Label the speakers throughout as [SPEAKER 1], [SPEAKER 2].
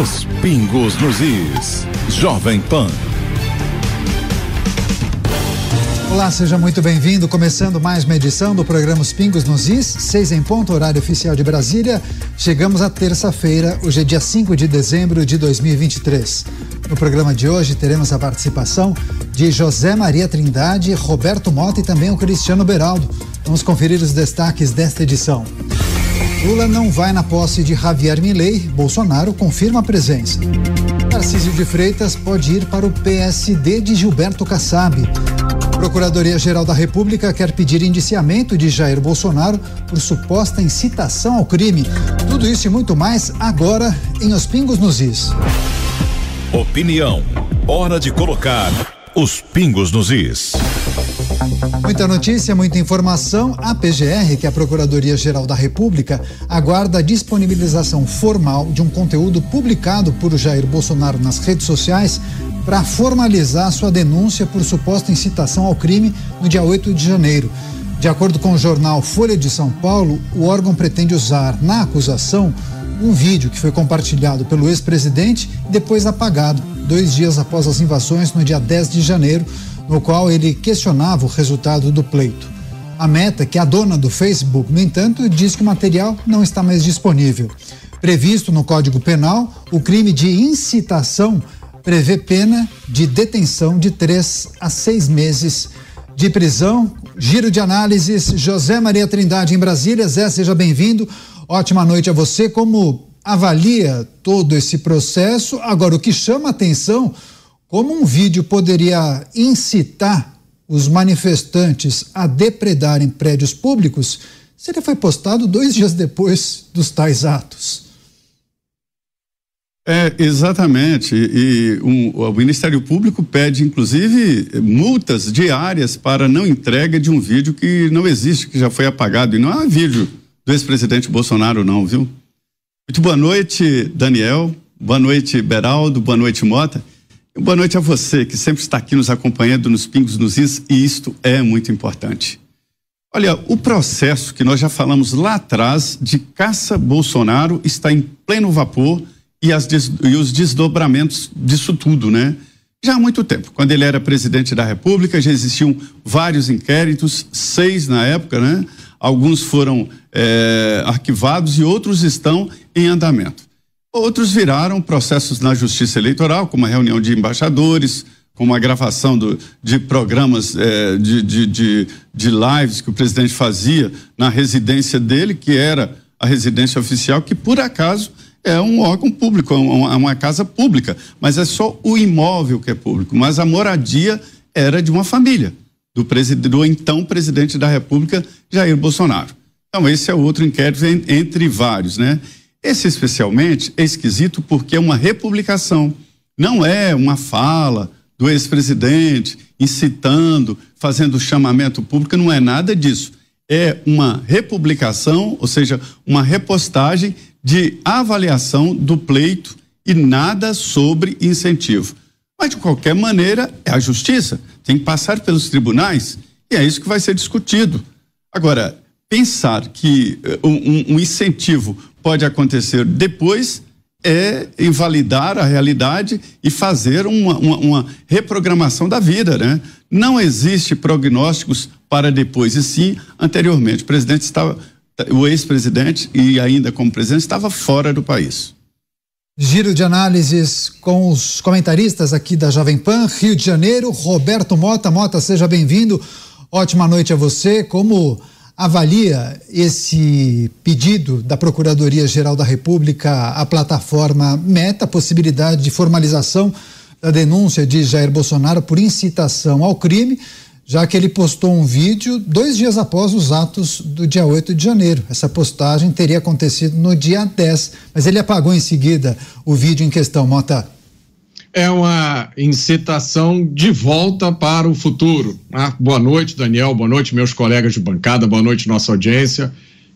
[SPEAKER 1] Os pingos nos is. Jovem Pan.
[SPEAKER 2] Olá, seja muito bem-vindo. Começando mais uma edição do programa Os Pingos nos Is, seis em ponto, horário oficial de Brasília. Chegamos à terça-feira, hoje é dia 5 de dezembro de 2023. No programa de hoje teremos a participação de José Maria Trindade, Roberto Mota e também o Cristiano Beraldo. Vamos conferir os destaques desta edição. Lula não vai na posse de Javier Milei, Bolsonaro confirma a presença. Tarcísio de Freitas pode ir para o PSD de Gilberto Kassab. Procuradoria-Geral da República quer pedir indiciamento de Jair Bolsonaro por suposta incitação ao crime. Tudo isso e muito mais agora em Os Pingos nos Is.
[SPEAKER 1] Opinião. Hora de colocar os pingos nos is.
[SPEAKER 2] Muita notícia, muita informação. A PGR, que é a Procuradoria-Geral da República, aguarda a disponibilização formal de um conteúdo publicado por Jair Bolsonaro nas redes sociais para formalizar sua denúncia por suposta incitação ao crime no dia 8 de janeiro. De acordo com o jornal Folha de São Paulo, o órgão pretende usar na acusação um vídeo que foi compartilhado pelo ex-presidente e depois apagado, dois dias após as invasões, no dia 10 de janeiro, no qual ele questionava o resultado do pleito. A Meta, que é a dona do Facebook, no entanto, diz que o material não está mais disponível. Previsto no Código Penal, o crime de incitação prevê pena de detenção de três a seis meses de prisão. Giro de análises, José Maria Trindade em Brasília. Zé, seja bem-vindo. Ótima noite a você. Como avalia todo esse processo? Agora, o que chama atenção, como um vídeo poderia incitar os manifestantes a depredarem prédios públicos se ele foi postado dois dias depois dos tais atos?
[SPEAKER 3] É, exatamente. E um, o Ministério Público pede, inclusive, multas diárias para não entrega de um vídeo que não existe, que já foi apagado. E não é vídeo do ex-presidente Bolsonaro, não, viu? Muito boa noite, Daniel. Boa noite, Beraldo. Boa noite, Mota. Boa noite a você que sempre está aqui nos acompanhando nos Pingos nos Is, e isto é muito importante. Olha, o processo que nós já falamos lá atrás de caça Bolsonaro está em pleno vapor e, as, e os desdobramentos disso tudo, né? Já há muito tempo. Quando ele era presidente da República, já existiam vários inquéritos, seis na época, né? Alguns foram é, arquivados e outros estão em andamento. Outros viraram processos na Justiça Eleitoral, como a reunião de embaixadores, como a gravação do, de programas é, de, de, de, de lives que o presidente fazia na residência dele, que era a residência oficial, que por acaso é um órgão público, é uma, uma casa pública, mas é só o imóvel que é público. Mas a moradia era de uma família, do, do então presidente da República, Jair Bolsonaro. Então, esse é outro inquérito entre vários, né? Esse, especialmente, é esquisito porque é uma republicação, não é uma fala do ex-presidente incitando, fazendo chamamento público, não é nada disso. É uma republicação, ou seja, uma repostagem de avaliação do pleito e nada sobre incentivo. Mas, de qualquer maneira, é a justiça, tem que passar pelos tribunais e é isso que vai ser discutido. Agora, pensar que uh, um, um incentivo pode acontecer depois é invalidar a realidade e fazer uma, uma, uma, reprogramação da vida, né? Não existe prognósticos para depois, e sim anteriormente. O presidente estava o ex-presidente e ainda como presidente estava fora do país.
[SPEAKER 2] Giro de análises com os comentaristas aqui da Jovem Pan, Rio de Janeiro, Roberto Mota. Mota, seja bem-vindo. Ótima noite a você. Como avalia esse pedido da Procuradoria-Geral da República à plataforma Meta, a possibilidade de formalização da denúncia de Jair Bolsonaro por incitação ao crime? já que ele postou um vídeo dois dias após os atos do dia 8 de janeiro. Essa postagem teria acontecido no dia 10, mas ele apagou em seguida o vídeo em questão. Mota.
[SPEAKER 4] É uma incitação de volta para o futuro. Ah, boa noite, Daniel. Boa noite, meus colegas de bancada. Boa noite, nossa audiência.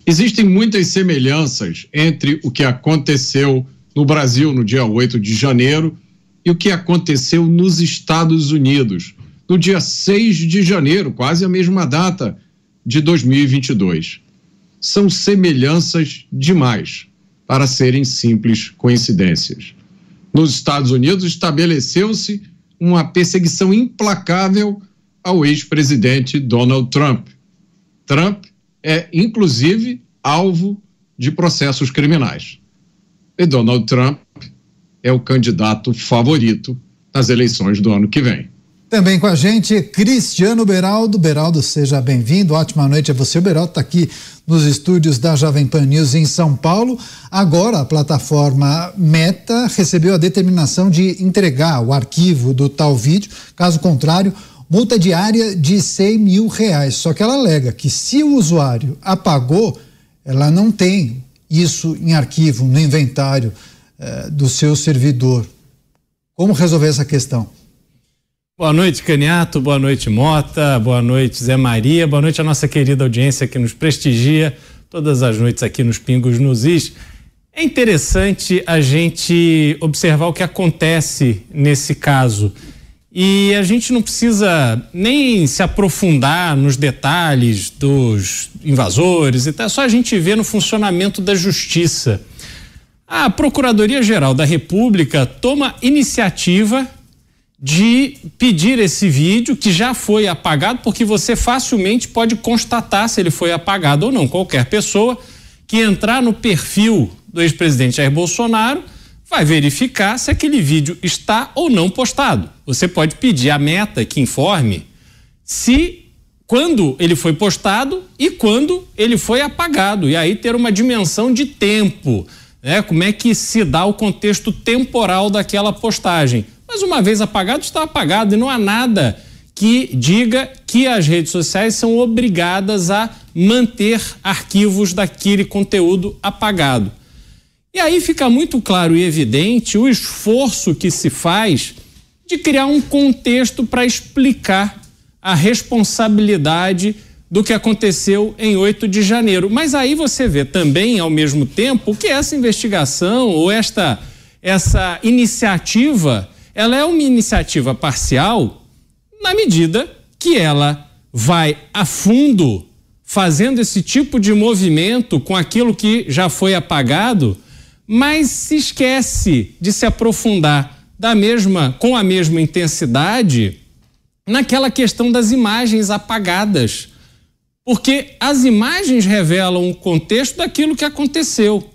[SPEAKER 4] Existem muitas semelhanças entre o que aconteceu no Brasil no dia 8 de janeiro e o que aconteceu nos Estados Unidos no dia 6 de janeiro, quase a mesma data de 2022. São semelhanças demais para serem simples coincidências. Nos Estados Unidos, estabeleceu-se uma perseguição implacável ao ex-presidente Donald Trump. Trump é, inclusive, alvo de processos criminais. E Donald Trump é o candidato favorito nas eleições do ano que vem.
[SPEAKER 2] Também com a gente, Cristiano Beraldo. Beraldo, seja bem-vindo. Ótima noite a você. O Beraldo está aqui nos estúdios da Jovem Pan News em São Paulo. Agora, a plataforma Meta recebeu a determinação de entregar o arquivo do tal vídeo. Caso contrário, multa diária de 100 mil reais. Só que ela alega que se o usuário apagou, ela não tem isso em arquivo, no inventário eh, do seu servidor. Como resolver essa questão?
[SPEAKER 5] Boa noite, Caniato. Boa noite, Mota. Boa noite, Zé Maria. Boa noite à nossa querida audiência que nos prestigia todas as noites aqui nos Pingos nos Is. É interessante a gente observar o que acontece nesse caso. E a gente não precisa nem se aprofundar nos detalhes dos invasores e tal, é só a gente ver no funcionamento da justiça. A Procuradoria-Geral da República toma iniciativa de pedir esse vídeo que já foi apagado, porque você facilmente pode constatar se ele foi apagado ou não. Qualquer pessoa que entrar no perfil do ex-presidente Jair Bolsonaro vai verificar se aquele vídeo está ou não postado. Você pode pedir à meta que informe se quando ele foi postado e quando ele foi apagado. E aí ter uma dimensão de tempo. Né? Como é que se dá o contexto temporal daquela postagem? Mas uma vez apagado, está apagado e não há nada que diga que as redes sociais são obrigadas a manter arquivos daquele conteúdo apagado. E aí fica muito claro e evidente o esforço que se faz de criar um contexto para explicar a responsabilidade do que aconteceu em 8 de janeiro. Mas aí você vê também, ao mesmo tempo, que essa investigação ou esta, essa iniciativa ela é uma iniciativa parcial na medida que ela vai a fundo fazendo esse tipo de movimento com aquilo que já foi apagado, mas se esquece de se aprofundar da mesma com a mesma intensidade naquela questão das imagens apagadas. Porque as imagens revelam o contexto daquilo que aconteceu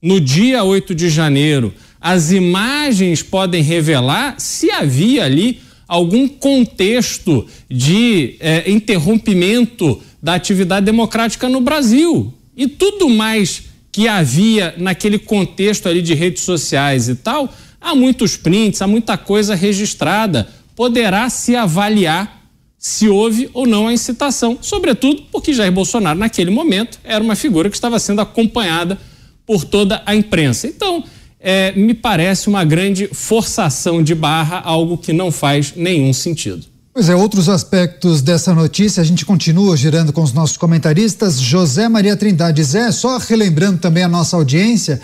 [SPEAKER 5] no dia 8 de janeiro as imagens podem revelar se havia ali algum contexto de é, interrompimento da atividade democrática no Brasil. E tudo mais que havia naquele contexto ali de redes sociais e tal, há muitos prints, há muita coisa registrada. Poderá se avaliar se houve ou não a incitação, sobretudo porque Jair Bolsonaro, naquele momento, era uma figura que estava sendo acompanhada por toda a imprensa. Então, é, me parece uma grande forçação de barra, algo que não faz nenhum sentido.
[SPEAKER 2] Pois é, outros aspectos dessa notícia, a gente continua girando com os nossos comentaristas. José Maria Trindade Zé, só relembrando também a nossa audiência,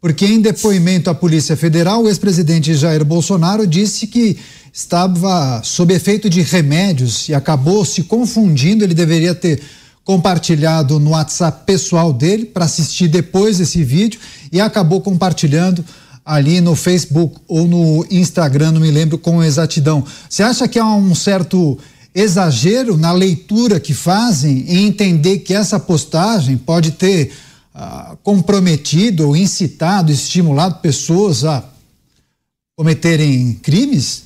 [SPEAKER 2] porque em depoimento à Polícia Federal, o ex-presidente Jair Bolsonaro disse que estava sob efeito de remédios e acabou se confundindo, ele deveria ter compartilhado no WhatsApp pessoal dele para assistir depois esse vídeo e acabou compartilhando ali no Facebook ou no Instagram, não me lembro com exatidão. Você acha que há um certo exagero na leitura que fazem em entender que essa postagem pode ter ah, comprometido ou incitado, estimulado pessoas a cometerem crimes?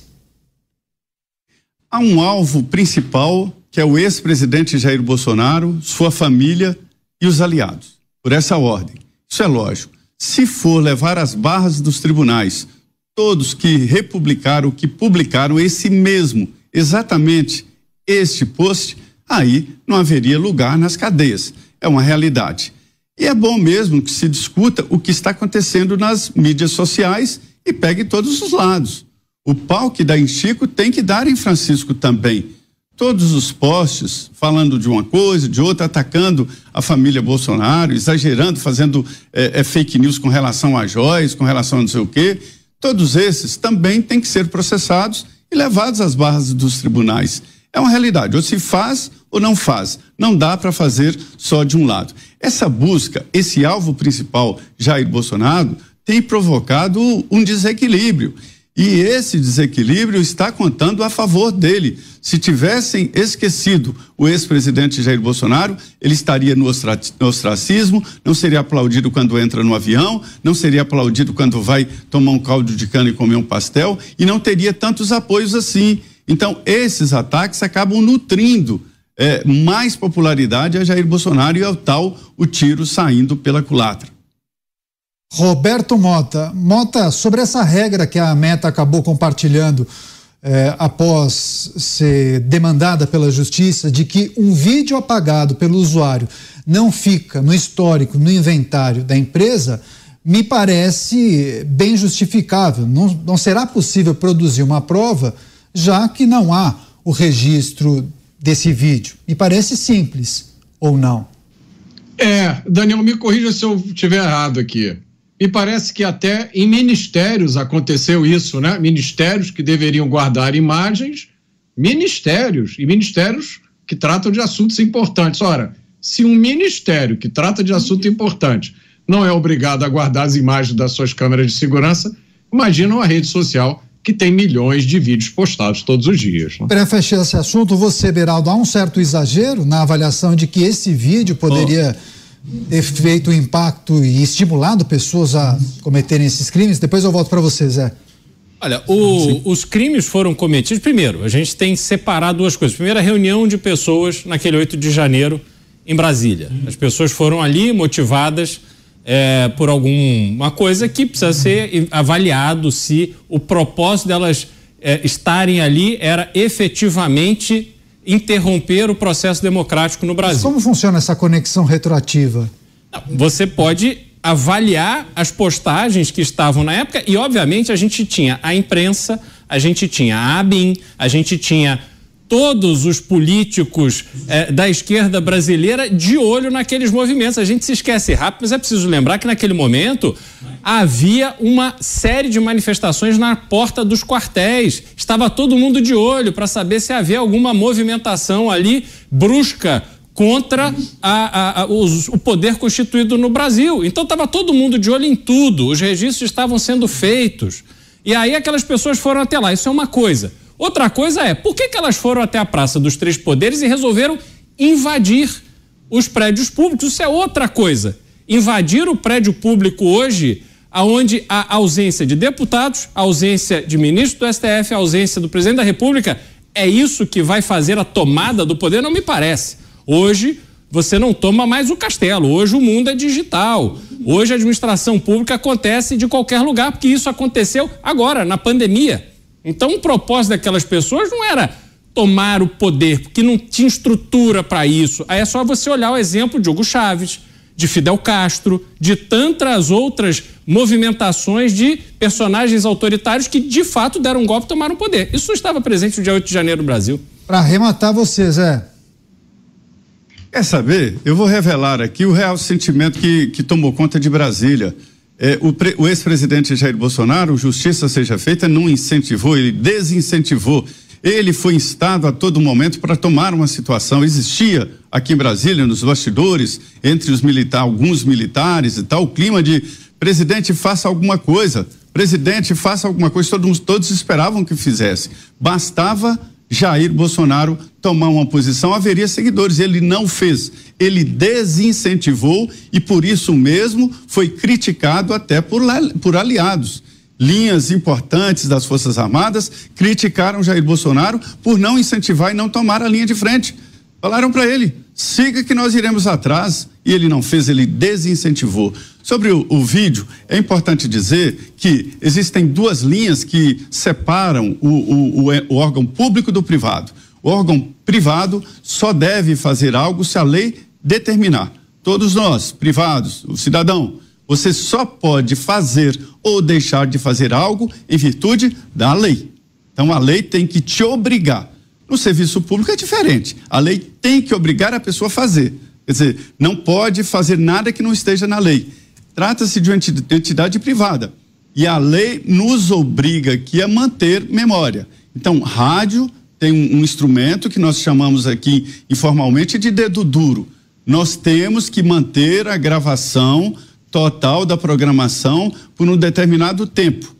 [SPEAKER 3] Há um alvo principal que é o ex-presidente Jair Bolsonaro, sua família e os aliados. Por essa ordem. Isso é lógico. Se for levar as barras dos tribunais, todos que republicaram, que publicaram esse mesmo, exatamente este post, aí não haveria lugar nas cadeias. É uma realidade. E é bom mesmo que se discuta o que está acontecendo nas mídias sociais e pegue todos os lados. O pau que dá em Chico tem que dar em Francisco também todos os posts falando de uma coisa, de outra, atacando a família Bolsonaro, exagerando, fazendo é, é, fake news com relação a joias, com relação a não sei o quê. Todos esses também têm que ser processados e levados às barras dos tribunais. É uma realidade, ou se faz ou não faz. Não dá para fazer só de um lado. Essa busca, esse alvo principal, Jair Bolsonaro, tem provocado um desequilíbrio. E esse desequilíbrio está contando a favor dele. Se tivessem esquecido o ex-presidente Jair Bolsonaro, ele estaria no ostracismo, não seria aplaudido quando entra no avião, não seria aplaudido quando vai tomar um caldo de cana e comer um pastel, e não teria tantos apoios assim. Então, esses ataques acabam nutrindo é, mais popularidade a Jair Bolsonaro e ao tal o tiro saindo pela culatra.
[SPEAKER 2] Roberto Mota. Mota, sobre essa regra que a Meta acabou compartilhando eh, após ser demandada pela Justiça de que um vídeo apagado pelo usuário não fica no histórico, no inventário da empresa, me parece bem justificável. Não, não será possível produzir uma prova, já que não há o registro desse vídeo. Me parece simples, ou não?
[SPEAKER 4] É, Daniel, me corrija se eu estiver errado aqui. Me parece que até em ministérios aconteceu isso, né? Ministérios que deveriam guardar imagens, ministérios, e ministérios que tratam de assuntos importantes. Ora, se um ministério que trata de assunto importante não é obrigado a guardar as imagens das suas câmeras de segurança, imagina uma rede social que tem milhões de vídeos postados todos os dias.
[SPEAKER 2] Né? Para fechar esse assunto, você, Beraldo, há um certo exagero na avaliação de que esse vídeo poderia. Oh feito um impacto e estimulado pessoas a cometerem esses crimes? Depois eu volto para você, Zé.
[SPEAKER 5] Olha, o, os crimes foram cometidos. Primeiro, a gente tem que separar duas coisas. Primeiro, a reunião de pessoas naquele 8 de janeiro em Brasília. As pessoas foram ali motivadas é, por alguma coisa que precisa ser avaliado se o propósito delas é, estarem ali era efetivamente interromper o processo democrático no Brasil. Mas
[SPEAKER 2] como funciona essa conexão retroativa?
[SPEAKER 5] Você pode avaliar as postagens que estavam na época e, obviamente, a gente tinha a imprensa, a gente tinha a ABIN, a gente tinha todos os políticos eh, da esquerda brasileira de olho naqueles movimentos. A gente se esquece rápido, mas é preciso lembrar que naquele momento havia uma série de manifestações na porta dos quartéis. Estava todo mundo de olho para saber se havia alguma movimentação ali brusca contra a, a, a, os, o poder constituído no Brasil. Então estava todo mundo de olho em tudo, os registros estavam sendo feitos. E aí aquelas pessoas foram até lá. Isso é uma coisa. Outra coisa é, por que, que elas foram até a Praça dos Três Poderes e resolveram invadir os prédios públicos? Isso é outra coisa. Invadir o prédio público hoje, aonde a ausência de deputados, a ausência de ministro do STF, a ausência do presidente da República, é isso que vai fazer a tomada do poder? Não me parece. Hoje, você não toma mais o castelo. Hoje o mundo é digital. Hoje a administração pública acontece de qualquer lugar, porque isso aconteceu agora, na pandemia. Então, o propósito daquelas pessoas não era tomar o poder, porque não tinha estrutura para isso. Aí é só você olhar o exemplo de Hugo Chaves, de Fidel Castro, de tantas outras movimentações de personagens autoritários que de fato deram um golpe e tomaram o poder. Isso estava presente no dia 8 de janeiro no Brasil.
[SPEAKER 2] Para arrematar você, Zé.
[SPEAKER 3] Quer saber? Eu vou revelar aqui o real sentimento que, que tomou conta de Brasília é, o, o ex-presidente Jair Bolsonaro, justiça seja feita, não incentivou, ele desincentivou. Ele foi instado a todo momento para tomar uma situação. Existia aqui em Brasília, nos bastidores, entre os militares, alguns militares e tal, o clima de presidente, faça alguma coisa. Presidente, faça alguma coisa. Todos, todos esperavam que fizesse. Bastava Jair Bolsonaro tomar uma posição, haveria seguidores. Ele não fez. Ele desincentivou e por isso mesmo foi criticado até por, por aliados. Linhas importantes das Forças Armadas criticaram Jair Bolsonaro por não incentivar e não tomar a linha de frente. Falaram para ele: siga que nós iremos atrás. E ele não fez, ele desincentivou. Sobre o, o, vídeo, é importante dizer que existem duas linhas que separam o, o, o órgão público do privado. O órgão privado só deve fazer algo se a lei determinar. Todos nós, privados, o cidadão, você só pode fazer ou deixar de fazer algo em virtude da lei. Então a lei tem que te obrigar. No serviço público é diferente. A lei tem que obrigar a pessoa a fazer. Quer dizer, não pode fazer nada que não esteja na lei. Trata-se de uma entidade privada. E a lei nos obriga aqui a manter memória. Então, rádio tem um, um instrumento que nós chamamos aqui informalmente de dedo duro. Nós temos que manter a gravação total da programação por um determinado tempo.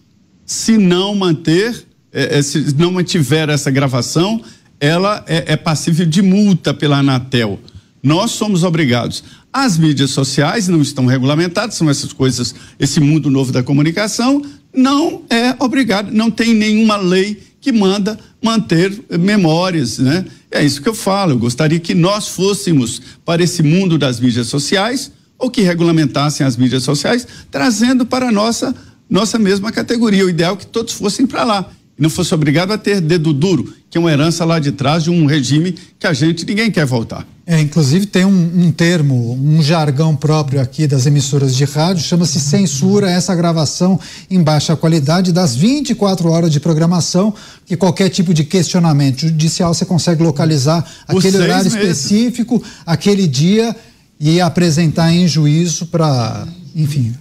[SPEAKER 3] Se não manter, é, é, se não mantiver essa gravação, ela é, é passível de multa pela Anatel. Nós somos obrigados. As mídias sociais não estão regulamentadas, são essas coisas, esse mundo novo da comunicação, não é obrigado, não tem nenhuma lei que manda manter memórias, né? É isso que eu falo. Eu gostaria que nós fôssemos para esse mundo das mídias sociais ou que regulamentassem as mídias sociais, trazendo para a nossa nossa mesma categoria. O ideal é que todos fossem para lá e não fosse obrigado a ter dedo duro, que é uma herança lá de trás de um regime que a gente ninguém quer voltar.
[SPEAKER 2] É, inclusive tem um, um termo, um jargão próprio aqui das emissoras de rádio, chama-se censura essa gravação em baixa qualidade das 24 horas de programação, que qualquer tipo de questionamento judicial você consegue localizar aquele horário meses. específico, aquele dia e apresentar em juízo para, enfim,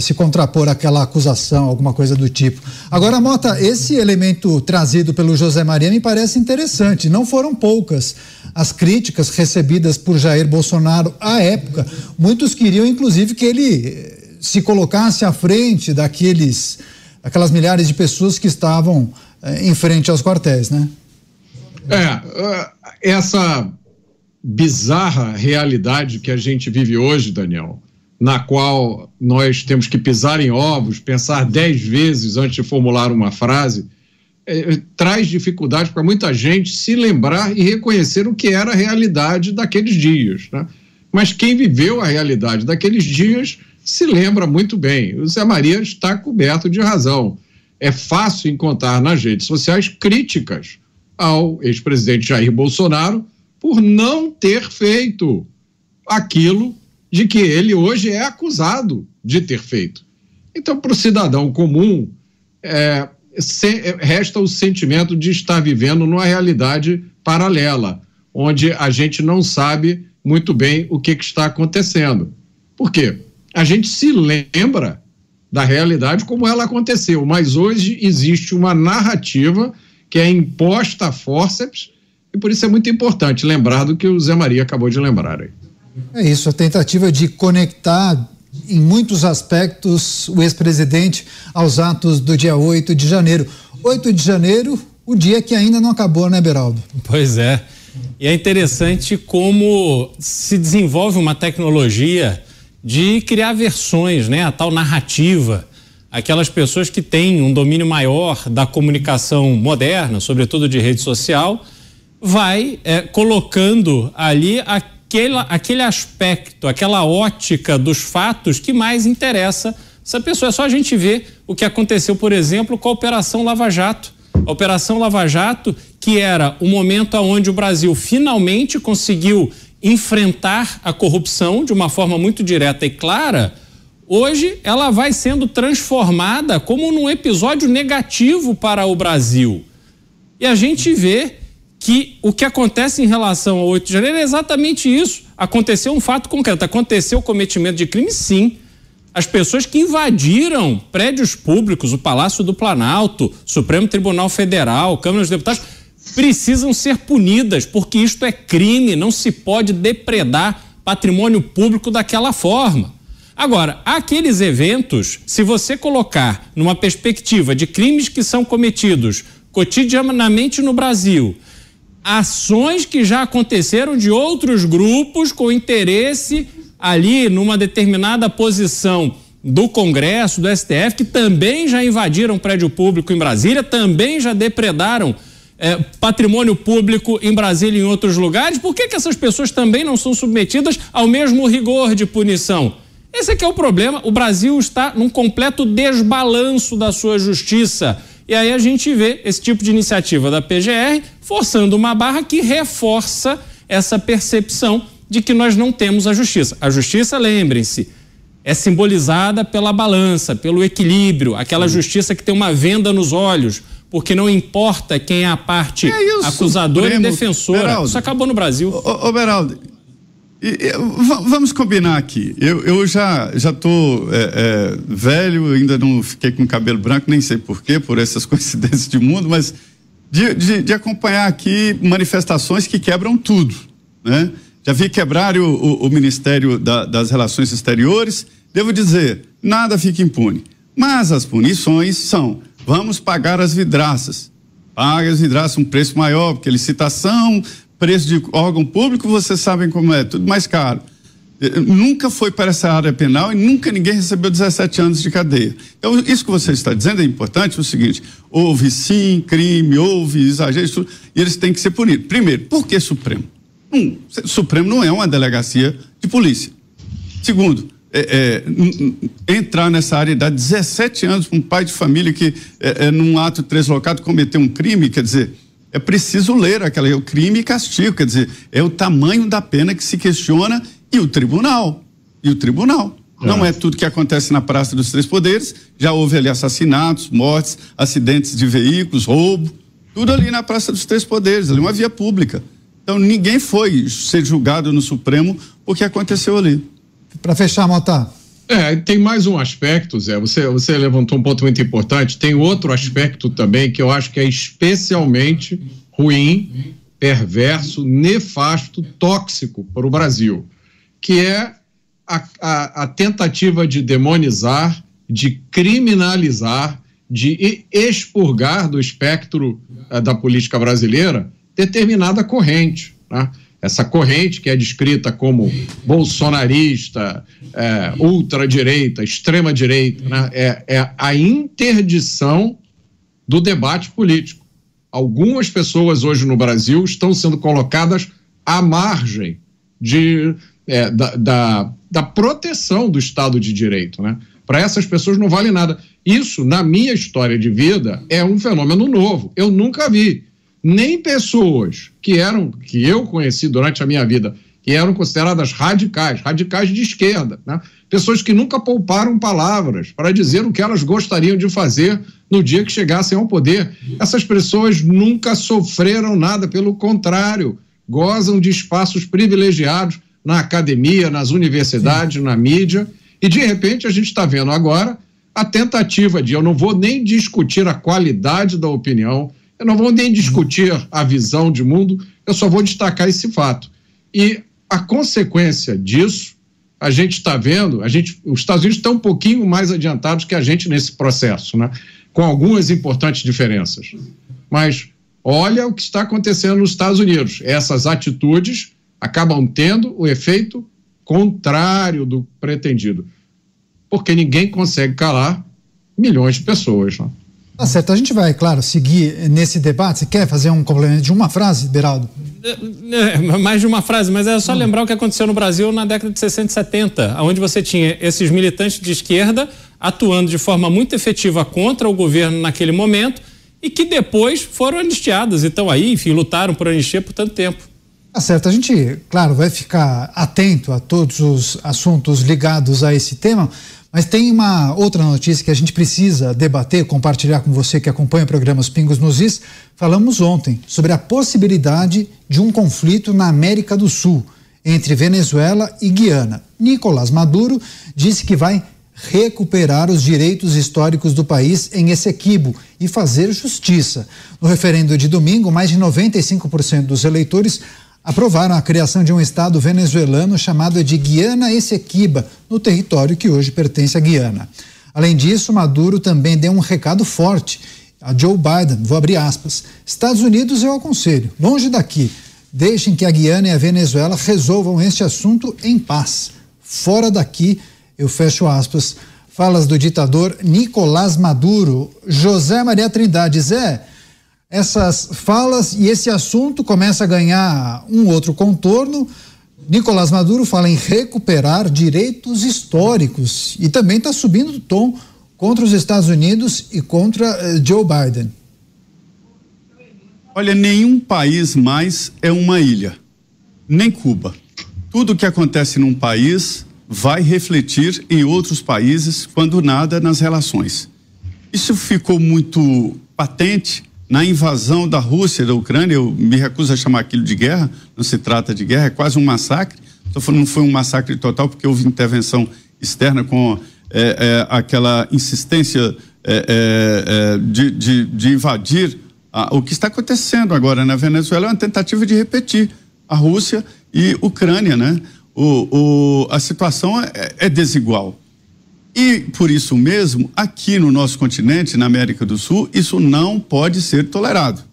[SPEAKER 2] se contrapor àquela acusação, alguma coisa do tipo. Agora, Mota, esse elemento trazido pelo José Maria me parece interessante. Não foram poucas as críticas recebidas por Jair Bolsonaro à época. Muitos queriam, inclusive, que ele eh, se colocasse à frente daqueles, aquelas milhares de pessoas que estavam eh, em frente aos quartéis, né?
[SPEAKER 4] É, essa bizarra realidade que a gente vive hoje, Daniel, na qual nós temos que pisar em ovos, pensar dez vezes antes de formular uma frase, é, traz dificuldade para muita gente se lembrar e reconhecer o que era a realidade daqueles dias. Né? Mas quem viveu a realidade daqueles dias se lembra muito bem. O Zé Maria está coberto de razão. É fácil encontrar nas redes sociais críticas ao ex-presidente Jair Bolsonaro por não ter feito aquilo de que ele hoje é acusado de ter feito. Então, para o cidadão comum, é, se, é, resta o sentimento de estar vivendo numa realidade paralela, onde a gente não sabe muito bem o que, que está acontecendo. Por quê? A gente se lembra da realidade como ela aconteceu, mas hoje existe uma narrativa que é imposta a fórceps e por isso é muito importante lembrar do que o Zé Maria acabou de lembrar aí.
[SPEAKER 2] É isso, a tentativa de conectar em muitos aspectos o ex-presidente aos atos do dia 8 de janeiro. 8 de janeiro, o dia que ainda não acabou, né, Beraldo?
[SPEAKER 5] Pois é. E é interessante como se desenvolve uma tecnologia de criar versões, né? A tal narrativa. Aquelas pessoas que têm um domínio maior da comunicação moderna, sobretudo de rede social, vai é, colocando ali a aquele, aquele aspecto, aquela ótica dos fatos que mais interessa essa pessoa. É só a gente ver o que aconteceu, por exemplo, com a Operação Lava Jato. A Operação Lava Jato, que era o momento onde o Brasil finalmente conseguiu enfrentar a corrupção de uma forma muito direta e clara, hoje ela vai sendo transformada como num episódio negativo para o Brasil. E a gente vê que o que acontece em relação ao 8 de janeiro é exatamente isso. Aconteceu um fato concreto, aconteceu o cometimento de crime, sim. As pessoas que invadiram prédios públicos, o Palácio do Planalto, Supremo Tribunal Federal, Câmara dos Deputados, precisam ser punidas, porque isto é crime, não se pode depredar patrimônio público daquela forma. Agora, aqueles eventos, se você colocar numa perspectiva de crimes que são cometidos cotidianamente no Brasil, ações que já aconteceram de outros grupos com interesse ali numa determinada posição do Congresso, do STF, que também já invadiram prédio público em Brasília, também já depredaram é, patrimônio público em Brasília e em outros lugares. Por que, que essas pessoas também não são submetidas ao mesmo rigor de punição? Esse é que é o problema. O Brasil está num completo desbalanço da sua justiça. E aí a gente vê esse tipo de iniciativa da PGR forçando uma barra que reforça essa percepção de que nós não temos a justiça. A justiça, lembrem-se, é simbolizada pela balança, pelo equilíbrio, aquela justiça que tem uma venda nos olhos, porque não importa quem é a parte é acusadora e defensora. Beraldo, Isso acabou no Brasil.
[SPEAKER 3] Ô, ô Beraldo, vamos combinar aqui. Eu, eu já já tô é, é, velho, ainda não fiquei com cabelo branco, nem sei porquê, por essas coincidências de mundo, mas de, de, de, acompanhar aqui manifestações que quebram tudo, né? Já vi quebrar o, o, o Ministério da, das Relações Exteriores, devo dizer, nada fica impune. Mas as punições são: vamos pagar as vidraças. Paga as vidraças um preço maior, porque licitação, preço de órgão público, vocês sabem como é, tudo mais caro. Eh, nunca foi para essa área penal e nunca ninguém recebeu 17 anos de cadeia. Então, isso que você está dizendo é importante, é o seguinte: houve sim crime, houve exagero, e eles têm que ser punidos. Primeiro, por que Supremo? Um, Supremo não é uma delegacia de polícia. Segundo, é, é, entrar nessa área e dar 17 anos para um pai de família que, é, é, num ato translocado, cometeu um crime, quer dizer, é preciso ler aquela, o crime e castigo, quer dizer, é o tamanho da pena que se questiona e o tribunal. E o tribunal. É. Não é tudo que acontece na Praça dos Três Poderes. Já houve ali assassinatos, mortes, acidentes de veículos, roubo. Tudo ali na Praça dos Três Poderes, ali uma via pública. Então ninguém foi ser julgado no Supremo porque aconteceu ali.
[SPEAKER 2] Para fechar, Mota.
[SPEAKER 4] É, tem mais um aspecto, Zé. Você, você levantou um ponto muito importante. Tem outro aspecto também que eu acho que é especialmente ruim, perverso, nefasto, tóxico para o Brasil que é a, a, a tentativa de demonizar, de criminalizar, de expurgar do espectro uh, da política brasileira determinada corrente. Né? Essa corrente que é descrita como bolsonarista, é, ultradireita, extrema-direita, né? é, é a interdição do debate político. Algumas pessoas hoje no Brasil estão sendo colocadas à margem de é, da, da, da, proteção do Estado de Direito. Né? Para essas pessoas não vale nada. Isso, na minha história de vida, é um fenômeno novo. Eu nunca vi nem pessoas que eram, que eu conheci durante a minha vida, que eram consideradas radicais, radicais de esquerda, né? pessoas que nunca pouparam palavras para dizer o que elas gostariam de fazer no dia que chegassem ao poder. Essas pessoas nunca sofreram nada, pelo contrário, gozam de espaços privilegiados na academia, nas universidades, Sim. na mídia, e de repente a gente está vendo agora a tentativa de eu não vou nem discutir a qualidade da opinião, eu não vou nem discutir a visão de mundo, eu só vou destacar esse fato. E a consequência disso, a gente está vendo, a gente, os Estados Unidos estão um pouquinho mais adiantados que a gente nesse processo, né? com algumas importantes diferenças. Mas olha o que está acontecendo nos Estados Unidos. Essas atitudes acabam tendo o efeito contrário do pretendido. Porque ninguém consegue calar milhões de pessoas. Né?
[SPEAKER 2] Tá certo, a gente vai, claro, seguir nesse debate. Você quer fazer um complemento de uma frase, Beraldo?
[SPEAKER 5] É, é, mais de uma frase, mas é só hum. lembrar o que aconteceu no Brasil na década de 60 e 70, onde você tinha esses militantes de esquerda atuando de forma muito efetiva contra o governo naquele momento e que depois foram anistiados e estão aí, enfim, lutaram por anistia por tanto tempo.
[SPEAKER 2] Tá certo, a gente, claro, vai ficar atento a todos os assuntos ligados a esse tema, mas tem uma outra notícia que a gente precisa debater, compartilhar com você que acompanha o programa Os Pingos nos Is. Falamos ontem sobre a possibilidade de um conflito na América do Sul entre Venezuela e Guiana. Nicolás Maduro disse que vai recuperar os direitos históricos do país em Essequibo e fazer justiça. No referendo de domingo, mais de 95% dos eleitores aprovaram a criação de um estado venezuelano chamado de Guiana Essequiba, no território que hoje pertence à Guiana. Além disso, Maduro também deu um recado forte a Joe Biden, vou abrir aspas. Estados Unidos eu aconselho, longe daqui, deixem que a Guiana e a Venezuela resolvam este assunto em paz. Fora daqui, eu fecho aspas. Falas do ditador Nicolás Maduro. José Maria Trindade, Zé, essas falas e esse assunto começa a ganhar um outro contorno. Nicolás Maduro fala em recuperar direitos históricos e também está subindo o tom contra os Estados Unidos e contra uh, Joe Biden.
[SPEAKER 3] Olha, nenhum país mais é uma ilha, nem Cuba. Tudo que acontece num país vai refletir em outros países quando nada nas relações. Isso ficou muito patente na invasão da Rússia da Ucrânia, eu me recuso a chamar aquilo de guerra, não se trata de guerra, é quase um massacre. Estou falando não foi um massacre total porque houve intervenção externa com é, é, aquela insistência é, é, é de, de, de, invadir a, o que está acontecendo agora na Venezuela é uma tentativa de repetir a Rússia e Ucrânia, né? O, o, a situação é, é desigual. E por isso mesmo, aqui no nosso continente, na América do Sul, isso não pode ser tolerado.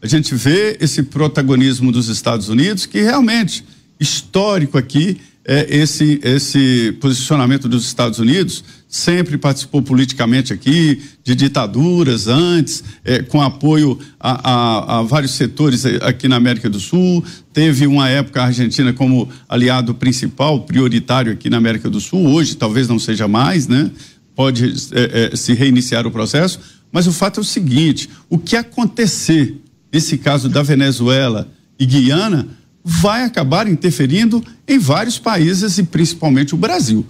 [SPEAKER 3] A gente vê esse protagonismo dos Estados Unidos, que realmente, histórico aqui, é esse, esse posicionamento dos Estados Unidos, sempre participou politicamente aqui, de ditaduras antes, é, com apoio a, a, a, vários setores aqui na América do Sul. Teve uma época a Argentina como aliado principal, prioritário aqui na América do Sul. Hoje talvez não seja mais, né? Pode é, se reiniciar o processo. Mas o fato é o seguinte: o que acontecer nesse caso da Venezuela e Guiana vai acabar interferindo em vários países e principalmente o Brasil.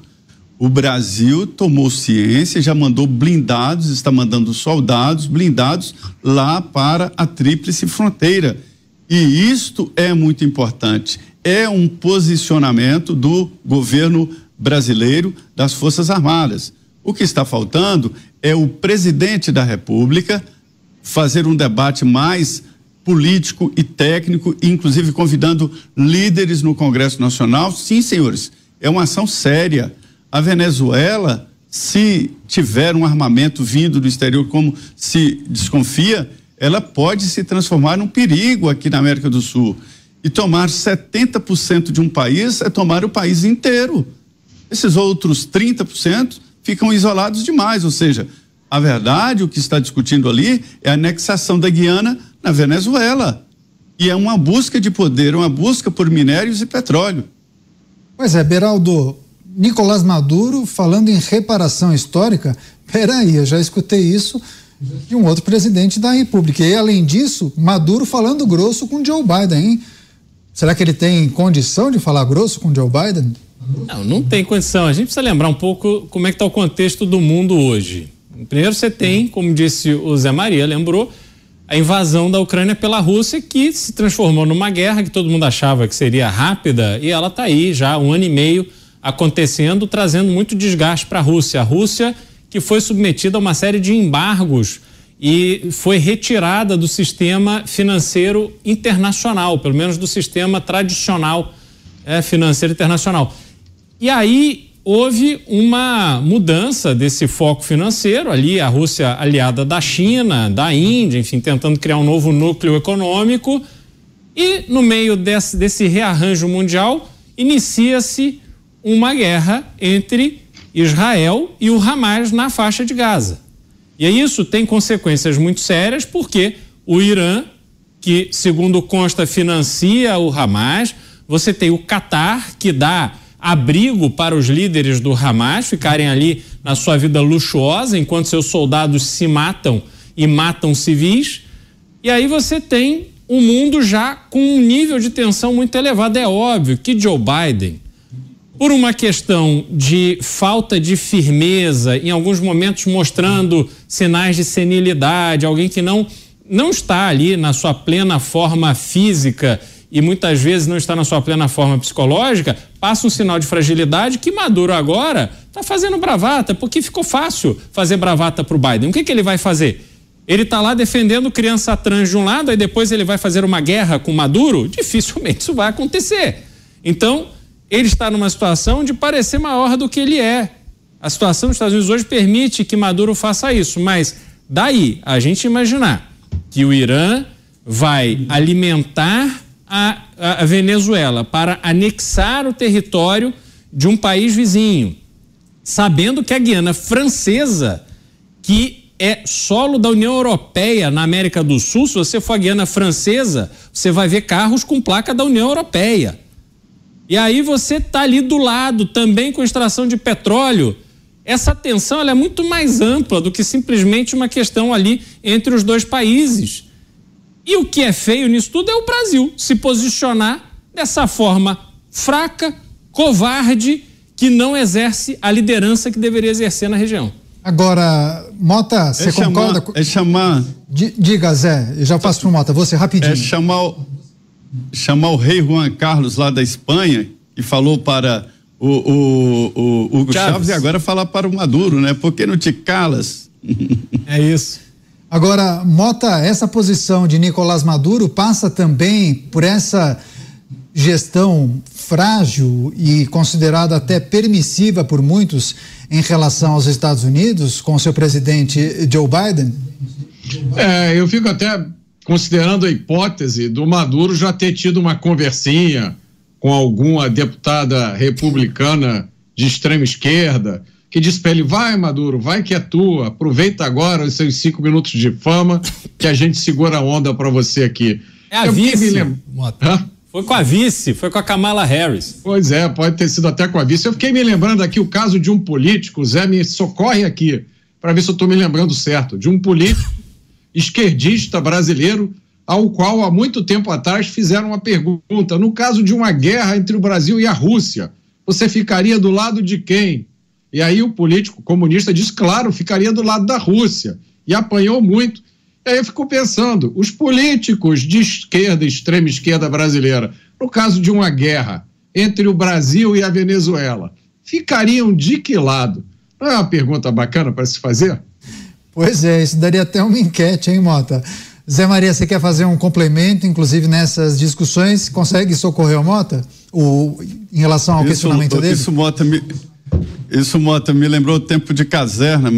[SPEAKER 3] O Brasil tomou ciência, já mandou blindados, está mandando soldados blindados lá para a Tríplice Fronteira. E isto é muito importante. É um posicionamento do governo brasileiro, das Forças Armadas. O que está faltando é o presidente da República fazer um debate mais político e técnico, inclusive convidando líderes no Congresso Nacional. Sim, senhores, é uma ação séria. A Venezuela, se tiver um armamento vindo do exterior, como se desconfia, ela pode se transformar num perigo aqui na América do Sul. E tomar 70% de um país é tomar o país inteiro. Esses outros 30% ficam isolados demais, ou seja, a verdade, o que está discutindo ali é a anexação da Guiana na Venezuela. E é uma busca de poder, uma busca por minérios e petróleo.
[SPEAKER 2] Pois é, Beraldo, Nicolás Maduro falando em reparação histórica, peraí, eu já escutei isso de um outro presidente da República. E além disso, Maduro falando grosso com Joe Biden, hein? Será que ele tem condição de falar grosso com Joe Biden?
[SPEAKER 5] Não, não tem condição. A gente precisa lembrar um pouco como é que está o contexto do mundo hoje. Primeiro você tem, como disse o Zé Maria, lembrou, a invasão da Ucrânia pela Rússia, que se transformou numa guerra que todo mundo achava que seria rápida, e ela está aí já um ano e meio acontecendo, trazendo muito desgaste para a Rússia. A Rússia que foi submetida a uma série de embargos e foi retirada do sistema financeiro internacional, pelo menos do sistema tradicional é, financeiro internacional. E aí houve uma mudança desse foco financeiro ali, a Rússia aliada da China, da Índia, enfim, tentando criar um novo núcleo econômico. E no meio desse, desse rearranjo mundial, inicia-se uma guerra entre Israel e o Hamas na faixa de Gaza. E isso tem consequências muito sérias, porque o Irã, que segundo consta financia o Hamas, você tem o Catar, que dá abrigo para os líderes do Hamas ficarem ali na sua vida luxuosa enquanto seus soldados se matam e matam civis. E aí você tem o um mundo já com um nível de tensão muito elevado. É óbvio que Joe Biden, por uma questão de falta de firmeza, em alguns momentos mostrando sinais de senilidade, alguém que não não está ali na sua plena forma física e muitas vezes não está na sua plena forma psicológica, passa um sinal de fragilidade que Maduro agora está fazendo bravata, porque ficou fácil fazer bravata para o Biden. O que, que ele vai fazer? Ele está lá defendendo criança trans de um lado, aí depois ele vai fazer uma guerra com Maduro? Dificilmente isso vai acontecer. Então, ele está numa situação de parecer maior do que ele é. A situação dos Estados Unidos hoje permite que Maduro faça isso, mas daí a gente imaginar que o Irã vai alimentar a, a Venezuela para anexar o território de um país vizinho, sabendo que a Guiana Francesa, que é solo da União Europeia na América do Sul, se você for a Guiana Francesa, você vai ver carros com placa da União Europeia. E aí você está ali do lado também com extração de petróleo. Essa tensão é muito mais ampla do que simplesmente uma questão ali entre os dois países. E o que é feio nisso tudo é o Brasil se posicionar dessa forma fraca, covarde, que não exerce a liderança que deveria exercer na região.
[SPEAKER 2] Agora, Mota, você é concorda?
[SPEAKER 3] Chamar, é chamar.
[SPEAKER 2] Diga, Zé, eu já passo para o Mota, você rapidinho.
[SPEAKER 3] É chamar, o, chamar o rei Juan Carlos lá da Espanha e falou para o, o, o Hugo Chaves. Chaves e agora falar para o Maduro, né? Por que não te calas?
[SPEAKER 5] É isso.
[SPEAKER 2] Agora, Mota, essa posição de Nicolás Maduro passa também por essa gestão frágil e considerada até permissiva por muitos em relação aos Estados Unidos com seu presidente Joe Biden?
[SPEAKER 4] É, eu fico até considerando a hipótese do Maduro já ter tido uma conversinha com alguma deputada republicana de extrema esquerda, que disse para ele: vai, Maduro, vai que é tua, aproveita agora os seus cinco minutos de fama, que a gente segura a onda para você aqui.
[SPEAKER 5] É a Eu vice, lem... Foi com a vice, foi com a Kamala Harris.
[SPEAKER 4] Pois é, pode ter sido até com a vice. Eu fiquei me lembrando aqui o caso de um político, Zé, me socorre aqui, para ver se eu estou me lembrando certo, de um político esquerdista brasileiro ao qual há muito tempo atrás fizeram uma pergunta: no caso de uma guerra entre o Brasil e a Rússia, você ficaria do lado de quem? E aí o político comunista disse: claro, ficaria do lado da Rússia. E apanhou muito. E aí eu fico pensando: os políticos de esquerda, extrema esquerda brasileira, no caso de uma guerra entre o Brasil e a Venezuela, ficariam de que lado? Não é uma pergunta bacana para se fazer?
[SPEAKER 2] Pois é, isso daria até uma enquete, hein, Mota? Zé Maria, você quer fazer um complemento, inclusive nessas discussões? Consegue socorrer o Mota? O, em relação ao isso, questionamento dele?
[SPEAKER 3] Isso, Mota, me, isso, Mota, me lembrou o tempo de caserna.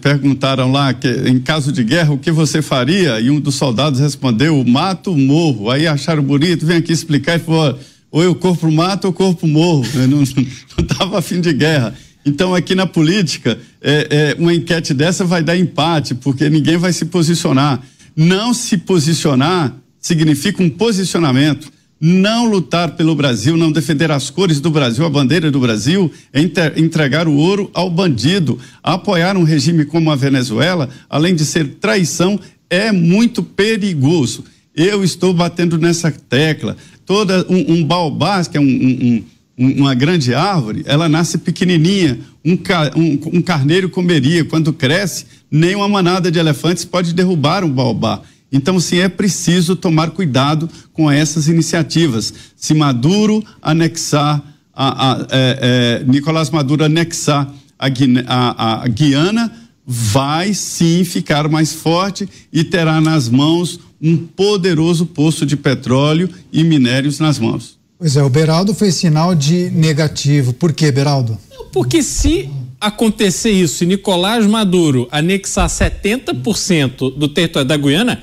[SPEAKER 3] perguntaram lá que, em caso de guerra, o que você faria? E um dos soldados respondeu: mato, morro. Aí acharam bonito, vem aqui explicar e falou: ou eu corpo mato ou corpo morro. Eu não estava afim de guerra. Então, aqui na política, é, é, uma enquete dessa vai dar empate, porque ninguém vai se posicionar. Não se posicionar significa um posicionamento. Não lutar pelo Brasil, não defender as cores do Brasil, a bandeira do Brasil, é entregar o ouro ao bandido. Apoiar um regime como a Venezuela, além de ser traição, é muito perigoso. Eu estou batendo nessa tecla. Toda um, um baobá, que é um, um uma grande árvore, ela nasce pequenininha, um, um, um, carneiro comeria. Quando cresce, nem uma manada de elefantes pode derrubar um baobá. Então, sim, é preciso tomar cuidado com essas iniciativas. Se Maduro anexar, a, a, é, é, Nicolás Maduro anexar a, a, a Guiana, vai sim ficar mais forte e terá nas mãos um poderoso poço de petróleo e minérios nas mãos.
[SPEAKER 2] Pois é, o Beraldo fez sinal de negativo. Por que, Beraldo?
[SPEAKER 5] Porque se acontecer isso, se Nicolás Maduro anexar 70% do território da Guiana,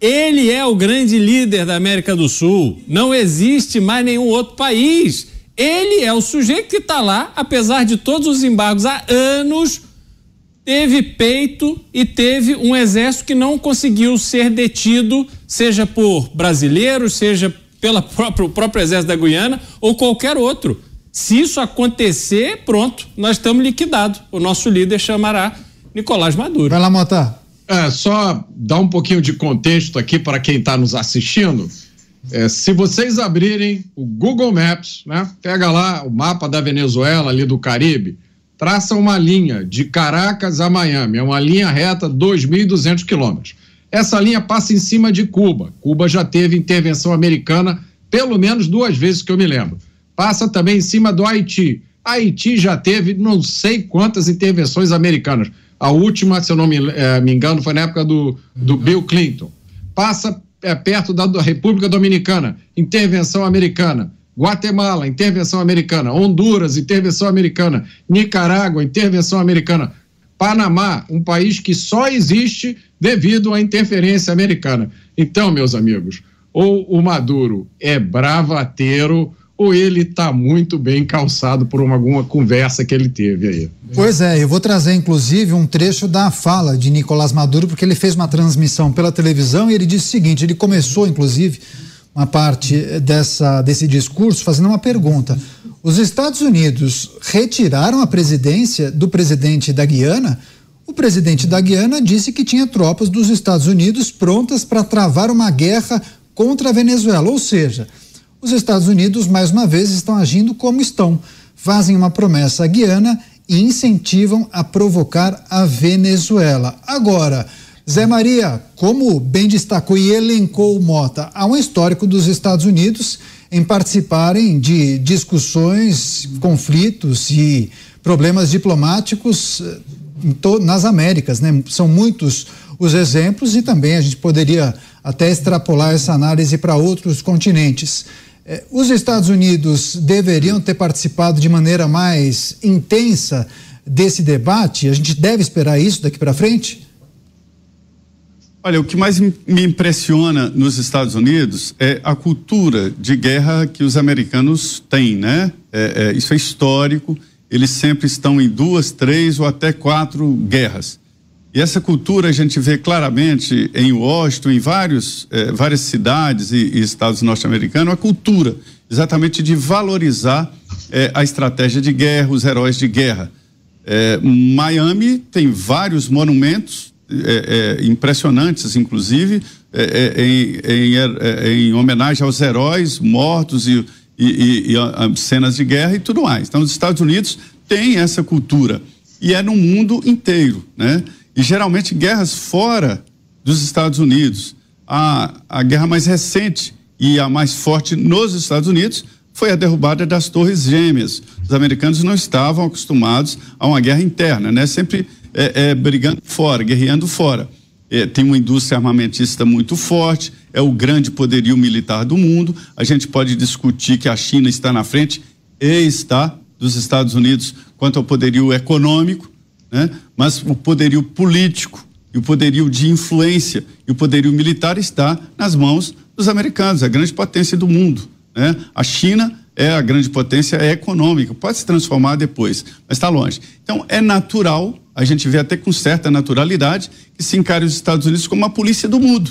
[SPEAKER 5] ele é o grande líder da América do Sul. Não existe mais nenhum outro país. Ele é o sujeito que está lá, apesar de todos os embargos há anos, teve peito e teve um exército que não conseguiu ser detido, seja por brasileiros, seja pelo próprio, próprio exército da Guiana ou qualquer outro. Se isso acontecer, pronto, nós estamos liquidados. O nosso líder chamará Nicolás Maduro.
[SPEAKER 2] Vai lá, Mota.
[SPEAKER 4] É, só dar um pouquinho de contexto aqui para quem está nos assistindo. É, se vocês abrirem o Google Maps, né, pega lá o mapa da Venezuela, ali do Caribe, traça uma linha de Caracas a Miami, é uma linha reta, 2.200 quilômetros. Essa linha passa em cima de Cuba. Cuba já teve intervenção americana pelo menos duas vezes que eu me lembro. Passa também em cima do Haiti. Haiti já teve não sei quantas intervenções americanas. A última, se eu não me, é, me engano, foi na época do, do Bill Clinton. Passa é, perto da, da República Dominicana, intervenção americana. Guatemala, intervenção americana. Honduras, intervenção americana. Nicarágua, intervenção americana. Panamá, um país que só existe devido à interferência americana. Então, meus amigos, ou o Maduro é bravateiro ou ele está muito bem calçado por uma, alguma conversa que ele teve aí.
[SPEAKER 2] Pois é, eu vou trazer inclusive um trecho da fala de Nicolás Maduro, porque ele fez uma transmissão pela televisão e ele disse o seguinte: ele começou inclusive uma parte dessa, desse discurso fazendo uma pergunta. Os Estados Unidos retiraram a presidência do presidente da Guiana? O presidente da Guiana disse que tinha tropas dos Estados Unidos prontas para travar uma guerra contra a Venezuela. Ou seja, os Estados Unidos, mais uma vez, estão agindo como estão. Fazem uma promessa à Guiana e incentivam a provocar a Venezuela. Agora, Zé Maria, como bem destacou e elencou Mota, há um histórico dos Estados Unidos em participarem de discussões, conflitos e problemas diplomáticos eh, nas Américas, né? São muitos os exemplos e também a gente poderia até extrapolar essa análise para outros continentes. Eh, os Estados Unidos deveriam ter participado de maneira mais intensa desse debate? A gente deve esperar isso daqui para frente?
[SPEAKER 3] Olha, o que mais me impressiona nos Estados Unidos é a cultura de guerra que os americanos têm, né? É, é, isso é histórico. Eles sempre estão em duas, três ou até quatro guerras. E essa cultura a gente vê claramente em Washington, em vários, é, várias cidades e, e estados norte-americanos, a cultura exatamente de valorizar é, a estratégia de guerra, os heróis de guerra. É, Miami tem vários monumentos é, é, impressionantes, inclusive, é, em, em, em, homenagem aos heróis mortos e, e, e, e a, a cenas de guerra e tudo mais. Então, os Estados Unidos têm essa cultura e é no mundo inteiro, né? E geralmente guerras fora dos Estados Unidos. A, a guerra mais recente e a mais forte nos Estados Unidos foi a derrubada das Torres Gêmeas. Os americanos não estavam acostumados a uma guerra interna, né? Sempre é, é, brigando fora, guerreando fora. É, tem uma indústria armamentista muito forte, é o grande poderio militar do mundo. A gente pode discutir que a China está na frente e está dos Estados Unidos quanto ao poderio econômico, né? mas o poderio político e o poderio de influência e o poderio militar está nas mãos dos americanos, a grande potência do mundo. Né? A China é a grande potência econômica, pode se transformar depois, mas está longe. Então é natural a gente vê até com certa naturalidade que se encare os Estados Unidos como a polícia do mundo.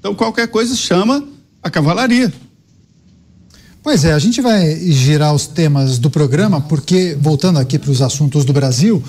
[SPEAKER 3] Então qualquer coisa chama a cavalaria.
[SPEAKER 2] Pois é, a gente vai girar os temas do programa, porque, voltando aqui para os assuntos do Brasil,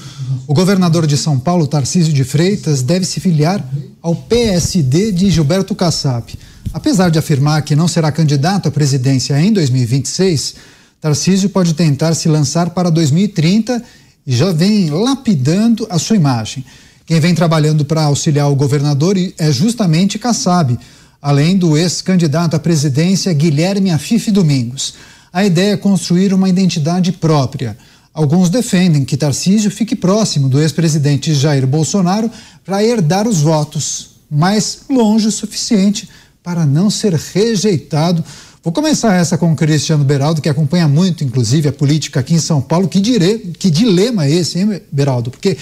[SPEAKER 2] o governador de São Paulo, Tarcísio de Freitas, deve se filiar ao PSD de Gilberto Kassab. Apesar de afirmar que não será candidato à presidência em 2026, Tarcísio pode tentar se lançar para 2030 e já vem lapidando a sua imagem. Quem vem trabalhando para auxiliar o governador é justamente Kassab, além do ex-candidato à presidência Guilherme Afife Domingos. A ideia é construir uma identidade própria. Alguns defendem que Tarcísio fique próximo do ex-presidente Jair Bolsonaro para herdar os votos, mas longe o suficiente para não ser rejeitado Vou começar essa com o Cristiano Beraldo, que acompanha muito, inclusive, a política aqui em São Paulo. Que, dire... que dilema é esse, hein, Beraldo? Porque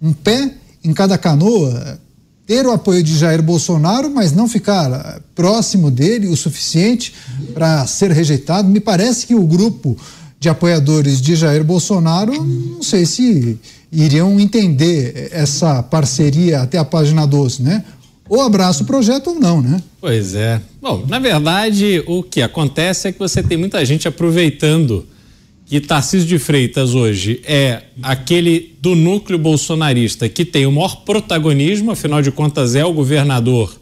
[SPEAKER 2] um pé em cada canoa, ter o apoio de Jair Bolsonaro, mas não ficar próximo dele o suficiente para ser rejeitado. Me parece que o grupo de apoiadores de Jair Bolsonaro, não sei se iriam entender essa parceria até a página 12, né? Ou abraça o projeto ou não, né?
[SPEAKER 5] Pois é. Bom, na verdade, o que acontece é que você tem muita gente aproveitando que Tarcísio de Freitas hoje é aquele do núcleo bolsonarista que tem o maior protagonismo, afinal de contas é o governador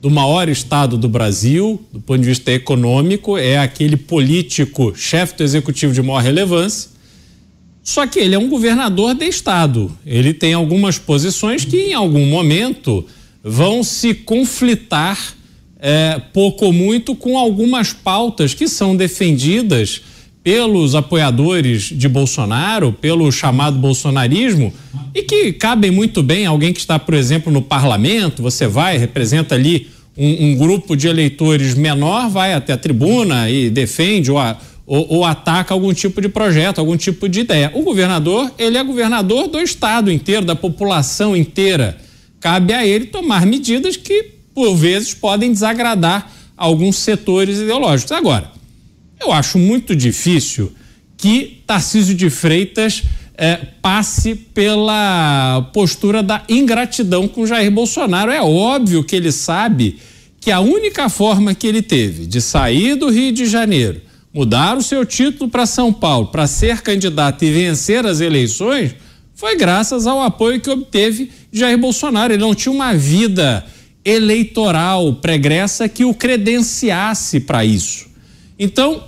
[SPEAKER 5] do maior estado do Brasil, do ponto de vista econômico, é aquele político, chefe do executivo de maior relevância. Só que ele é um governador de estado. Ele tem algumas posições que em algum momento vão se conflitar é, pouco ou muito com algumas pautas que são defendidas pelos apoiadores de Bolsonaro, pelo chamado bolsonarismo, e que cabem muito bem alguém que está, por exemplo, no parlamento, você vai, representa ali um, um grupo de eleitores menor, vai até a tribuna e defende ou, a, ou, ou, ataca algum tipo de projeto, algum tipo de ideia. O governador, ele é governador do estado inteiro, da população inteira cabe a ele tomar medidas que, por vezes, podem desagradar alguns setores ideológicos. Agora, eu acho muito difícil que Tarcísio de Freitas eh, passe pela postura da ingratidão com Jair Bolsonaro. É óbvio que ele sabe que a única forma que ele teve de sair do Rio de Janeiro, mudar o seu título para São Paulo, para ser candidato e vencer as eleições, foi graças ao apoio que obteve Jair Bolsonaro. Ele não tinha uma vida eleitoral pregressa que o credenciasse para isso. Então,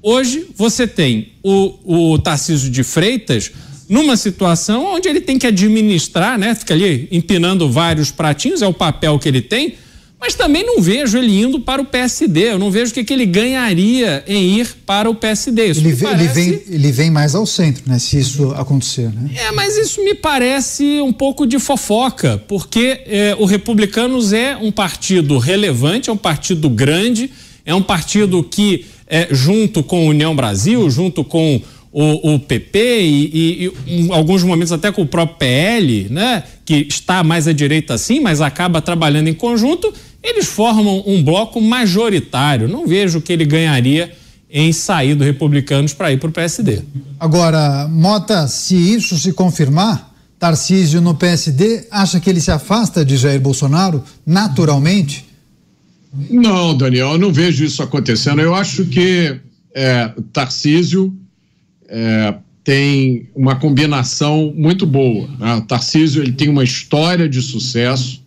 [SPEAKER 5] hoje você tem o, o Tarcísio de Freitas numa situação onde ele tem que administrar, né? Fica ali empinando vários pratinhos, é o papel que ele tem, mas também não vejo ele indo para o PSD. Eu não vejo o que, que ele ganharia em ir para o PSD.
[SPEAKER 2] Isso ele, parece... ele, vem, ele vem mais ao centro, né? Se isso acontecer, né?
[SPEAKER 5] É, mas isso me parece um pouco de fofoca, porque é, o Republicanos é um partido relevante, é um partido grande, é um partido que, é, junto com a União Brasil, junto com o, o PP e, e, e, em alguns momentos até com o próprio PL, né, que está mais à direita sim, mas acaba trabalhando em conjunto, eles formam um bloco majoritário. Não vejo que ele ganharia em sair do Republicanos para ir para o PSD.
[SPEAKER 2] Agora, Mota, se isso se confirmar, Tarcísio no PSD acha que ele se afasta de Jair Bolsonaro naturalmente?
[SPEAKER 4] Não, Daniel, eu não vejo isso acontecendo. Eu acho que é, Tarcísio é, tem uma combinação muito boa. Né? Tarcísio ele tem uma história de sucesso,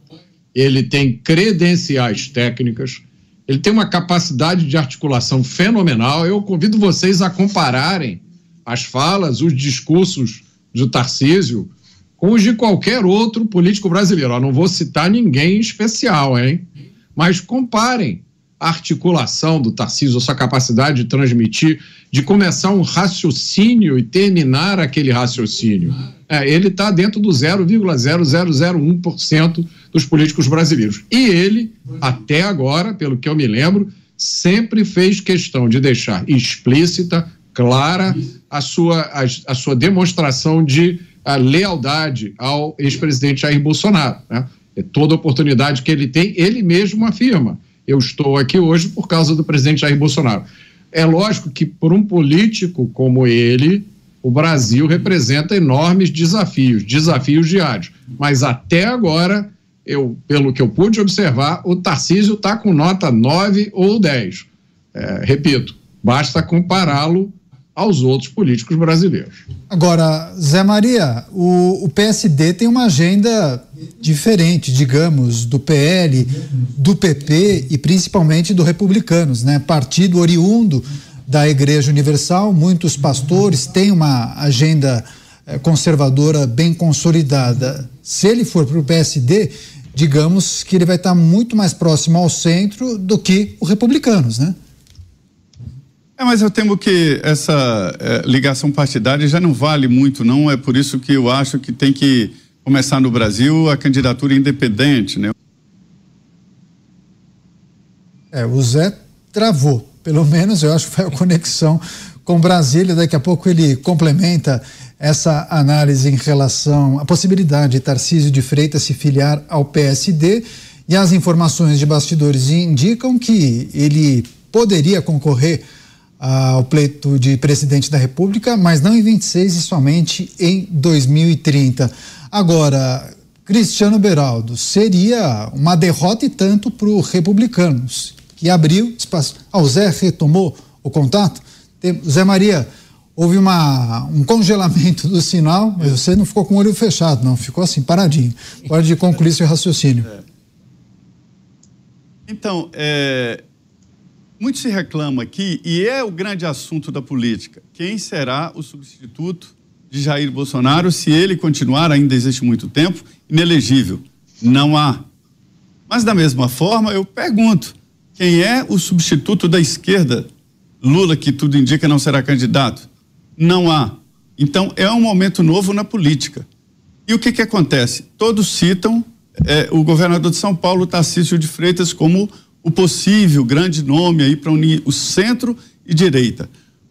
[SPEAKER 4] ele tem credenciais técnicas, ele tem uma capacidade de articulação fenomenal. Eu convido vocês a compararem as falas, os discursos do Tarcísio com os de qualquer outro político brasileiro. Eu não vou citar ninguém especial, hein? Mas comparem articulação do Tarcísio, sua capacidade de transmitir de começar um raciocínio e terminar aquele raciocínio. É, ele está dentro do 0,0001% dos políticos brasileiros. E ele, até agora, pelo que eu me lembro, sempre fez questão de deixar explícita, clara, a sua, a, a sua demonstração de lealdade ao ex-presidente Jair Bolsonaro. Né? É toda oportunidade que ele tem, ele mesmo afirma. Eu estou aqui hoje por causa do presidente Jair Bolsonaro. É lógico que, por um político como ele, o Brasil representa enormes desafios, desafios diários. Mas até agora, eu, pelo que eu pude observar, o Tarcísio está com nota 9 ou 10. É, repito, basta compará-lo aos outros políticos brasileiros.
[SPEAKER 2] Agora, Zé Maria, o, o, PSD tem uma agenda diferente, digamos, do PL, do PP e principalmente do Republicanos, né? Partido oriundo da Igreja Universal, muitos pastores têm uma agenda eh, conservadora bem consolidada. Se ele for para o PSD, digamos que ele vai estar muito mais próximo ao centro do que os republicanos, né?
[SPEAKER 3] É, mas eu temo que essa é, ligação partidária já não vale muito, não. É por isso que eu acho que tem que começar no Brasil a candidatura independente, né?
[SPEAKER 2] É, o Zé travou. Pelo menos eu acho que foi a conexão com Brasília. Daqui a pouco ele complementa essa análise em relação à possibilidade de Tarcísio de Freitas se filiar ao PSD. E as informações de bastidores indicam que ele poderia concorrer ao pleito de presidente da República, mas não em 26 e somente em 2030. Agora, Cristiano Beraldo, seria uma derrota e tanto para os republicanos, que abriu espaço. Ah, o Zé retomou o contato? Tem, Zé Maria, houve uma, um congelamento do sinal, mas você não ficou com o olho fechado, não, ficou assim, paradinho. Pode concluir seu raciocínio. É.
[SPEAKER 3] Então, é, muito se reclama aqui, e é o grande assunto da política: quem será o substituto de Jair Bolsonaro se ele continuar, ainda existe muito tempo, inelegível? Não há. Mas, da mesma forma, eu pergunto: quem é o substituto da esquerda? Lula, que tudo indica, não será candidato? Não há. Então, é um momento novo na política. E o que, que acontece? Todos citam é, o governador de São Paulo, Tarcísio de Freitas, como o possível grande nome aí para unir o centro e direita.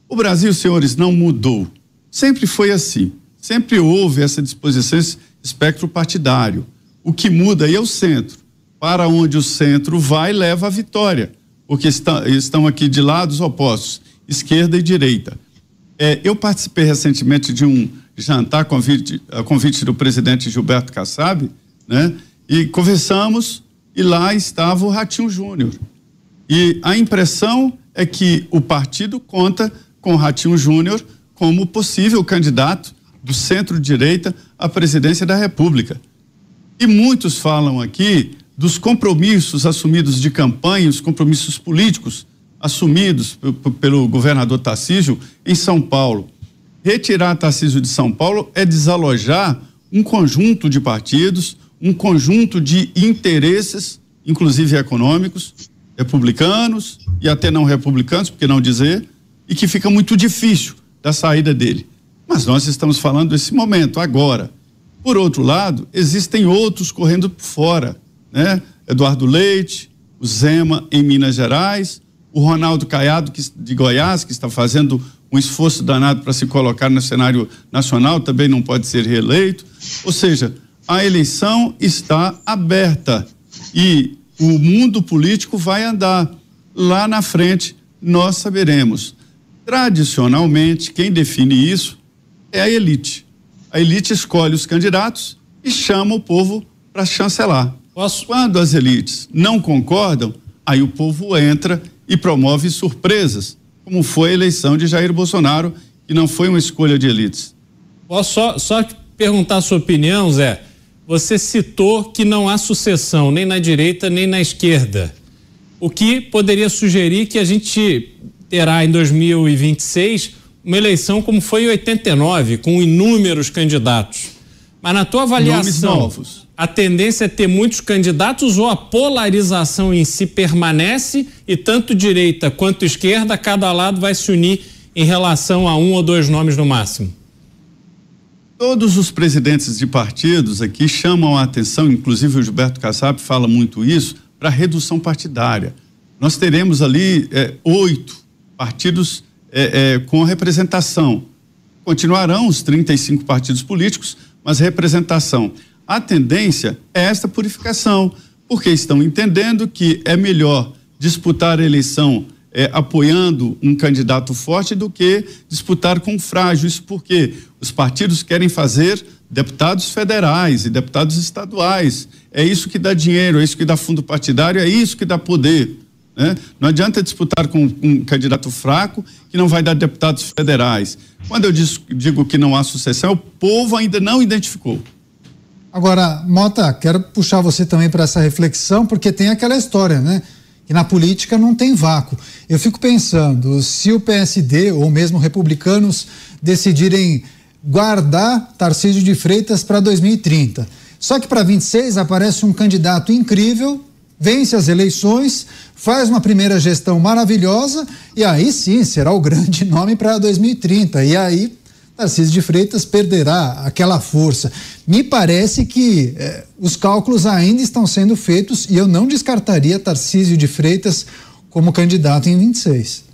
[SPEAKER 3] O Brasil, senhores, não mudou. Sempre foi assim. Sempre houve essa disposição, esse espectro partidário. O que muda aí é o centro. Para onde o centro vai, leva a vitória. Porque está, estão aqui de lados opostos, esquerda e direita. É, eu participei recentemente de um jantar convite, a convite do presidente Gilberto Kassab, né? E conversamos e lá estava o Ratinho Júnior. E a impressão é que o partido conta com o Ratinho Júnior como possível candidato do centro-direita à presidência da República. E muitos falam aqui dos compromissos assumidos de campanha, os compromissos políticos assumidos pelo governador Tarcísio em São Paulo. Retirar Tarcísio de São Paulo é desalojar um conjunto de partidos, um conjunto de interesses, inclusive econômicos, republicanos e até não republicanos, por que não dizer, e que fica muito difícil da saída dele. Mas nós estamos falando desse momento, agora. Por outro lado, existem outros correndo por fora, né? Eduardo Leite, o Zema em Minas Gerais, o Ronaldo Caiado que, de Goiás, que está fazendo um esforço danado para se colocar no cenário nacional, também não pode ser reeleito. Ou seja, a eleição está aberta e o mundo político vai andar. Lá na frente, nós saberemos. Tradicionalmente, quem define isso é a elite. A elite escolhe os candidatos e chama o povo para chancelar. Posso? Quando as elites não concordam, aí o povo entra e promove surpresas, como foi a eleição de Jair Bolsonaro, que não foi uma escolha de elites.
[SPEAKER 5] Posso só, só perguntar a sua opinião, Zé? Você citou que não há sucessão nem na direita nem na esquerda. O que poderia sugerir que a gente terá em 2026 uma eleição como foi em 89, com inúmeros candidatos. Mas na tua avaliação, a tendência é ter muitos candidatos ou a polarização em si permanece e tanto direita quanto esquerda, cada lado vai se unir em relação a um ou dois nomes no máximo?
[SPEAKER 3] Todos os presidentes de partidos aqui chamam a atenção, inclusive o Gilberto Kassab fala muito isso, para redução partidária. Nós teremos ali é, oito partidos é, é, com representação. Continuarão os 35 partidos políticos, mas representação. A tendência é esta purificação, porque estão entendendo que é melhor disputar a eleição é, apoiando um candidato forte do que disputar com frágil. Isso porque os partidos querem fazer deputados federais e deputados estaduais. É isso que dá dinheiro, é isso que dá fundo partidário, é isso que dá poder. Né? Não adianta disputar com um candidato fraco que não vai dar deputados federais. Quando eu digo que não há sucessão, o povo ainda não identificou.
[SPEAKER 2] Agora, Mota, quero puxar você também para essa reflexão, porque tem aquela história, né? que na política não tem vácuo. Eu fico pensando, se o PSD ou mesmo republicanos decidirem guardar Tarcísio de Freitas para 2030. Só que para 26 aparece um candidato incrível, vence as eleições, faz uma primeira gestão maravilhosa e aí sim será o grande nome para 2030. E aí Tarcísio de Freitas perderá aquela força. Me parece que eh, os cálculos ainda estão sendo feitos e eu não descartaria Tarcísio de Freitas como candidato em 26.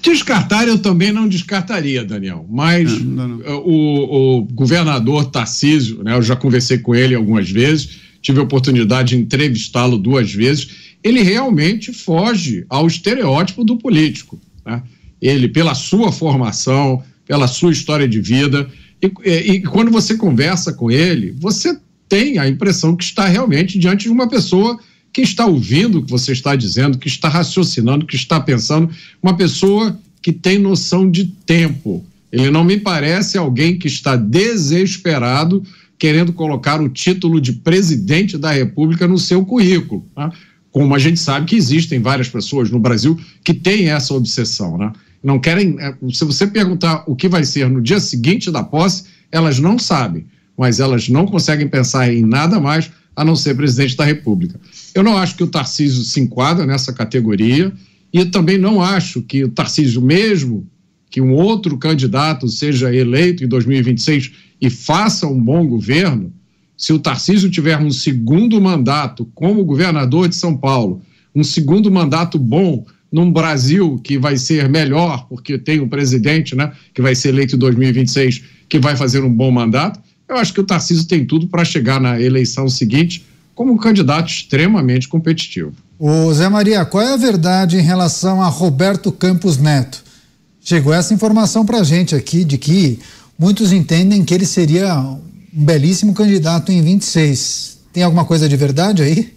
[SPEAKER 4] Descartar eu também não descartaria, Daniel, mas não, não, não. O, o, governador Tarcísio, né, eu já conversei com ele algumas vezes, tive a oportunidade de entrevistá-lo duas vezes, ele realmente foge ao estereótipo do político. Né? Ele, pela sua formação, pela sua história de vida. E, e, e, quando você conversa com ele, você tem a impressão que está realmente diante de uma pessoa que está ouvindo o que você está dizendo, que está raciocinando, que está pensando, uma pessoa que tem noção de tempo. Ele não me parece alguém que está desesperado querendo colocar o título de presidente da República no seu currículo. Né? Como a gente sabe que existem várias pessoas no Brasil que têm essa obsessão. Né? não querem. É, se você perguntar o que vai ser no dia seguinte da posse, elas não sabem, mas elas não conseguem pensar em nada mais a não ser presidente da República. Eu não acho que o Tarcísio se enquadra nessa categoria e também não acho que o Tarcísio, mesmo que um outro candidato seja eleito em 2026 e faça um bom governo, se o Tarcísio tiver um segundo mandato como governador de São Paulo, um segundo mandato bom num Brasil que vai ser melhor, porque tem um presidente né, que vai ser eleito em 2026, que vai fazer um bom mandato, eu acho que o Tarcísio tem tudo para chegar na eleição seguinte como um candidato extremamente competitivo.
[SPEAKER 2] O Zé Maria, qual é a verdade em relação a Roberto Campos Neto? Chegou essa informação para gente aqui de que muitos entendem que ele seria um belíssimo candidato em 26. Tem alguma coisa de verdade aí?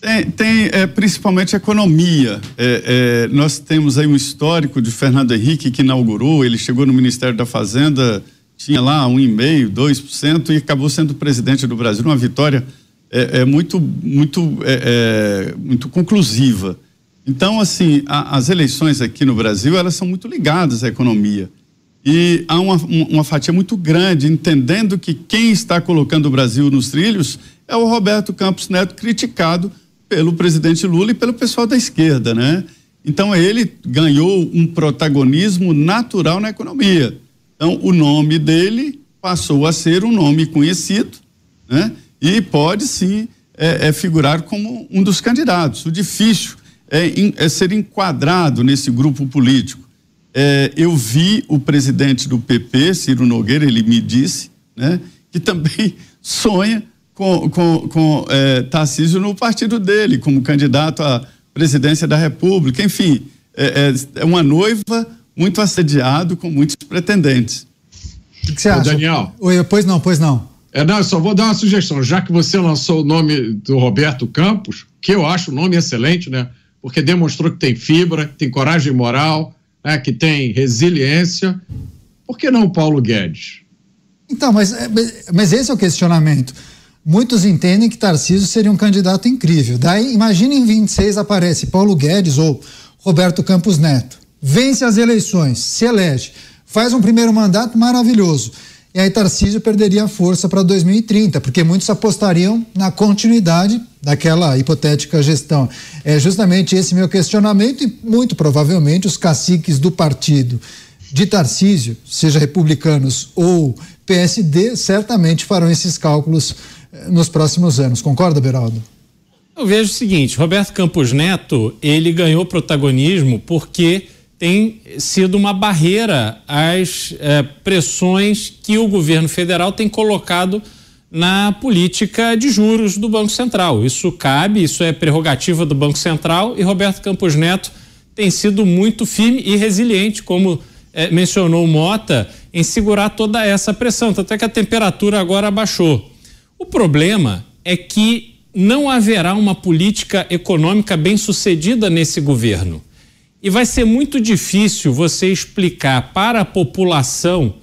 [SPEAKER 3] Tem, tem é, principalmente economia. É, é, nós temos aí um histórico de Fernando Henrique que inaugurou, ele chegou no Ministério da Fazenda, tinha lá 1,5%, 2% e acabou sendo presidente do Brasil. Uma vitória é, é muito, muito, é, muito conclusiva. Então, assim, a, as eleições aqui no Brasil, elas são muito ligadas à economia. E há uma, uma fatia muito grande, entendendo que quem está colocando o Brasil nos trilhos é o Roberto Campos Neto, criticado pelo presidente Lula e pelo pessoal da esquerda, né? Então ele ganhou um protagonismo natural na economia. Então o nome dele passou a ser um nome conhecido, né? E pode sim é, é figurar como um dos candidatos. O difícil é, é ser enquadrado nesse grupo político. É, eu vi o presidente do PP, Ciro Nogueira, ele me disse, né, que também sonha com, com, com é, Tarcísio no partido dele, como candidato à presidência da República. Enfim, é, é, é uma noiva muito assediado com muitos pretendentes.
[SPEAKER 2] O que você acha? Daniel. Oi, pois não, pois não.
[SPEAKER 4] É, não, eu só vou dar uma sugestão. Já que você lançou o nome do Roberto Campos, que eu acho o nome excelente, né? Porque demonstrou que tem fibra, que tem coragem moral, né? que tem resiliência. Por que não Paulo Guedes?
[SPEAKER 2] Então, mas, mas esse é o questionamento. Muitos entendem que Tarcísio seria um candidato incrível. Daí, imagina em 26 aparece Paulo Guedes ou Roberto Campos Neto. Vence as eleições, se elege, faz um primeiro mandato maravilhoso. E aí Tarcísio perderia força para 2030, porque muitos apostariam na continuidade daquela hipotética gestão. É justamente esse meu questionamento e muito provavelmente os caciques do partido de Tarcísio, seja republicanos ou PSD, certamente farão esses cálculos nos próximos anos. Concorda, Beraldo?
[SPEAKER 5] Eu vejo o seguinte: Roberto Campos Neto ele ganhou protagonismo porque tem sido uma barreira às é, pressões que o governo federal tem colocado na política de juros do Banco Central. Isso cabe, isso é prerrogativa do Banco Central e Roberto Campos Neto tem sido muito firme e resiliente, como é, mencionou Mota, em segurar toda essa pressão. Tanto é que a temperatura agora baixou. O problema é que não haverá uma política econômica bem sucedida nesse governo. E vai ser muito difícil você explicar para a população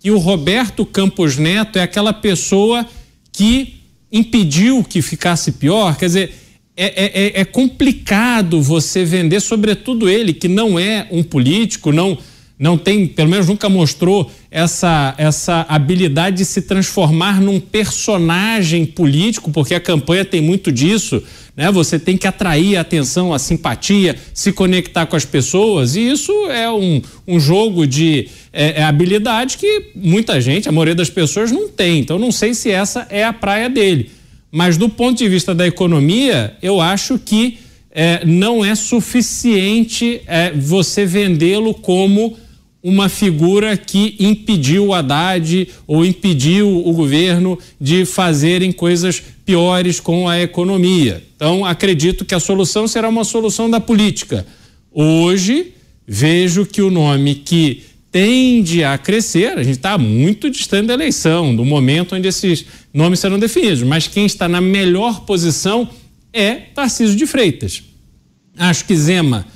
[SPEAKER 5] que o Roberto Campos Neto é aquela pessoa que impediu que ficasse pior. Quer dizer, é, é, é, é complicado você vender, sobretudo ele, que não é um político, não não tem, pelo menos nunca mostrou essa, essa habilidade de se transformar num personagem político, porque a campanha tem muito disso, né? Você tem que atrair a atenção, a simpatia, se conectar com as pessoas, e isso é um, um jogo de é, é habilidade que muita gente, a maioria das pessoas, não tem. Então, não sei se essa é a praia dele. Mas do ponto de vista da economia, eu acho que é, não é suficiente é, você vendê-lo como uma figura que impediu o Haddad ou impediu o governo de fazerem coisas piores com a economia. Então, acredito que a solução será uma solução da política. Hoje, vejo que o nome que tende a crescer, a gente está muito distante da eleição, do momento onde esses nomes serão definidos, mas quem está na melhor posição é Tarcísio de Freitas. Acho que Zema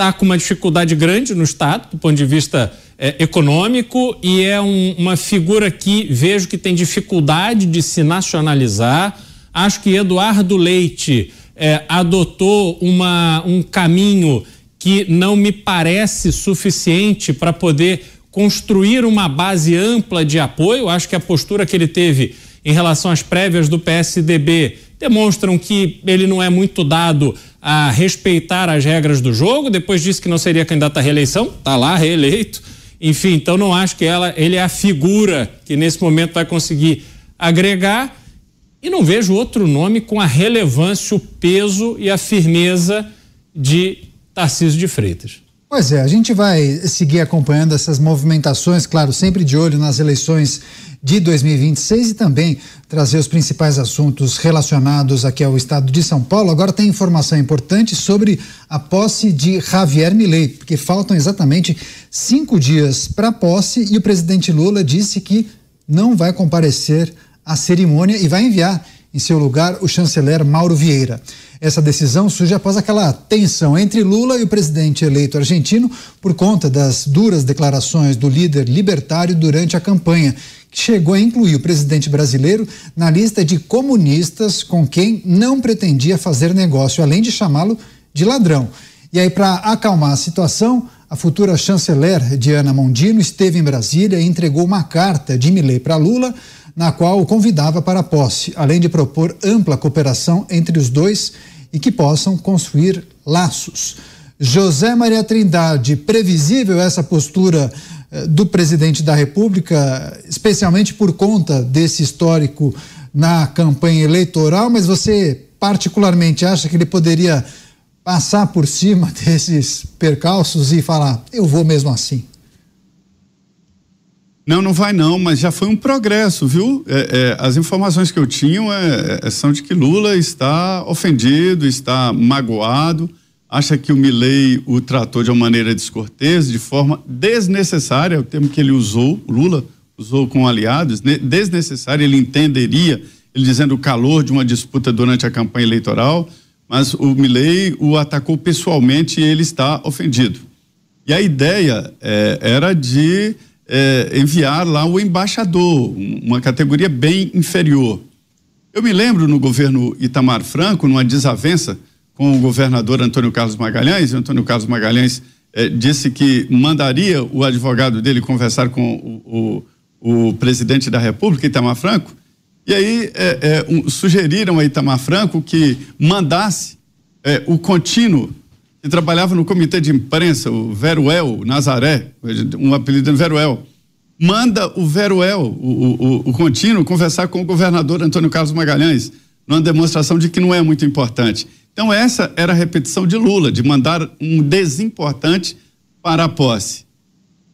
[SPEAKER 5] está com uma dificuldade grande no Estado, do ponto de vista é, econômico, e é um, uma figura que vejo que tem dificuldade de se nacionalizar. Acho que Eduardo Leite é, adotou uma, um caminho que não me parece suficiente para poder construir uma base ampla de apoio. Acho que a postura que ele teve em relação às prévias do PSDB demonstram que ele não é muito dado a respeitar as regras do jogo, depois disse que não seria candidato à reeleição, está lá reeleito. Enfim, então não acho que ela, ele é a figura que nesse momento vai conseguir agregar e não vejo outro nome com a relevância, o peso e a firmeza de Tarcísio de Freitas.
[SPEAKER 2] Pois é, a gente vai seguir acompanhando essas movimentações, claro, sempre de olho nas eleições de 2026 e também trazer os principais assuntos relacionados aqui ao estado de São Paulo. Agora tem informação importante sobre a posse de Javier Milei, porque faltam exatamente cinco dias para a posse e o presidente Lula disse que não vai comparecer à cerimônia e vai enviar em seu lugar o chanceler Mauro Vieira. Essa decisão surge após aquela tensão entre Lula e o presidente eleito argentino por conta das duras declarações do líder libertário durante a campanha, que chegou a incluir o presidente brasileiro na lista de comunistas com quem não pretendia fazer negócio, além de chamá-lo de ladrão. E aí, para acalmar a situação, a futura chanceler Diana Mondino esteve em Brasília e entregou uma carta de Milley para Lula, na qual o convidava para a posse, além de propor ampla cooperação entre os dois e que possam construir laços. José Maria Trindade, previsível essa postura eh, do presidente da República, especialmente por conta desse histórico na campanha eleitoral, mas você particularmente acha que ele poderia passar por cima desses percalços e falar: eu vou mesmo assim?
[SPEAKER 3] Não, não vai não, mas já foi um progresso, viu? É, é, as informações que eu tinha é, é, são de que Lula está ofendido, está magoado, acha que o Milley o tratou de uma maneira descortês, de forma desnecessária, é o termo que ele usou, Lula usou com aliados, desnecessária, ele entenderia, ele dizendo o calor de uma disputa durante a campanha eleitoral, mas o Milley o atacou pessoalmente e ele está ofendido. E a ideia é, era de é, enviar lá o embaixador, uma categoria bem inferior. Eu me lembro no governo Itamar Franco, numa desavença com o governador Antônio Carlos Magalhães, e Antônio Carlos Magalhães é, disse que mandaria o advogado dele conversar com o, o, o presidente da República, Itamar Franco, e aí é, é, um, sugeriram a Itamar Franco que mandasse o contínuo que trabalhava no comitê de imprensa, o Veruel Nazaré, um apelido de Veruel, manda o Veruel, o, o, o contínuo, conversar com o governador Antônio Carlos Magalhães, numa demonstração de que não é muito importante. Então, essa era a repetição de Lula, de mandar um desimportante para a posse.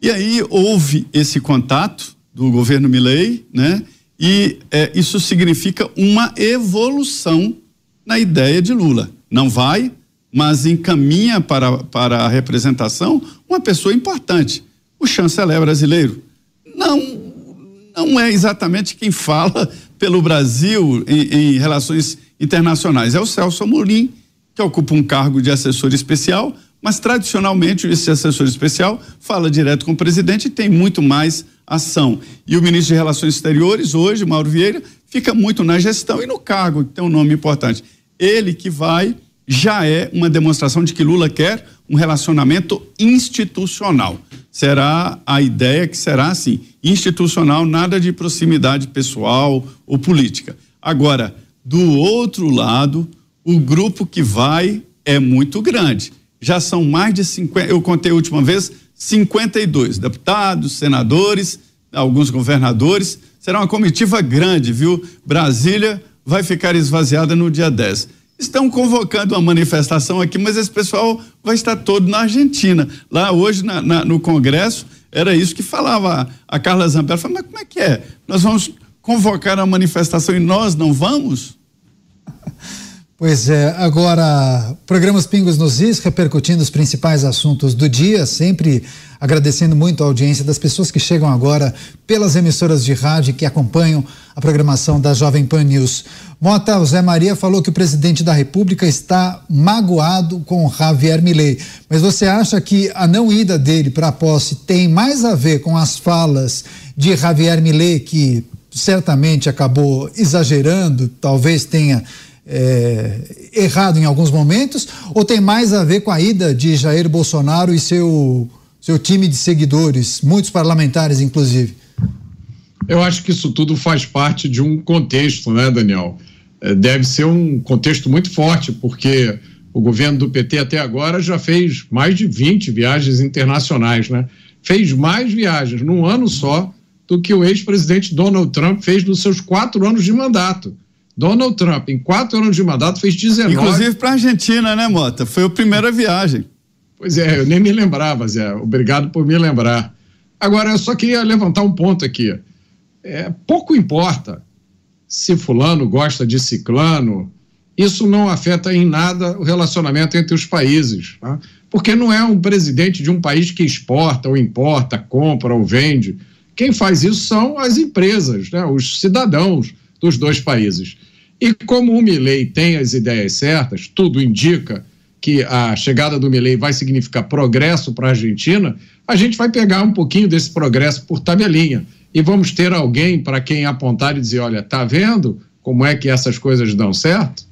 [SPEAKER 3] E aí houve esse contato do governo Milley, né? E é, isso significa uma evolução na ideia de Lula. Não vai mas encaminha para, para a representação uma pessoa importante. O chanceler brasileiro não, não é exatamente quem fala pelo Brasil em, em relações internacionais. É o Celso Amorim, que ocupa um cargo de assessor especial, mas tradicionalmente esse assessor especial fala direto com o presidente e tem muito mais ação. E o ministro de Relações Exteriores, hoje, Mauro Vieira, fica muito na gestão e no cargo, que tem um nome importante. Ele que vai já é uma demonstração de que Lula quer um relacionamento institucional. Será a ideia que será assim, institucional, nada de proximidade pessoal ou política. Agora, do outro lado, o grupo que vai é muito grande. Já são mais de 50, eu contei a última vez, 52 deputados, senadores, alguns governadores. Será uma comitiva grande, viu? Brasília vai ficar esvaziada no dia 10 estão convocando uma manifestação aqui, mas esse pessoal vai estar todo na Argentina. Lá hoje, na, na, no Congresso, era isso que falava a Carla Zambelli. Falei, mas como é que é? Nós vamos convocar a manifestação e nós não vamos?
[SPEAKER 2] Pois é, agora, programas Pingos nos Is, repercutindo os principais assuntos do dia, sempre agradecendo muito a audiência das pessoas que chegam agora pelas emissoras de rádio que acompanham a programação da Jovem Pan News. Mota, Zé Maria falou que o presidente da República está magoado com Javier Milei, mas você acha que a não ida dele para a posse tem mais a ver com as falas de Javier Milei, que certamente acabou exagerando, talvez tenha é, errado em alguns momentos, ou tem mais a ver com a ida de Jair Bolsonaro e seu, seu time de seguidores, muitos parlamentares, inclusive?
[SPEAKER 4] Eu acho que isso tudo faz parte de um contexto, né, Daniel? É, deve ser um contexto muito forte, porque o governo do PT até agora já fez mais de 20 viagens internacionais, né? Fez mais viagens num ano só do que o ex-presidente Donald Trump fez nos seus quatro anos de mandato. Donald Trump, em quatro anos de mandato, fez 19.
[SPEAKER 3] Inclusive para a Argentina, né, Mota? Foi a primeira viagem.
[SPEAKER 4] Pois é, eu nem me lembrava, Zé. Obrigado por me lembrar. Agora, eu só queria levantar um ponto aqui. É, pouco importa se Fulano gosta de Ciclano, isso não afeta em nada o relacionamento entre os países. Tá? Porque não é um presidente de um país que exporta ou importa, compra ou vende. Quem faz isso são as empresas, né? os cidadãos dos dois países. E como o Milley tem as ideias certas, tudo indica que a chegada do Milley vai significar progresso para a Argentina, a gente vai pegar um pouquinho desse progresso por tabelinha e vamos ter alguém para quem apontar e dizer, olha, tá vendo como é que essas coisas dão certo?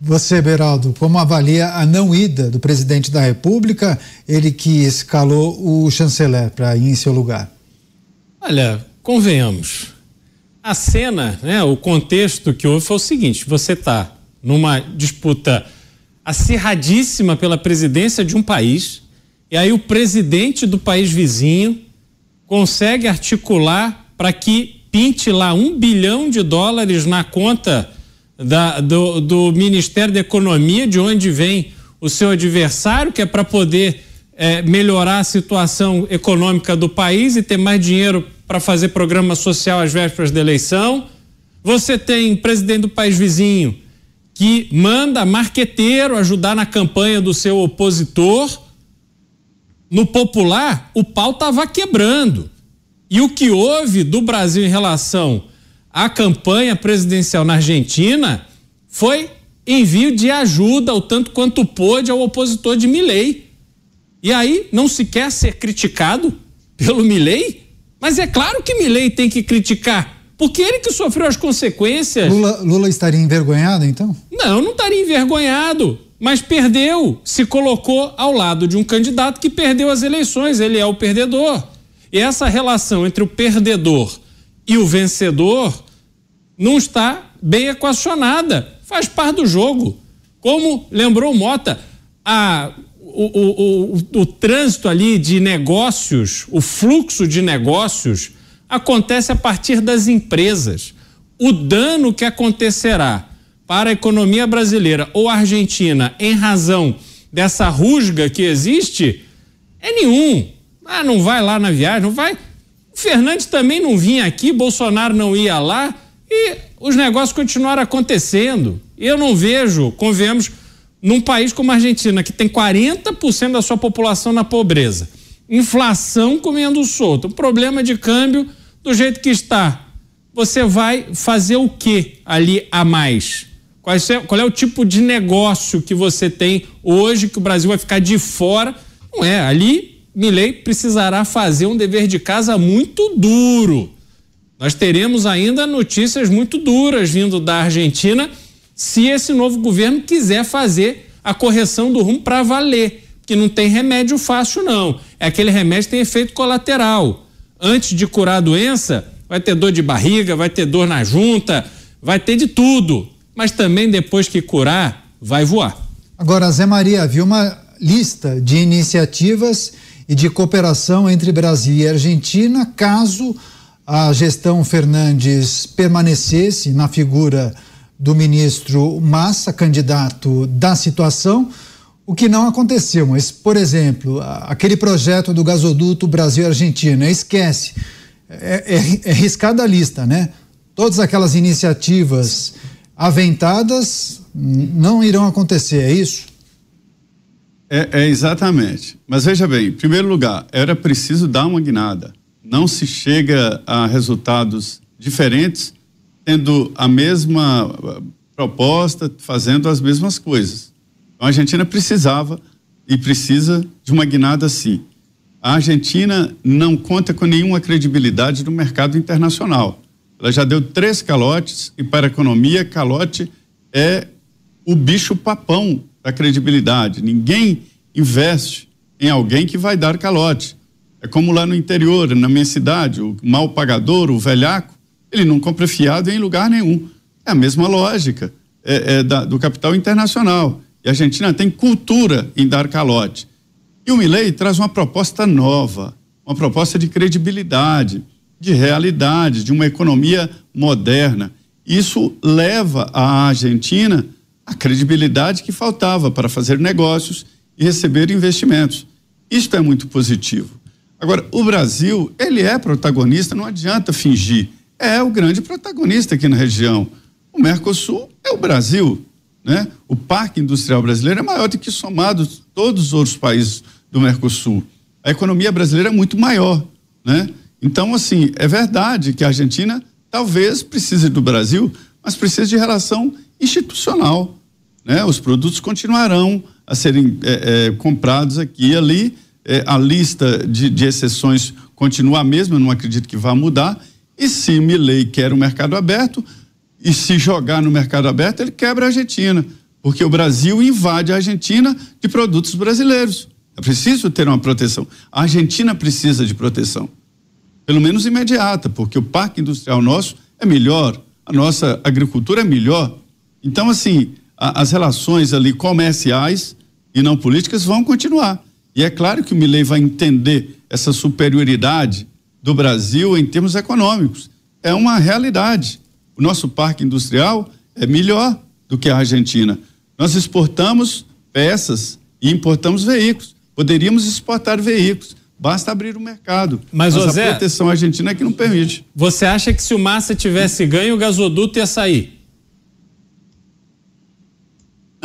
[SPEAKER 2] Você, Beraldo, como avalia a não ida do presidente da República, ele que escalou o chanceler para ir em seu lugar?
[SPEAKER 5] Olha, convenhamos, a cena, né, o contexto que houve foi o seguinte: você está numa disputa acirradíssima pela presidência de um país, e aí o presidente do país vizinho consegue articular para que pinte lá um bilhão de dólares na conta da, do, do Ministério da Economia, de onde vem o seu adversário, que é para poder é, melhorar a situação econômica do país e ter mais dinheiro para fazer programa social às vésperas da eleição. Você tem presidente do país vizinho que manda marqueteiro ajudar na campanha do seu opositor. No popular, o pau estava quebrando. E o que houve do Brasil em relação à campanha presidencial na Argentina foi envio de ajuda, o tanto quanto pôde, ao opositor de Milley. E aí não se quer ser criticado pelo Milley? Mas é claro que Milley tem que criticar, porque ele que sofreu as consequências.
[SPEAKER 2] Lula, Lula estaria envergonhado, então?
[SPEAKER 5] Não, não estaria envergonhado, mas perdeu, se colocou ao lado de um candidato que perdeu as eleições, ele é o perdedor. E essa relação entre o perdedor e o vencedor não está bem equacionada, faz parte do jogo. Como lembrou Mota, a, o, o, o, trânsito ali de negócios, o fluxo de negócios, acontece a partir das empresas. O dano que acontecerá para a economia brasileira ou argentina em razão dessa rusga que existe é nenhum. Ah, não vai lá na viagem, não vai. O Fernandes também não vinha aqui, Bolsonaro não ia lá e os negócios continuaram acontecendo. Eu não vejo, convenhamos, num país como a Argentina, que tem 40% da sua população na pobreza, inflação comendo solto, problema de câmbio do jeito que está, você vai fazer o que ali a mais? Qual é, qual é o tipo de negócio que você tem hoje que o Brasil vai ficar de fora? Não é, ali Milei precisará fazer um dever de casa muito duro. Nós teremos ainda notícias muito duras vindo da Argentina se esse novo governo quiser fazer a correção do rumo para valer, que não tem remédio fácil não. É aquele remédio que tem efeito colateral. Antes de curar a doença, vai ter dor de barriga, vai ter dor na junta, vai ter de tudo. Mas também depois que curar, vai voar.
[SPEAKER 2] Agora, Zé Maria, havia uma lista de iniciativas e de cooperação entre Brasil e Argentina caso a gestão Fernandes permanecesse na figura do ministro Massa, candidato da situação, o que não aconteceu. Mas, por exemplo, aquele projeto do gasoduto Brasil-Argentina, esquece, é, é, é riscada a lista, né? Todas aquelas iniciativas aventadas não irão acontecer, é isso?
[SPEAKER 3] É, é, exatamente. Mas veja bem, em primeiro lugar, era preciso dar uma guinada. Não se chega a resultados diferentes tendo a mesma uh, proposta, fazendo as mesmas coisas. Então a Argentina precisava e precisa de uma guinada assim. A Argentina não conta com nenhuma credibilidade no mercado internacional. Ela já deu três calotes e para a economia, calote é o bicho papão da credibilidade. Ninguém investe em alguém que vai dar calote. É como lá no interior, na minha cidade, o mal pagador, o velhaco, ele não compra fiado em lugar nenhum. É a mesma lógica é, é da, do capital internacional. E a Argentina tem cultura em dar calote. E o Milei traz uma proposta nova, uma proposta de credibilidade, de realidade, de uma economia moderna. Isso leva a Argentina a credibilidade que faltava para fazer negócios e receber investimentos. Isto é muito positivo. Agora, o Brasil, ele é protagonista, não adianta fingir é o grande protagonista aqui na região. O Mercosul é o Brasil, né? O parque industrial brasileiro é maior do que somados todos os outros países do Mercosul. A economia brasileira é muito maior, né? Então, assim, é verdade que a Argentina talvez precise do Brasil, mas precisa de relação institucional, né? Os produtos continuarão a serem é, é, comprados aqui e ali. É, a lista de, de exceções continua a mesma, não acredito que vá mudar e se Milley quer o um mercado aberto, e se jogar no mercado aberto, ele quebra a Argentina, porque o Brasil invade a Argentina de produtos brasileiros. É preciso ter uma proteção. A Argentina precisa de proteção, pelo menos imediata, porque o parque industrial nosso é melhor, a nossa agricultura é melhor. Então, assim, a, as relações ali comerciais e não políticas vão continuar. E é claro que o Milley vai entender essa superioridade do Brasil em termos econômicos. É uma realidade. O nosso parque industrial é melhor do que a Argentina. Nós exportamos peças e importamos veículos. Poderíamos exportar veículos. Basta abrir o mercado.
[SPEAKER 5] Mas,
[SPEAKER 3] Mas
[SPEAKER 5] Zé,
[SPEAKER 3] a proteção argentina é que não permite.
[SPEAKER 5] Você acha que se o Massa tivesse ganho, o gasoduto ia sair?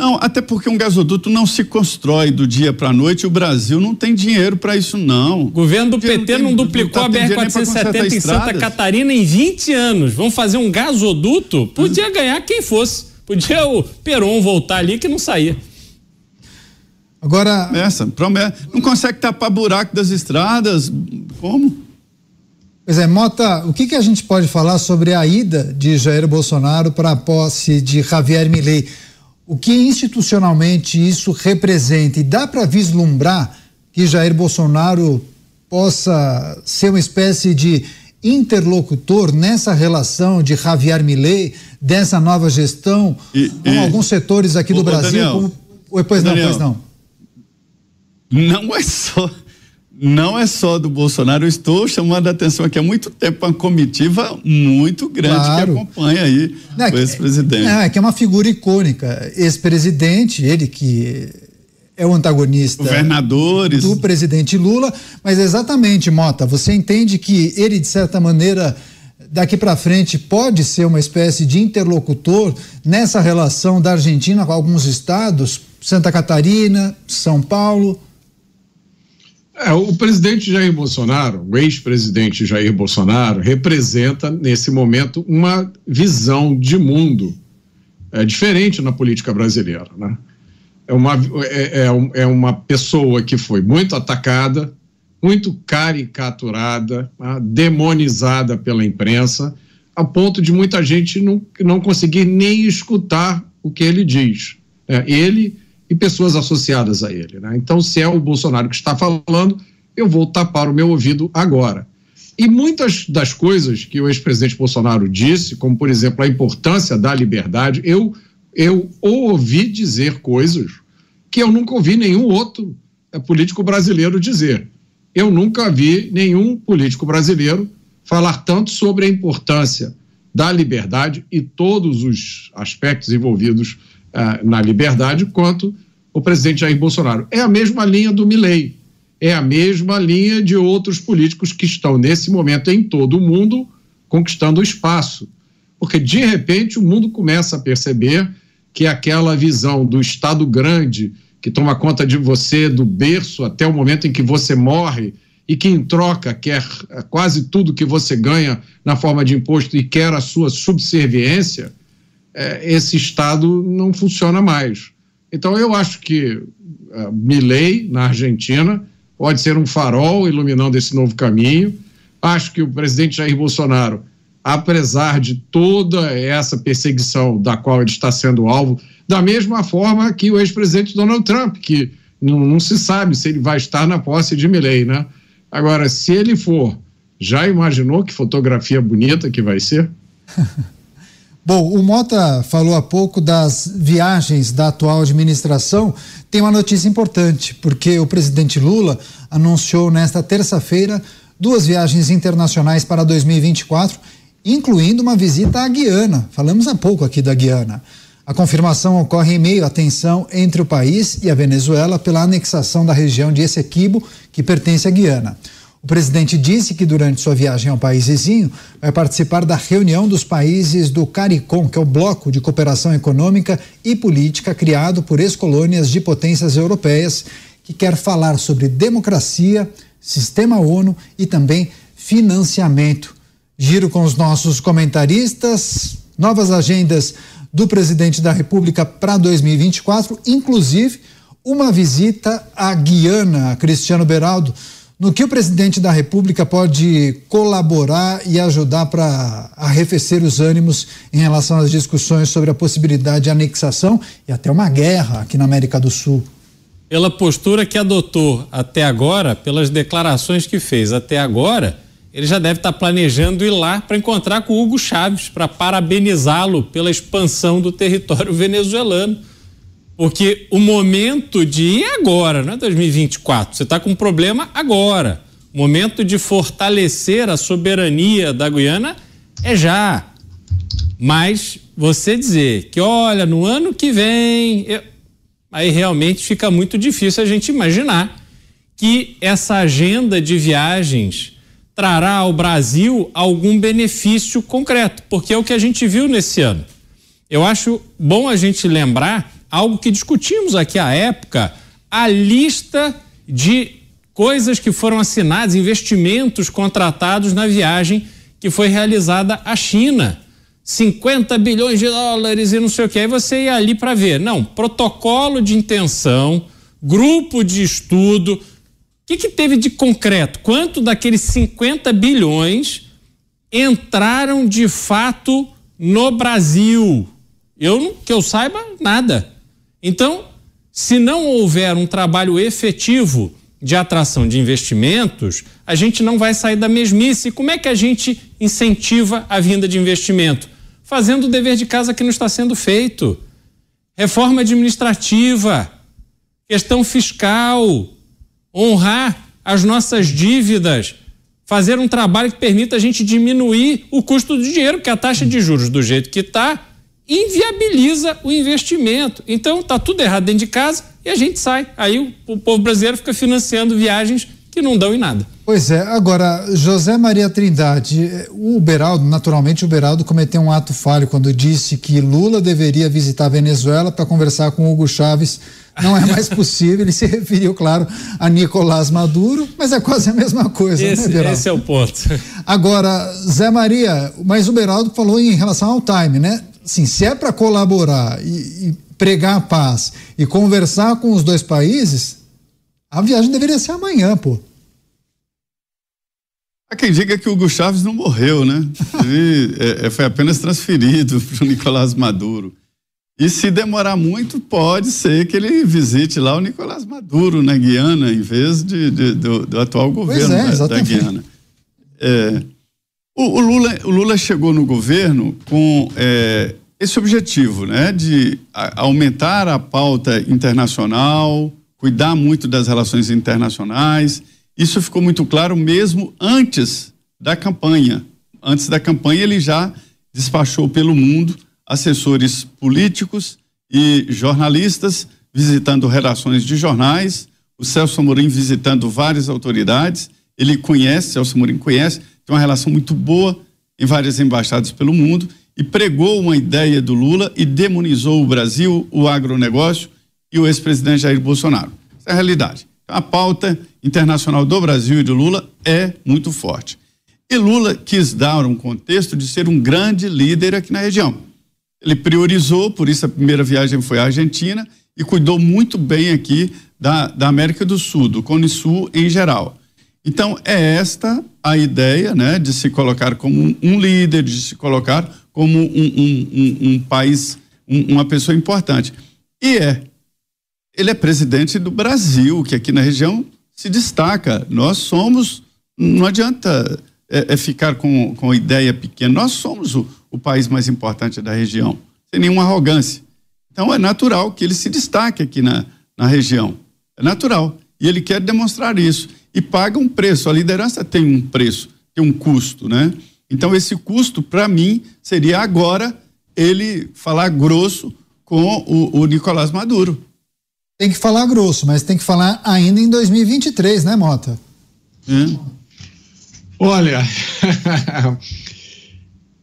[SPEAKER 3] Não, até porque um gasoduto não se constrói do dia para a noite. O Brasil não tem dinheiro para isso, não.
[SPEAKER 5] O governo do PT não, tem, não duplicou não tá a BR-470 em Santa Catarina em 20 anos. Vamos fazer um gasoduto? Podia uhum. ganhar quem fosse. Podia o Peron voltar ali que não saía.
[SPEAKER 3] Agora. Essa, promessa. Não consegue tapar buraco das estradas. Como?
[SPEAKER 2] Pois é, Mota, o que, que a gente pode falar sobre a ida de Jair Bolsonaro para a posse de Javier Milei? O que institucionalmente isso representa? E dá para vislumbrar que Jair Bolsonaro possa ser uma espécie de interlocutor nessa relação de Javier Milei, dessa nova gestão, e, com e, alguns setores aqui do Brasil,
[SPEAKER 3] Daniel,
[SPEAKER 2] como... Oi, pois Daniel, não, pois não.
[SPEAKER 3] Não é só não é só do Bolsonaro, eu estou chamando a atenção aqui há muito tempo uma comitiva muito grande claro. que acompanha aí não, o ex-presidente.
[SPEAKER 2] É, é, que é uma figura icônica, ex-presidente, ele que é o antagonista
[SPEAKER 3] Governadores.
[SPEAKER 2] do presidente Lula, mas exatamente, Mota, você entende que ele de certa maneira daqui para frente pode ser uma espécie de interlocutor nessa relação da Argentina com alguns estados, Santa Catarina, São Paulo?
[SPEAKER 4] É, o presidente Jair Bolsonaro, o ex-presidente Jair Bolsonaro, representa, nesse momento, uma visão de mundo é, diferente na política brasileira. Né? É, uma, é, é, é uma pessoa que foi muito atacada, muito caricaturada, né? demonizada pela imprensa, a ponto de muita gente não, não conseguir nem escutar o que ele diz. É, ele e pessoas associadas a ele. Né? Então, se é o Bolsonaro que está falando, eu vou tapar o meu ouvido agora. E muitas das coisas que o ex-presidente Bolsonaro disse, como por exemplo a importância da liberdade, eu, eu ouvi dizer coisas que eu nunca ouvi nenhum outro eh, político brasileiro dizer. Eu nunca vi nenhum político brasileiro falar tanto sobre a importância da liberdade e todos os aspectos envolvidos uh, na liberdade quanto o presidente Jair Bolsonaro. É a mesma linha do Milley, é a mesma linha de outros políticos que estão nesse momento em todo o mundo conquistando espaço. Porque de repente o mundo começa a perceber que aquela visão do Estado grande que toma conta de você do berço até o momento em que você morre e que em troca quer quase tudo que você ganha na forma de imposto e quer a sua subserviência, é, esse Estado não funciona mais. Então, eu acho que uh, Milley, na Argentina, pode ser um farol iluminando esse novo caminho. Acho que o presidente Jair Bolsonaro, apesar de toda essa perseguição da qual ele está sendo alvo, da mesma forma que o ex-presidente Donald Trump, que não, não, se sabe se ele vai estar na posse de Milley, né? Agora, se ele for, já imaginou que fotografia bonita que vai ser?
[SPEAKER 2] Bom, o Mota falou há pouco das viagens da atual administração. Tem uma notícia importante, porque o presidente Lula anunciou nesta terça-feira duas viagens internacionais para 2024, incluindo uma visita à Guiana. Falamos há pouco aqui da Guiana. A confirmação ocorre em meio à tensão entre o país e a Venezuela pela anexação da região de Essequibo, que pertence à Guiana. O presidente disse que durante sua viagem ao país vizinho vai participar da reunião dos países do CARICOM, que é o bloco de cooperação econômica e política criado por ex-colônias de potências europeias, que quer falar sobre democracia, sistema ONU e também financiamento. Giro com os nossos comentaristas, novas agendas do presidente da República para 2024, inclusive uma visita à Guiana, Cristiano Beraldo no que o presidente da República pode colaborar e ajudar para arrefecer os ânimos em relação às discussões sobre a possibilidade de anexação e até uma guerra aqui na América do Sul?
[SPEAKER 5] Pela postura que adotou até agora, pelas declarações que fez até agora, ele já deve estar planejando ir lá para encontrar com Hugo Chávez para parabenizá-lo pela expansão do território venezuelano porque o momento de ir agora, não é 2024. Você está com um problema agora. O momento de fortalecer a soberania da Guiana é já. Mas você dizer que, olha, no ano que vem. Eu... aí realmente fica muito difícil a gente imaginar que essa agenda de viagens trará ao Brasil algum benefício concreto, porque é o que a gente viu nesse ano. Eu acho bom a gente lembrar algo que discutimos aqui à época, a lista de coisas que foram assinadas, investimentos contratados na viagem que foi realizada à China. 50 bilhões de dólares e não sei o que. Aí você ia ali para ver. Não, protocolo de intenção, grupo de estudo. O que, que teve de concreto? Quanto daqueles 50 bilhões entraram de fato no Brasil? Eu, que eu saiba, nada. Então, se não houver um trabalho efetivo de atração de investimentos, a gente não vai sair da mesmice. Como é que a gente incentiva a vinda de investimento? Fazendo o dever de casa que não está sendo feito. Reforma administrativa, questão fiscal, honrar as nossas dívidas, fazer um trabalho que permita a gente diminuir o custo do dinheiro, porque a taxa de juros do jeito que está inviabiliza o investimento. Então tá tudo errado dentro de casa e a gente sai. Aí o, o povo brasileiro fica financiando viagens que não dão em nada.
[SPEAKER 2] Pois é, agora, José Maria Trindade, o Beraldo, naturalmente o Beraldo cometeu um ato falho quando disse que Lula deveria visitar a Venezuela para conversar com Hugo Chávez. Não é mais possível, ele se referiu, claro, a Nicolás Maduro, mas é quase a mesma coisa,
[SPEAKER 5] esse,
[SPEAKER 2] né, Beraldo?
[SPEAKER 5] Esse é o ponto.
[SPEAKER 2] Agora, Zé Maria, mas o Beraldo falou em relação ao time, né? Sim, se é para colaborar e, e pregar a paz e conversar com os dois países, a viagem deveria ser amanhã, pô.
[SPEAKER 3] Há quem diga que o Hugo Chaves não morreu, né? Ele é, é foi apenas transferido para o Nicolás Maduro. E se demorar muito, pode ser que ele visite lá o Nicolás Maduro na Guiana, em vez de, de do, do, atual governo é, da, da, Guiana. É, o, o, Lula, o Lula chegou no governo com é, esse objetivo, né, de aumentar a pauta internacional, cuidar muito das relações internacionais. Isso ficou muito claro mesmo antes da campanha. Antes da campanha, ele já despachou pelo mundo assessores políticos e jornalistas visitando redações de jornais, o Celso Amorim visitando várias autoridades. Ele conhece, Celso Amorim conhece, tem uma relação muito boa em várias embaixadas pelo mundo e pregou uma ideia do Lula e demonizou o Brasil, o agronegócio e o ex-presidente Jair Bolsonaro. Essa é a realidade. A pauta internacional do Brasil e do Lula é muito forte. E Lula quis dar um contexto de ser um grande líder aqui na região. Ele priorizou, por isso a primeira viagem foi à Argentina e cuidou muito bem aqui da, da América do Sul, do Cone Sul em geral. Então, é esta a ideia né, de se colocar como um líder, de se colocar como um, um, um país, uma pessoa importante. E é. Ele é presidente do Brasil, que aqui na região se destaca. Nós somos, não adianta é, é ficar com, com ideia pequena, nós somos o, o país mais importante da região, sem nenhuma arrogância. Então é natural que ele se destaque aqui na, na região. É natural. E ele quer demonstrar isso. E paga um preço. A liderança tem um preço, tem um custo, né? Então, esse custo, para mim, seria agora ele falar grosso com o, o Nicolás Maduro.
[SPEAKER 2] Tem que falar grosso, mas tem que falar ainda em 2023, né, Mota?
[SPEAKER 4] É. Olha,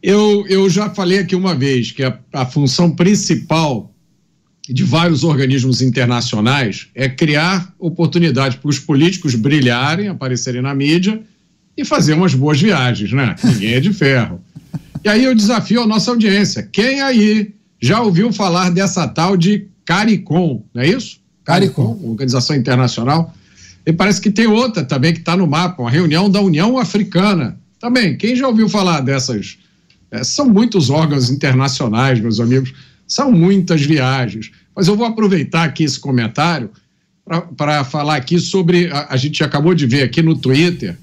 [SPEAKER 4] eu, eu já falei aqui uma vez que a, a função principal de vários organismos internacionais é criar oportunidade para os políticos brilharem, aparecerem na mídia e fazer umas boas viagens, né? Ninguém é de ferro. E aí eu desafio a nossa audiência. Quem aí já ouviu falar dessa tal de CARICOM, não é isso? CARICOM, Organização Internacional. E parece que tem outra também que está no mapa, uma reunião da União Africana. Também, quem já ouviu falar dessas? É, são muitos órgãos internacionais, meus amigos, são muitas viagens. Mas eu vou aproveitar aqui esse comentário para falar aqui sobre. A, a gente acabou de ver aqui no Twitter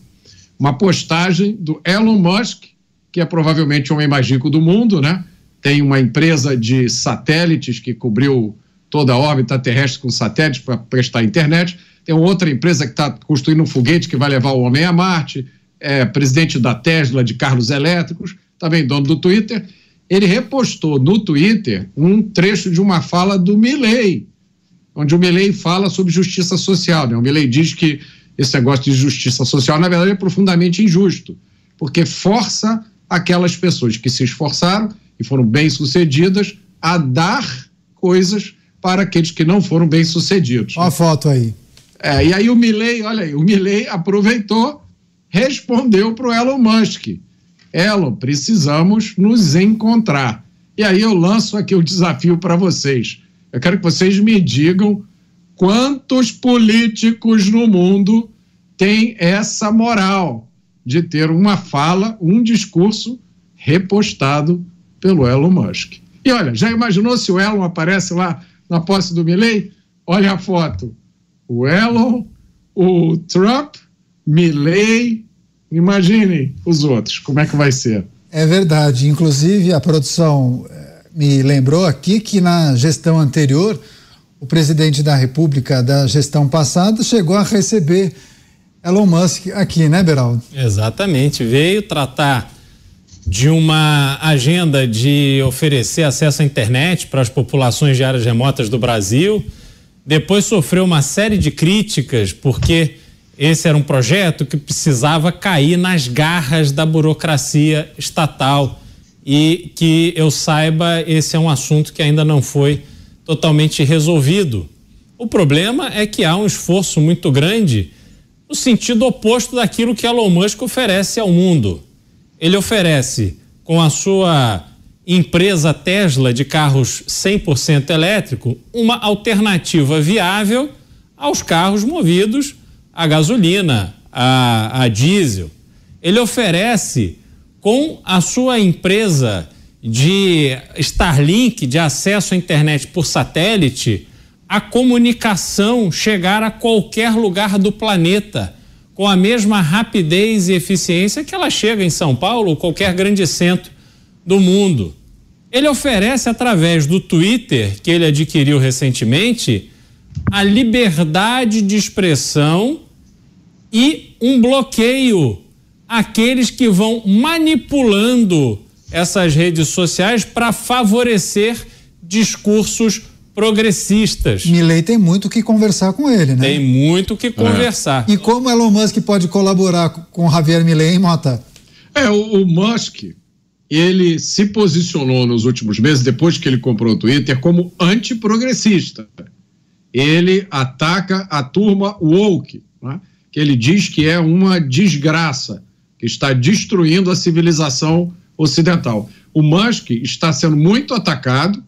[SPEAKER 4] uma postagem do Elon Musk, que é provavelmente o homem mais rico do mundo, né? Tem uma empresa de satélites que cobriu toda a órbita terrestre com satélites para prestar internet. Tem outra empresa que está construindo um foguete que vai levar o homem a Marte. É presidente da Tesla de carros elétricos, também dono do Twitter. Ele repostou no Twitter um trecho de uma fala do Milley, onde o Milley fala sobre justiça social. Né? O Milley diz que esse negócio de justiça social, na verdade, é profundamente injusto, porque força aquelas pessoas que se esforçaram e foram bem-sucedidas a dar coisas para aqueles que não foram bem-sucedidos.
[SPEAKER 2] Olha a foto aí.
[SPEAKER 4] É, e aí o Milley, olha aí, o Milley aproveitou, respondeu para o Elon Musk. Elon, precisamos nos encontrar. E aí eu lanço aqui o desafio para vocês. Eu quero que vocês me digam quantos políticos no mundo têm essa moral de ter uma fala, um discurso repostado pelo Elon Musk. E olha, já imaginou se o Elon aparece lá na posse do Milley? Olha a foto. O Elon, o Trump, Milley, imaginem os outros, como é que vai ser?
[SPEAKER 2] É verdade. Inclusive, a produção eh, me lembrou aqui que na gestão anterior, o presidente da República da gestão passada chegou a receber Elon Musk aqui, né, Beraldo?
[SPEAKER 5] Exatamente. Veio tratar de uma agenda de oferecer acesso à internet para as populações de áreas remotas do Brasil. Depois sofreu uma série de críticas porque esse era um projeto que precisava cair nas garras da burocracia estatal e que eu saiba, esse é um assunto que ainda não foi totalmente resolvido. O problema é que há um esforço muito grande no sentido oposto daquilo que Elon Musk oferece ao mundo ele oferece com a sua empresa Tesla de carros 100% elétrico uma alternativa viável aos carros movidos a gasolina, a, a diesel. Ele oferece com a sua empresa de Starlink, de acesso à internet por satélite, a comunicação chegar a qualquer lugar do planeta com a mesma rapidez e eficiência que ela chega em São Paulo ou qualquer grande centro do mundo. Ele oferece, através do Twitter, que ele adquiriu recentemente, a liberdade de expressão e um bloqueio àqueles que vão manipulando essas redes sociais para favorecer discursos progressistas.
[SPEAKER 2] Milley tem muito que conversar com ele, né?
[SPEAKER 5] Tem muito que conversar.
[SPEAKER 2] É. E como Elon Musk pode colaborar com Javier Milley, hein, Mota?
[SPEAKER 4] É, o, o Musk, ele se posicionou nos últimos meses, depois que ele comprou o Twitter, como antiprogressista. Ele ataca a turma woke, né? que ele diz que é uma desgraça, que está destruindo a civilização ocidental. O Musk está sendo muito atacado,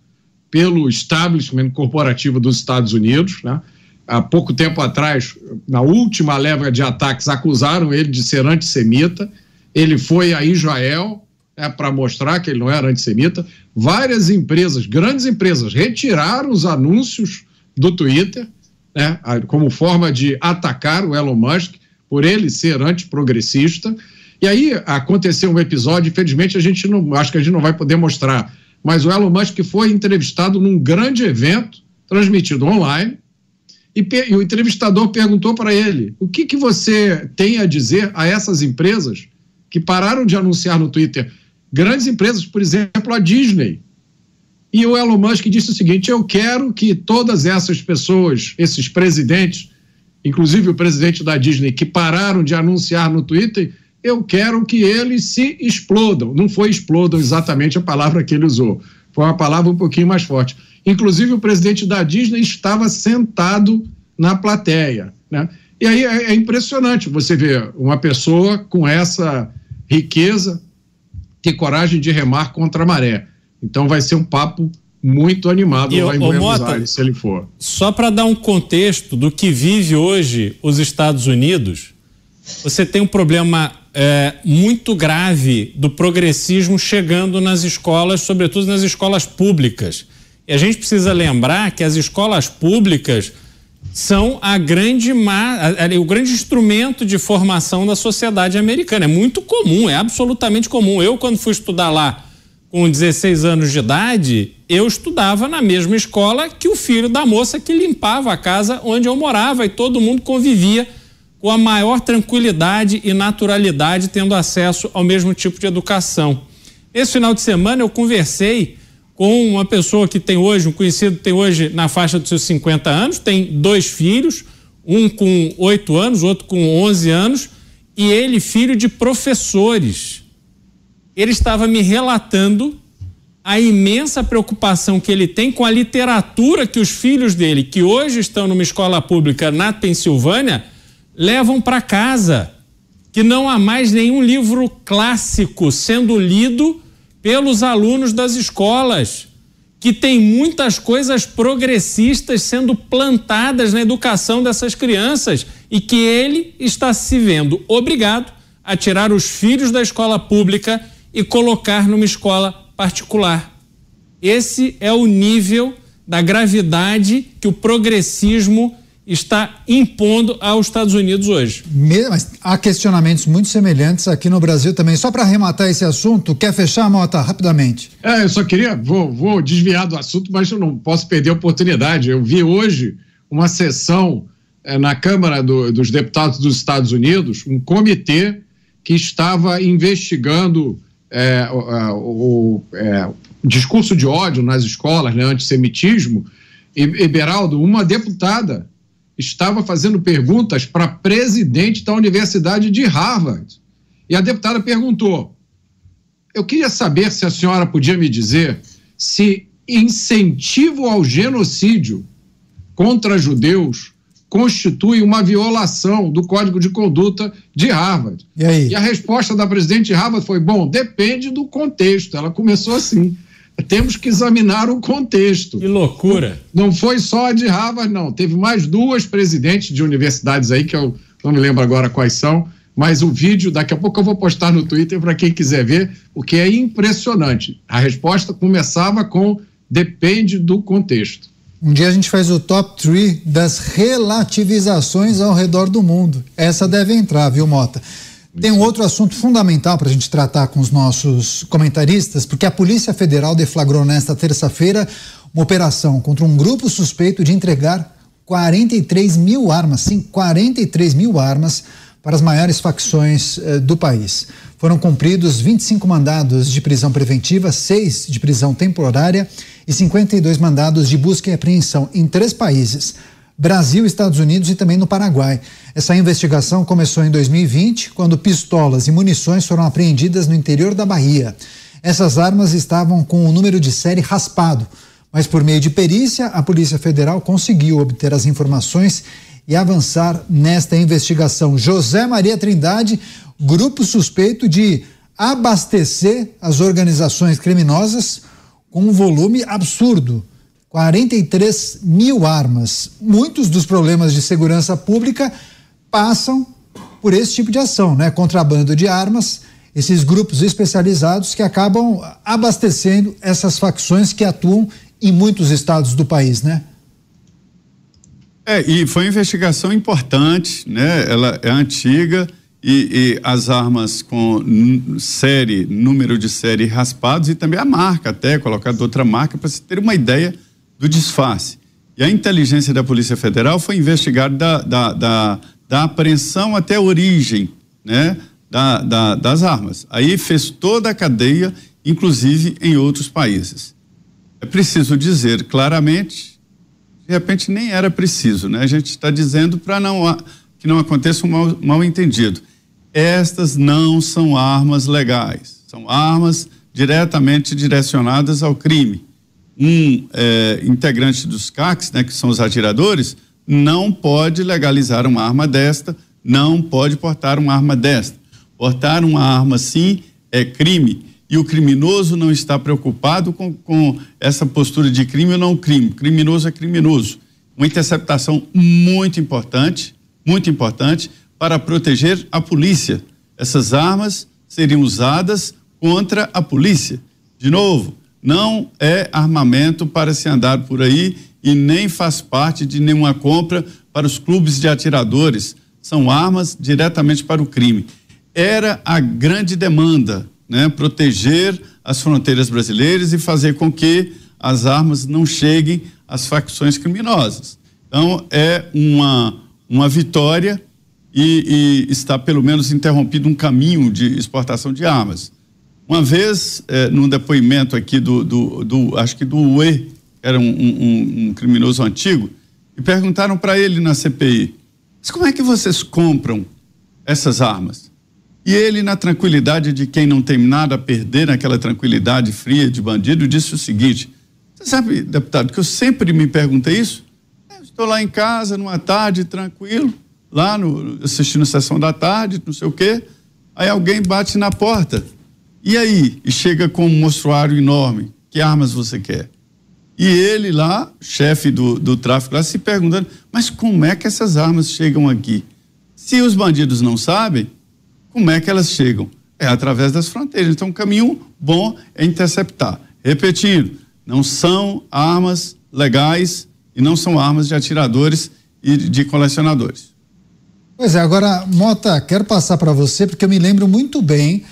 [SPEAKER 4] pelo establishment corporativo dos Estados Unidos. Né? Há pouco tempo atrás, na última leva de ataques, acusaram ele de ser antissemita. Ele foi a Israel né, para mostrar que ele não era antissemita. Várias empresas, grandes empresas, retiraram os anúncios do Twitter né, como forma de atacar o Elon Musk por ele ser antiprogressista. E aí aconteceu um episódio, infelizmente a gente não, acho que a gente não vai poder mostrar mas o Elon Musk foi entrevistado num grande evento transmitido online e, e o entrevistador perguntou para ele: o que, que você tem a dizer a essas empresas que pararam de anunciar no Twitter? Grandes empresas, por exemplo, a Disney. E o Elon Musk disse o seguinte: eu quero que todas essas pessoas, esses presidentes, inclusive o presidente da Disney, que pararam de anunciar no Twitter, eu quero que eles se explodam. Não foi explodam exatamente a palavra que ele usou, foi uma palavra um pouquinho mais forte. Inclusive, o presidente da Disney estava sentado na plateia. Né? E aí é, é impressionante você ver uma pessoa com essa riqueza ter coragem de remar contra a maré. Então vai ser um papo muito animado e, lá em Buenos Mota, Aires, se ele for.
[SPEAKER 5] Só para dar um contexto do que vive hoje os Estados Unidos, você tem um problema é, muito grave do progressismo chegando nas escolas, sobretudo nas escolas públicas. E a gente precisa lembrar que as escolas públicas são a grande o grande instrumento de formação da sociedade americana. É muito comum, é absolutamente comum. Eu, quando fui estudar lá com 16 anos de idade, eu estudava na mesma escola que o filho da moça que limpava a casa onde eu morava e todo mundo convivia com a maior tranquilidade e naturalidade, tendo acesso ao mesmo tipo de educação. Esse final de semana eu conversei com uma pessoa que tem hoje, um conhecido tem hoje na faixa dos seus 50 anos, tem dois filhos, um com 8 anos, outro com 11 anos, e ele filho de professores. Ele estava me relatando a imensa preocupação que ele tem com a literatura que os filhos dele, que hoje estão numa escola pública na Pensilvânia, levam para casa. Que não há mais nenhum livro clássico sendo lido pelos alunos das escolas, que tem muitas coisas progressistas sendo plantadas na educação dessas crianças e que ele está se vendo obrigado a tirar os filhos da escola pública e colocar numa escola particular. Esse é o nível da gravidade que o progressismo está impondo aos Estados Unidos hoje.
[SPEAKER 2] Mas há questionamentos muito semelhantes aqui no Brasil também. Só para arrematar esse assunto, quer fechar, Mota, rapidamente?
[SPEAKER 4] É, eu só queria, vou, vou desviar do assunto, mas eu não posso perder a oportunidade. Eu vi hoje uma sessão é, na Câmara do, dos Deputados dos Estados Unidos, um comitê que estava investigando é, o, o é, discurso de ódio nas escolas, né, antissemitismo. E, e Beraldo, uma deputada estava fazendo perguntas para presidente da Universidade de Harvard. E a deputada perguntou: Eu queria saber se a senhora podia me dizer se incentivo ao genocídio contra judeus constitui uma violação do Código de Conduta de Harvard.
[SPEAKER 2] E,
[SPEAKER 4] e a resposta da presidente de Harvard foi: bom, depende do contexto. Ela começou assim temos que examinar o contexto.
[SPEAKER 5] Que loucura!
[SPEAKER 4] Não foi só a de Harvard, não. Teve mais duas presidentes de universidades aí, que eu não me lembro agora quais são, mas o vídeo, daqui a pouco eu vou postar no Twitter para quem quiser ver, o que é impressionante. A resposta começava com depende do contexto.
[SPEAKER 2] Um dia a gente faz o top 3 das relativizações ao redor do mundo. Essa deve entrar, viu, Mota? Tem um outro assunto fundamental para a gente tratar com os nossos comentaristas, porque a Polícia Federal deflagrou nesta terça-feira uma operação contra um grupo suspeito de entregar 43 mil armas, sim, 43 mil armas para as maiores facções eh, do país. Foram cumpridos 25 mandados de prisão preventiva, seis de prisão temporária e 52 mandados de busca e apreensão em três países Brasil, Estados Unidos e também no Paraguai. Essa investigação começou em 2020, quando pistolas e munições foram apreendidas no interior da Bahia. Essas armas estavam com o número de série raspado, mas por meio de perícia, a Polícia Federal conseguiu obter as informações e avançar nesta investigação. José Maria Trindade, grupo suspeito de abastecer as organizações criminosas com um volume absurdo 43 mil armas. Muitos dos problemas de segurança pública passam por esse tipo de ação, né? Contrabando de armas, esses grupos especializados que acabam abastecendo essas facções que atuam em muitos estados do país, né?
[SPEAKER 3] É, e foi uma investigação importante, né? Ela é antiga e, e as armas com série, número de série raspados e também a marca até, colocado outra marca para se ter uma ideia do disfarce. E a inteligência da Polícia Federal foi investigar da, da, da, da apreensão até a origem né, da, da, das armas. Aí fez toda a cadeia, inclusive em outros países. É preciso dizer claramente, de repente nem era preciso, né? A gente está dizendo para não que não aconteça um mal, mal entendido. Estas não são armas legais, são armas diretamente direcionadas ao crime um é, integrante dos CACs, né, que são os atiradores, não pode legalizar uma arma desta, não pode portar uma arma desta. Portar uma arma, sim, é crime. E o criminoso não está preocupado com, com essa postura de crime ou não crime. Criminoso é criminoso. Uma interceptação muito importante, muito importante, para proteger a polícia. Essas armas seriam usadas contra a polícia. De novo, não é armamento para se andar por aí e nem faz parte de nenhuma compra para os clubes de atiradores. São armas diretamente para o crime. Era a grande demanda, né? Proteger as fronteiras brasileiras e fazer com que as armas não cheguem às facções criminosas. Então, é uma, uma vitória e, e está, pelo menos, interrompido um caminho de exportação de armas. Uma vez, eh, num depoimento aqui do, do, do, acho que do UE, era um, um, um criminoso antigo, e perguntaram para ele na CPI: mas como é que vocês compram essas armas? E ele, na tranquilidade de quem não tem nada a perder, naquela tranquilidade fria de bandido, disse o seguinte: Você sabe, deputado, que eu sempre me perguntei isso? Estou lá em casa, numa tarde, tranquilo, lá no, assistindo a sessão da tarde, não sei o quê. Aí alguém bate na porta. E aí? E chega com um mostruário enorme. Que armas você quer? E ele lá, chefe do, do tráfico lá, se perguntando: mas como é que essas armas chegam aqui? Se os bandidos não sabem, como é que elas chegam? É através das fronteiras. Então, um caminho bom é interceptar. Repetindo, não são armas legais e não são armas de atiradores e de colecionadores.
[SPEAKER 2] Pois é, agora, Mota, quero passar para você, porque eu me lembro muito bem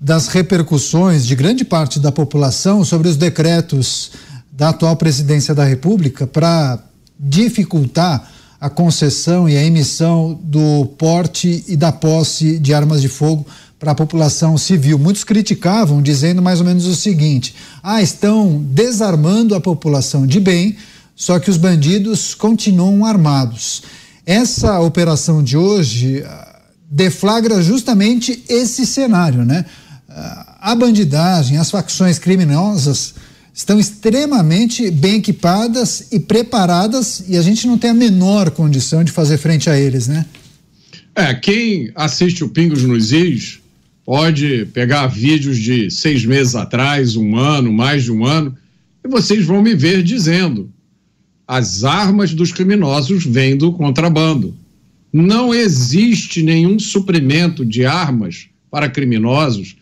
[SPEAKER 2] das repercussões de grande parte da população sobre os decretos da atual presidência da República para dificultar a concessão e a emissão do porte e da posse de armas de fogo para a população civil. Muitos criticavam, dizendo mais ou menos o seguinte: ah, estão desarmando a população de bem, só que os bandidos continuam armados. Essa operação de hoje ah, deflagra justamente esse cenário, né? Ah, a bandidagem, as facções criminosas estão extremamente bem equipadas e preparadas e a gente não tem a menor condição de fazer frente a eles, né?
[SPEAKER 4] É, quem assiste o Pingos nos Is pode pegar vídeos de seis meses atrás, um ano, mais de um ano, e vocês vão me ver dizendo: as armas dos criminosos vêm do contrabando. Não existe nenhum suprimento de armas para criminosos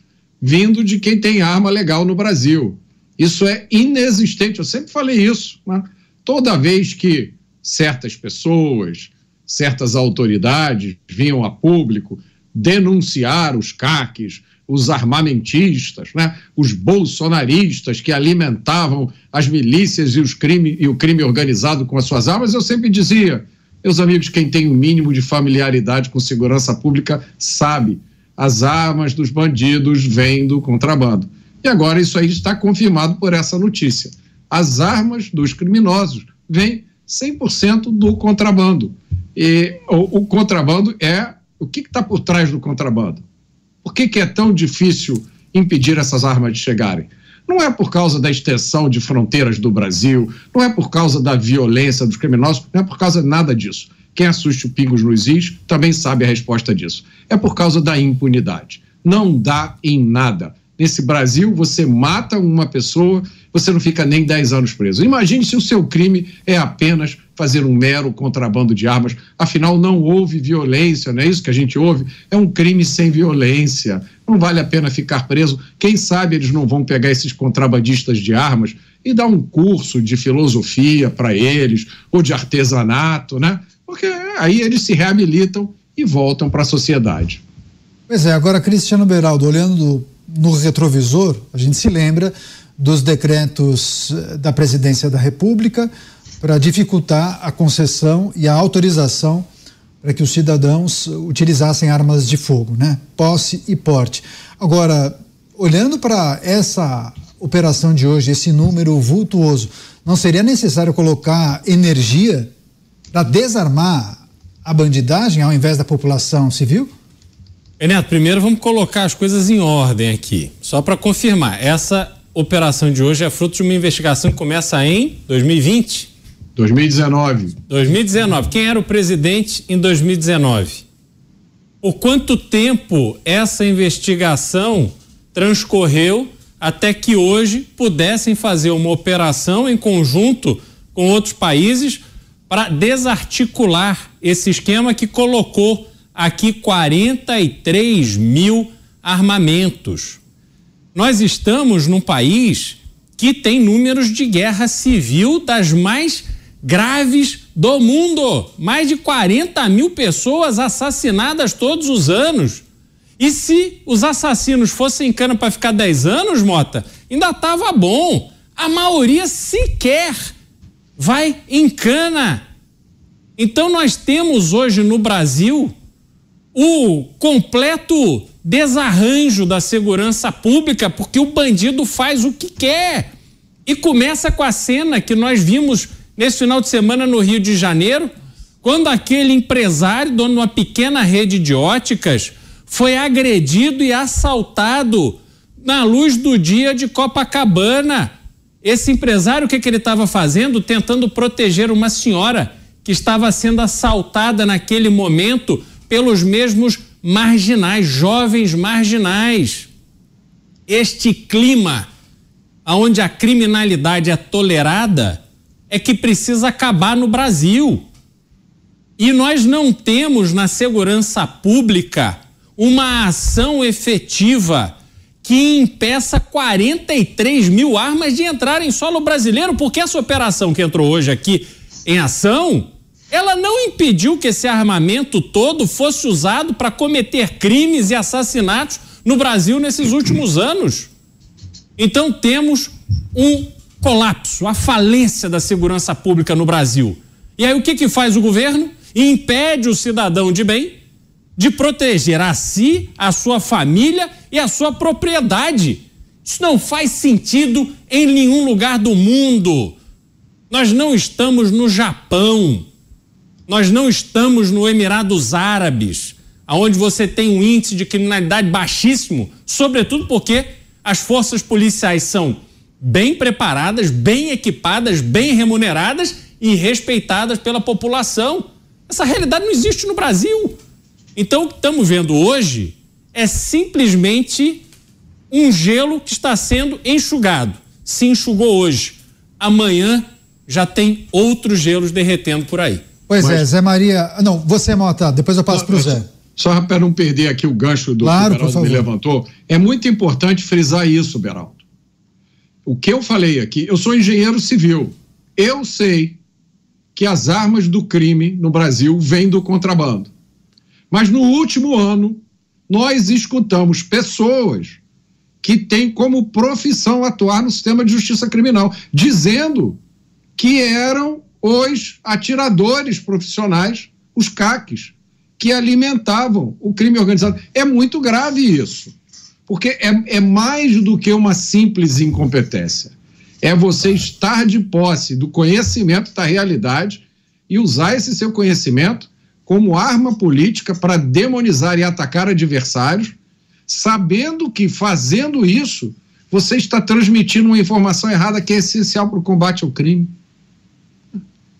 [SPEAKER 4] vindo de quem tem arma legal no Brasil. Isso é inexistente. Eu sempre falei isso. Né? Toda vez que certas pessoas, certas autoridades vinham a público denunciar os caques, os armamentistas, né? os bolsonaristas que alimentavam as milícias e, crime, e o crime organizado com as suas armas, eu sempre dizia, meus amigos, quem tem o um mínimo de familiaridade com segurança pública sabe, as armas dos bandidos vêm do contrabando. E agora isso aí está confirmado por essa notícia. As armas dos criminosos vêm 100% do contrabando. E o, o, contrabando é. O que está por trás do contrabando? Por que, que é tão difícil impedir essas armas de chegarem? Não é por causa da extensão de fronteiras do Brasil, não é por causa da violência dos criminosos, não é por causa de nada disso. Quem assiste o Pingos nos Is também sabe a resposta disso. É por causa da impunidade. Não dá em nada. Nesse Brasil, você mata uma pessoa, você não fica nem 10 anos preso. Imagine se o seu crime é apenas fazer um mero contrabando de armas. Afinal, não houve violência, não é isso que a gente ouve? É um crime sem violência. Não vale a pena ficar preso. Quem sabe eles não vão pegar esses contrabandistas de armas e dar um curso de filosofia para eles, ou de artesanato, né? Porque aí eles se reabilitam e voltam para a sociedade.
[SPEAKER 2] Pois é, agora, Cristiano Beraldo, olhando no retrovisor, a gente se lembra dos decretos eh, da presidência da República para dificultar a concessão e a autorização para que os cidadãos utilizassem armas de fogo, né? Posse e porte. Agora, olhando para essa operação de hoje, esse número vultuoso, não seria necessário colocar energia para desarmar a bandidagem ao invés da população civil?
[SPEAKER 5] Renato, primeiro vamos colocar as coisas em ordem aqui. Só para confirmar, essa operação de hoje é fruto de uma investigação que começa em 2020?
[SPEAKER 4] 2019.
[SPEAKER 5] 2019. Quem era o presidente em 2019? Por quanto tempo essa investigação transcorreu até que hoje pudessem fazer uma operação em conjunto com outros países para desarticular esse esquema que colocou aqui 43 mil armamentos. Nós estamos num país que tem números de guerra civil das mais graves do mundo. Mais de 40 mil pessoas assassinadas todos os anos. E se os assassinos fossem em cana para ficar 10 anos, Mota, ainda estava bom. A maioria sequer vai em cana. Então nós temos hoje no Brasil o completo desarranjo da segurança pública, porque o bandido faz o que quer. E começa com a cena que nós vimos nesse final de semana no Rio de Janeiro, quando aquele empresário, dono de uma pequena rede de óticas, foi agredido e assaltado na luz do dia de Copacabana. Esse empresário, o que, que ele estava fazendo? Tentando proteger uma senhora que estava sendo assaltada naquele momento pelos mesmos marginais, jovens marginais. Este clima onde a criminalidade é tolerada é que precisa acabar no Brasil. E nós não temos na segurança pública uma ação efetiva que impeça 43 mil armas de entrar em solo brasileiro, porque essa operação que entrou hoje aqui em ação, ela não impediu que esse armamento todo fosse usado para cometer crimes e assassinatos no Brasil nesses últimos anos. Então temos um colapso, a falência da segurança pública no Brasil. E aí o que, que faz o governo? Impede o cidadão de bem de proteger a si, a sua família e a sua propriedade. Isso não faz sentido em nenhum lugar do mundo. Nós não estamos no Japão. Nós não estamos no Emirados Árabes, aonde você tem um índice de criminalidade baixíssimo, sobretudo porque as forças policiais são bem preparadas, bem equipadas, bem remuneradas e respeitadas pela população. Essa realidade não existe no Brasil. Então, o que estamos vendo hoje é simplesmente um gelo que está sendo enxugado. Se enxugou hoje, amanhã já tem outros gelos derretendo por aí.
[SPEAKER 2] Pois Mas... é, Zé Maria. Não, você, Mota, depois eu passo para o Zé.
[SPEAKER 4] Só para não perder aqui o gancho do
[SPEAKER 2] claro,
[SPEAKER 4] que o Beraldo me levantou, é muito importante frisar isso, Beraldo. O que eu falei aqui, eu sou engenheiro civil. Eu sei que as armas do crime no Brasil vêm do contrabando. Mas no último ano, nós escutamos pessoas que têm como profissão atuar no sistema de justiça criminal, dizendo que eram os atiradores profissionais, os CACs, que alimentavam o crime organizado. É muito grave isso, porque é, é mais do que uma simples incompetência. É você estar de posse do conhecimento da realidade e usar esse seu conhecimento como arma política para demonizar e atacar adversários, sabendo que fazendo isso você está transmitindo uma informação errada que é essencial para o combate ao crime.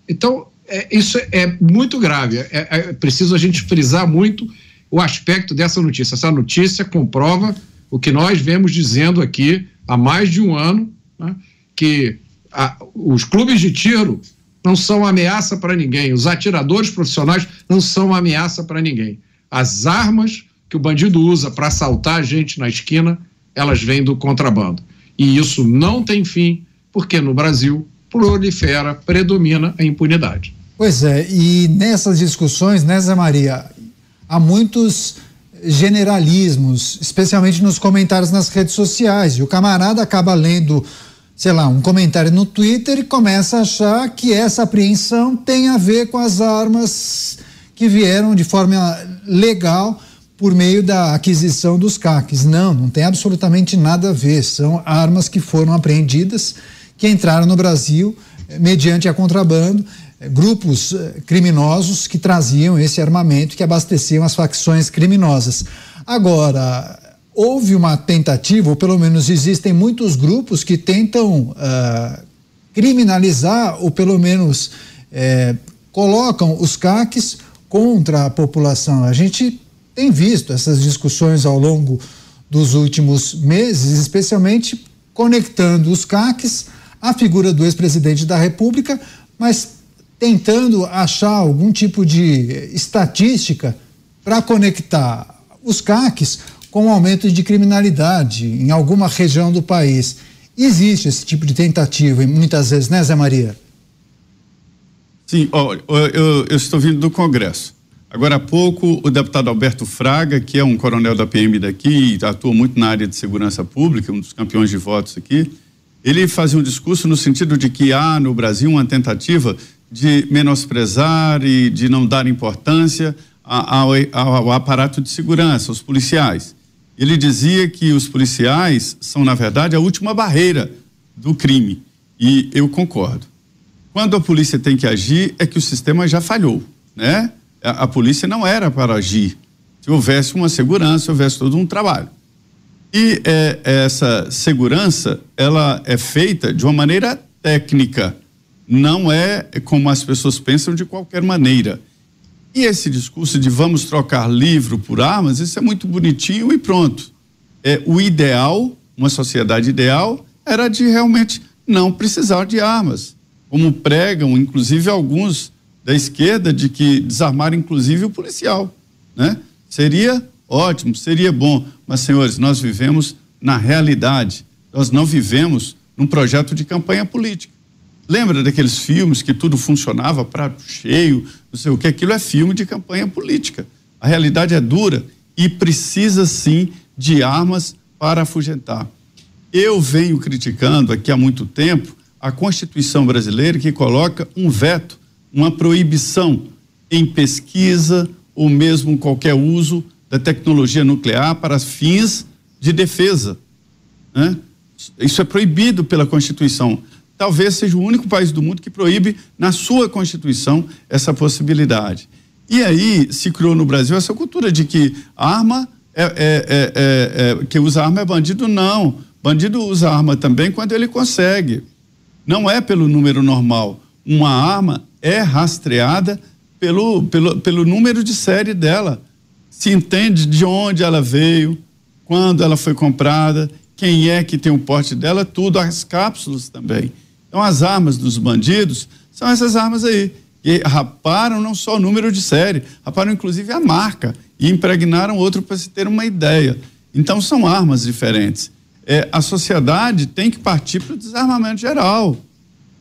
[SPEAKER 4] Então, é, isso é muito grave. É, é, preciso a gente frisar muito o aspecto dessa notícia. Essa notícia comprova o que nós vemos dizendo aqui há mais de um ano, né, que a, os clubes de tiro não são ameaça para ninguém, os atiradores profissionais não são ameaça para ninguém. As armas que o bandido usa para assaltar a gente na esquina, elas vêm do contrabando. E isso não tem fim, porque no Brasil prolifera, predomina a impunidade.
[SPEAKER 2] Pois é, e nessas discussões, né, Zé Maria, há muitos generalismos, especialmente nos comentários nas redes sociais. E o camarada acaba lendo, sei lá, um comentário no Twitter e começa a achar que essa apreensão tem a ver com as armas que vieram de forma legal por meio da aquisição dos CACs. Não, não tem absolutamente nada a ver. São armas que foram apreendidas que entraram no Brasil eh, mediante a contrabando, eh, grupos eh, criminosos que traziam esse armamento que abasteciam as facções criminosas. Agora, houve uma tentativa, ou pelo menos existem muitos grupos que tentam uh, criminalizar, ou pelo menos colocam os CACs contra a população. A gente tem visto essas discussões ao longo dos últimos meses, especialmente conectando os CACs a figura do ex-presidente da República, mas tentando achar algum tipo de estatística para conectar os CACs com aumento de criminalidade em alguma região do país. Existe esse tipo de tentativa, muitas vezes, né, Zé Maria?
[SPEAKER 3] Sim, ó, eu, eu estou vindo do Congresso. Agora há pouco, o deputado Alberto Fraga, que é um coronel da PM daqui, atua muito na área de segurança pública, um dos campeões de votos aqui, ele fazia um discurso no sentido de que há no Brasil uma tentativa de menosprezar e de não dar importância ao, ao, ao aparato de segurança, aos policiais. Ele dizia que os policiais são, na verdade, a última barreira do crime. E eu concordo. Quando a polícia tem que agir, é que o sistema já falhou, né? A, a polícia não era para agir. Se houvesse uma segurança, houvesse todo um trabalho. E é, essa segurança, ela é feita de uma maneira técnica, não é como as pessoas pensam de qualquer maneira. E esse discurso de vamos trocar livro por armas, isso é muito bonitinho e pronto. É o ideal, uma sociedade ideal, era de realmente não precisar de armas, como pregam, inclusive alguns da esquerda, de que desarmar, inclusive o policial, né? Seria ótimo, seria bom, mas senhores, nós vivemos na realidade. Nós não vivemos num projeto de campanha política. Lembra daqueles filmes que tudo funcionava prato cheio, não sei o que? Aquilo é filme de campanha política. A realidade é dura e precisa sim de armas para afugentar. Eu venho criticando aqui há muito tempo a Constituição brasileira que coloca um veto, uma proibição em pesquisa ou mesmo qualquer uso da tecnologia nuclear para fins de defesa. Né? Isso é proibido pela Constituição talvez seja o único país do mundo que proíbe na sua Constituição essa possibilidade. E aí se criou no Brasil essa cultura de que arma é, é, é, é, que usa arma é bandido, não. Bandido usa arma também quando ele consegue. Não é pelo número normal. Uma arma é rastreada pelo, pelo, pelo número de série dela. Se entende de onde ela veio, quando ela foi comprada, quem é que tem o porte dela, tudo, as cápsulas também. Então, as armas dos bandidos são essas armas aí. E raparam não só o número de série, raparam inclusive a marca e impregnaram outro para se ter uma ideia. Então, são armas diferentes. É, a sociedade tem que partir para o desarmamento geral.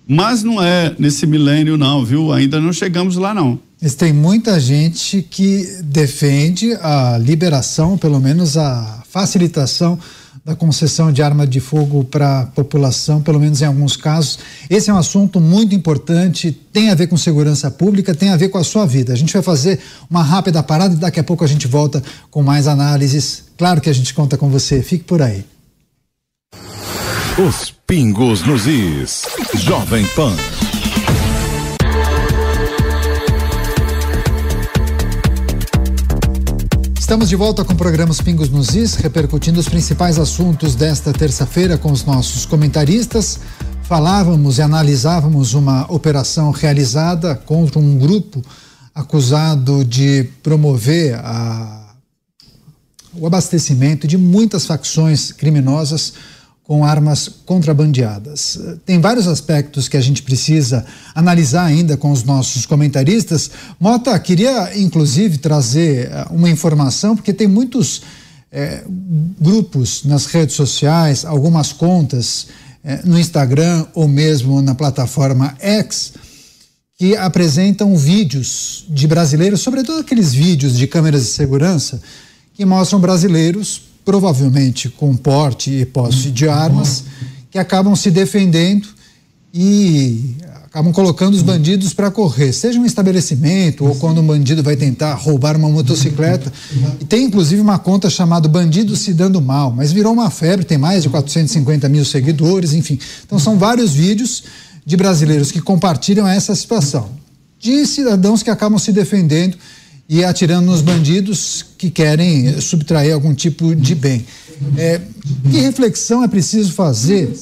[SPEAKER 3] Mas não é nesse milênio, não, viu? Ainda não chegamos lá, não.
[SPEAKER 2] Mas tem muita gente que defende a liberação, pelo menos a facilitação da concessão de arma de fogo para a população, pelo menos em alguns casos. Esse é um assunto muito importante, tem a ver com segurança pública, tem a ver com a sua vida. A gente vai fazer uma rápida parada e daqui a pouco a gente volta com mais análises. Claro que a gente conta com você, fique por aí.
[SPEAKER 1] Os pingos nos is. Jovem Pan.
[SPEAKER 2] Estamos de volta com o programa Os Pingos nos Is, repercutindo os principais assuntos desta terça-feira com os nossos comentaristas. Falávamos e analisávamos uma operação realizada contra um grupo acusado de promover a, o abastecimento de muitas facções criminosas com armas contrabandeadas. Tem vários aspectos que a gente precisa analisar ainda com os nossos comentaristas. Mota, queria inclusive trazer eh, uma informação, porque tem muitos é, grupos nas redes sociais, algumas contas é, no Instagram ou mesmo na plataforma X, que apresentam vídeos de brasileiros, sobretudo aqueles vídeos de câmeras de segurança, que mostram brasileiros provavelmente com porte e posse de armas, que acabam se defendendo e acabam colocando os bandidos para correr, seja um estabelecimento ou quando um bandido vai tentar roubar uma motocicleta. E tem inclusive uma conta chamada Bandido Se Dando Mal, mas virou uma febre, tem mais de 450 mil seguidores, enfim. Então são vários vídeos de brasileiros que compartilham essa situação, de cidadãos que acabam se defendendo e atirando nos bandidos que querem subtrair algum tipo de bem. É, que reflexão é preciso fazer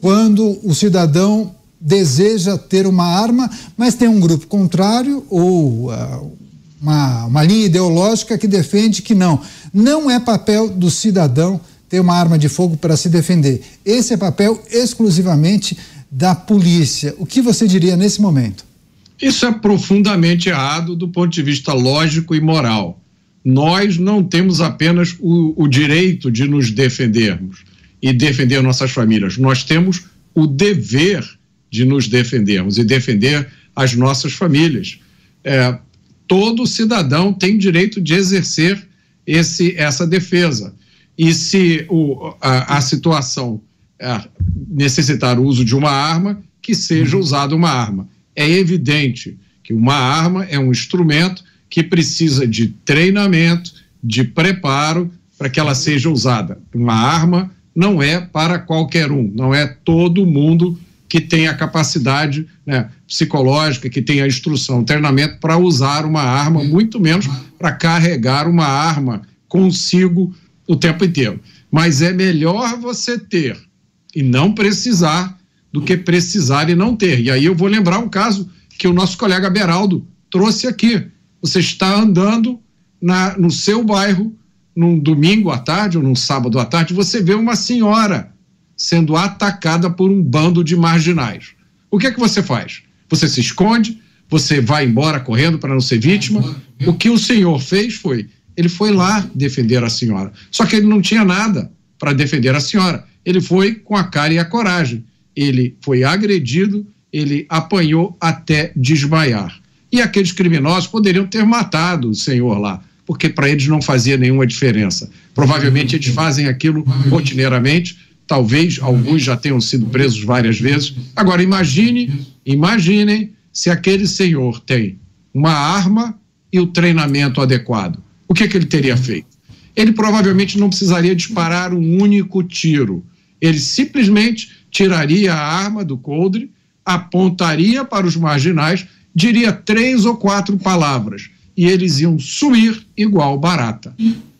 [SPEAKER 2] quando o cidadão deseja ter uma arma, mas tem um grupo contrário ou uh, uma, uma linha ideológica que defende que não. Não é papel do cidadão ter uma arma de fogo para se defender. Esse é papel exclusivamente da polícia. O que você diria nesse momento?
[SPEAKER 4] Isso é profundamente errado do ponto de vista lógico e moral. Nós não temos apenas o, o direito de nos defendermos e defender nossas famílias, nós temos o dever de nos defendermos e defender as nossas famílias. É, todo cidadão tem direito de exercer esse, essa defesa. E se o, a, a situação é, necessitar o uso de uma arma, que seja usada uma arma é evidente que uma arma é um instrumento que precisa de treinamento, de preparo, para que ela seja usada. Uma arma não é para qualquer um, não é todo mundo que tem a capacidade né, psicológica, que tem a instrução, o treinamento para usar uma arma, muito menos para carregar uma arma consigo o tempo inteiro. Mas é melhor você ter e não precisar do que precisar e não ter. E aí eu vou lembrar um caso que o nosso colega Beraldo trouxe aqui. Você está andando na, no seu bairro num domingo à tarde ou num sábado à tarde, você vê uma senhora sendo atacada por um bando de marginais. O que é que você faz? Você se esconde, você vai embora correndo para não ser vítima. O que o senhor fez foi, ele foi lá defender a senhora. Só que ele não tinha nada para defender a senhora. Ele foi com a cara e a coragem. Ele foi agredido, ele apanhou até desmaiar. E aqueles criminosos poderiam ter matado o senhor lá, porque para eles não fazia nenhuma diferença. Provavelmente eles fazem aquilo rotineiramente, talvez alguns já tenham sido presos várias vezes. Agora imagine, imaginem se aquele senhor tem uma arma e o treinamento adequado. O que, que ele teria feito? Ele provavelmente não precisaria disparar um único tiro. Ele simplesmente tiraria a arma do coldre, apontaria para os marginais, diria três ou quatro palavras e eles iam sumir igual barata.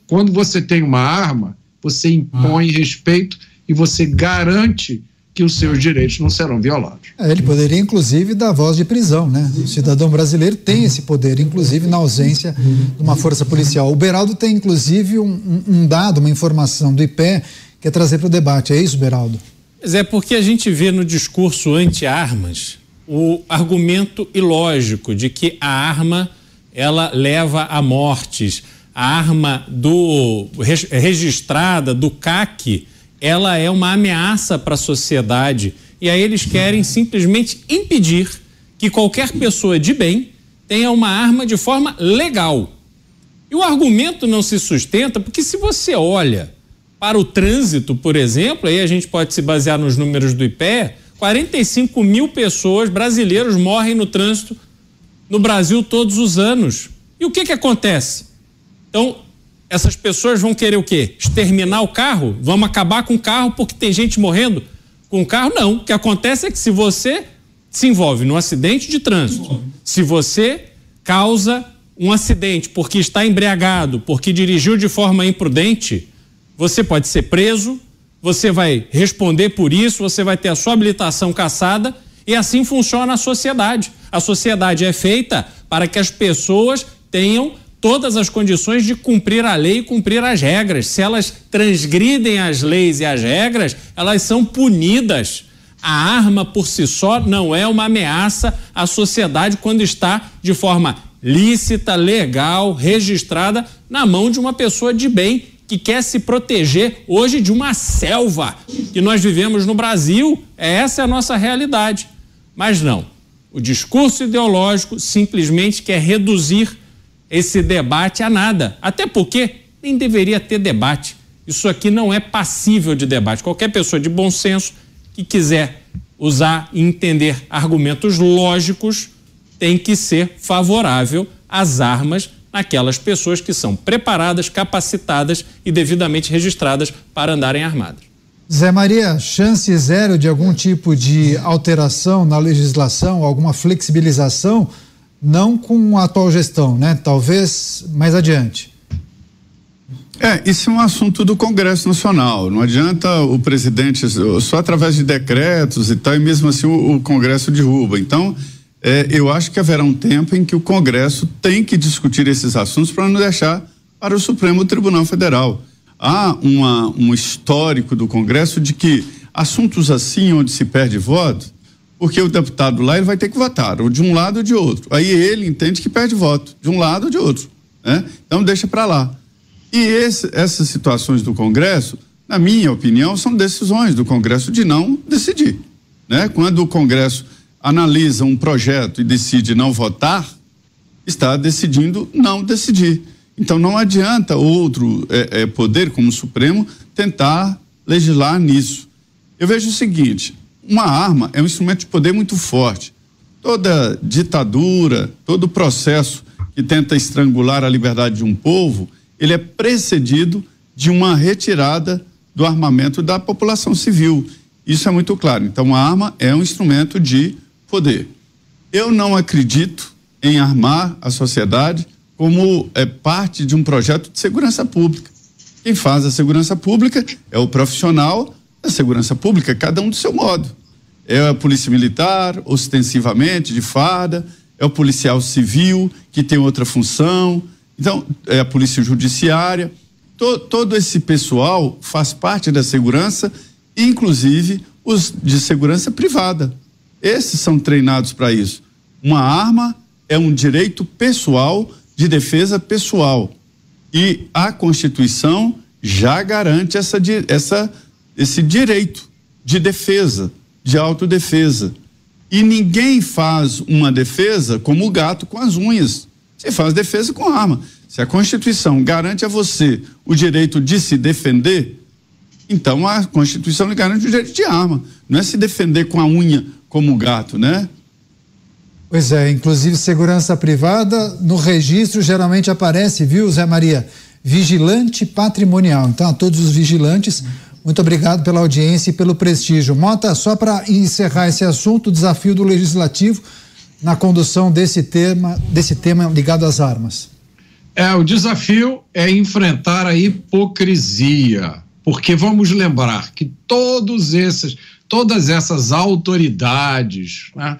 [SPEAKER 4] Quando você tem uma arma, você impõe respeito e você garante que os seus direitos não serão violados.
[SPEAKER 2] É, ele poderia, inclusive, dar voz de prisão, né? O cidadão brasileiro tem esse poder, inclusive na ausência de uma força policial. O Beraldo tem, inclusive, um, um dado, uma informação do IPE que é trazer para o debate. É isso, Beraldo?
[SPEAKER 5] Mas é porque a gente vê no discurso anti-armas o argumento ilógico de que a arma ela leva a mortes. A arma do registrada do CAC, ela é uma ameaça para a sociedade e aí eles querem simplesmente impedir que qualquer pessoa de bem tenha uma arma de forma legal. E o argumento não se sustenta porque se você olha para o trânsito, por exemplo, aí a gente pode se basear nos números do IPE, 45 mil pessoas brasileiros morrem no trânsito no Brasil todos os anos. E o que que acontece? Então, essas pessoas vão querer o quê? Exterminar o carro? Vamos acabar com o carro porque tem gente morrendo com o carro? Não. O que acontece é que se você se envolve num acidente de trânsito, se você causa um acidente porque está embriagado, porque dirigiu de forma imprudente, você pode ser preso, você vai responder por isso, você vai ter a sua habilitação cassada e assim funciona a sociedade. A sociedade é feita para que as pessoas tenham todas as condições de cumprir a lei e cumprir as regras. Se elas transgridem as leis e as regras, elas são punidas. A arma por si só não é uma ameaça à sociedade quando está de forma lícita, legal, registrada na mão de uma pessoa de bem que quer se proteger hoje de uma selva que nós vivemos no Brasil. Essa é a nossa realidade. Mas não. O discurso ideológico simplesmente quer reduzir esse debate a nada. Até porque nem deveria ter debate. Isso aqui não é passível de debate. Qualquer pessoa de bom senso que quiser usar e entender argumentos lógicos tem que ser favorável às armas naquelas pessoas que são preparadas, capacitadas e devidamente registradas para andarem armadas.
[SPEAKER 2] Zé Maria, chance zero de algum tipo de alteração na legislação, alguma flexibilização, não com a atual gestão, né? Talvez mais adiante.
[SPEAKER 3] É, isso é um assunto do Congresso Nacional. Não adianta o presidente só através de decretos e tal, e mesmo assim o, o Congresso derruba. Então, é, eu acho que haverá um tempo em que o Congresso tem que discutir esses assuntos para não deixar para o Supremo Tribunal Federal. Há uma, um histórico do Congresso de que assuntos assim, onde se perde voto, porque o deputado lá ele vai ter que votar, ou de um lado ou de outro. Aí ele entende que perde voto, de um lado ou de outro. Né? Então deixa para lá. E esse, essas situações do Congresso, na minha opinião, são decisões do Congresso de não decidir. Né? Quando o Congresso analisa um projeto e decide não votar, está decidindo não decidir. Então não adianta outro é, é, poder, como o Supremo, tentar legislar nisso. Eu vejo o seguinte: uma arma é um instrumento de poder muito forte. Toda ditadura, todo processo que tenta estrangular a liberdade de um povo, ele é precedido de uma retirada do armamento da população civil. Isso é muito claro. Então, a arma é um instrumento de poder. Eu não acredito em armar a sociedade como é parte de um projeto de segurança pública. Quem faz a segurança pública é o profissional da segurança pública, cada um do seu modo. É a polícia militar, ostensivamente, de farda, é o policial civil, que tem outra função, então, é a polícia judiciária. To, todo esse pessoal faz parte da segurança, inclusive os de segurança privada. Esses são treinados para isso. Uma arma é um direito pessoal de defesa pessoal. E a Constituição já garante essa, essa, esse direito de defesa, de autodefesa. E ninguém faz uma defesa como o gato com as unhas. Você faz defesa com arma. Se a Constituição garante a você o direito de se defender, então a Constituição lhe garante o direito de arma. Não é se defender com a unha como gato, né?
[SPEAKER 2] Pois é, inclusive segurança privada, no registro geralmente aparece, viu, Zé Maria? Vigilante patrimonial. Então, a todos os vigilantes, muito obrigado pela audiência e pelo prestígio. Mota, só para encerrar esse assunto, o desafio do legislativo na condução desse tema, desse tema ligado às armas.
[SPEAKER 4] É, o desafio é enfrentar a hipocrisia, porque vamos lembrar que todos esses, todas essas autoridades, né,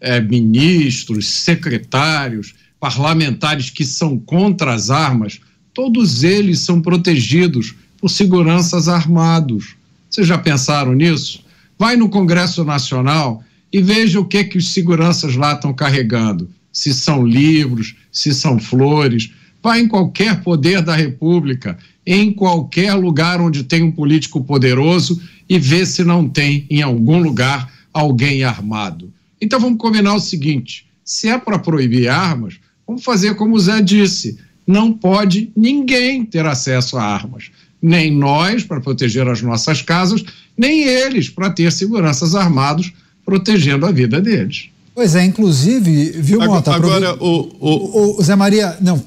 [SPEAKER 4] é, ministros, secretários, parlamentares que são contra as armas, todos eles são protegidos por seguranças armados. Vocês já pensaram nisso? Vai no Congresso Nacional e veja o que que os seguranças lá estão carregando. Se são livros, se são flores, Vá em qualquer poder da República, em qualquer lugar onde tem um político poderoso e vê se não tem em algum lugar alguém armado. Então vamos combinar o seguinte: se é para proibir armas, vamos fazer como o Zé disse: não pode ninguém ter acesso a armas. Nem nós, para proteger as nossas casas, nem eles, para ter seguranças armados protegendo a vida deles.
[SPEAKER 2] Pois é, inclusive, viu, Mota?
[SPEAKER 3] Agora, o, o,
[SPEAKER 2] o, o Zé Maria, não,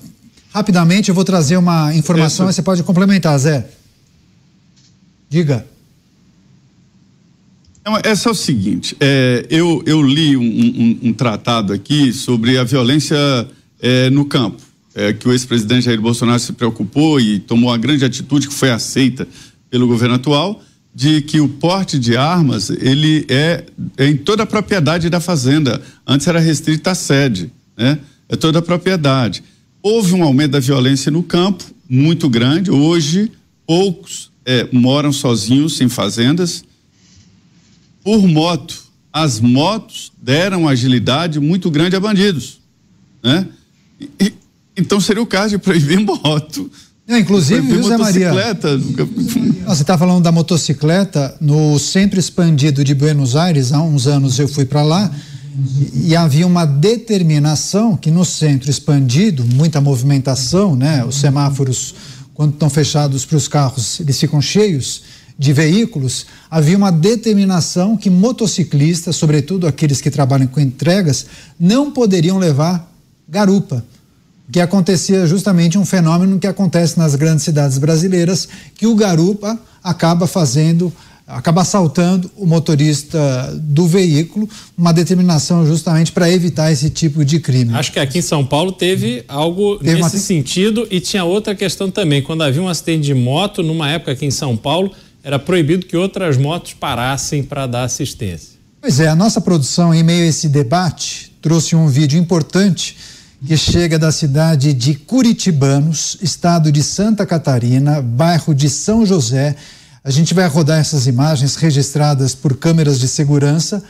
[SPEAKER 2] Rapidamente eu vou trazer uma informação e você pode complementar, Zé. Diga.
[SPEAKER 3] Essa é o seguinte, é, eu, eu li um, um, um, tratado aqui sobre a violência é, no campo, é, que o ex-presidente Jair Bolsonaro se preocupou e tomou uma grande atitude que foi aceita pelo governo atual, de que o porte de armas ele é, é em toda a propriedade da fazenda. Antes era restrita à sede, né? É toda a propriedade. Houve um aumento da violência no campo, muito grande. Hoje, poucos é, moram sozinhos, sem fazendas. Por moto, as motos deram agilidade muito grande a bandidos. Né? E, então seria o caso de proibir moto.
[SPEAKER 2] É, inclusive, José Maria. Você está falando da motocicleta no centro expandido de Buenos Aires. Há uns anos eu fui para lá e havia uma determinação que no centro expandido, muita movimentação, né? Os semáforos, quando estão fechados para os carros, eles ficam cheios de veículos. Havia uma determinação que motociclistas, sobretudo aqueles que trabalham com entregas, não poderiam levar garupa. Que acontecia justamente um fenômeno que acontece nas grandes cidades brasileiras, que o garupa acaba fazendo acaba assaltando o motorista do veículo, uma determinação justamente para evitar esse tipo de crime.
[SPEAKER 5] Acho que aqui em São Paulo teve algo teve nesse uma... sentido e tinha outra questão também. Quando havia um acidente de moto, numa época aqui em São Paulo, era proibido que outras motos parassem para dar assistência.
[SPEAKER 2] Pois é, a nossa produção, em meio a esse debate, trouxe um vídeo importante que chega da cidade de Curitibanos, estado de Santa Catarina, bairro de São José a gente vai rodar essas imagens registradas por câmeras de segurança,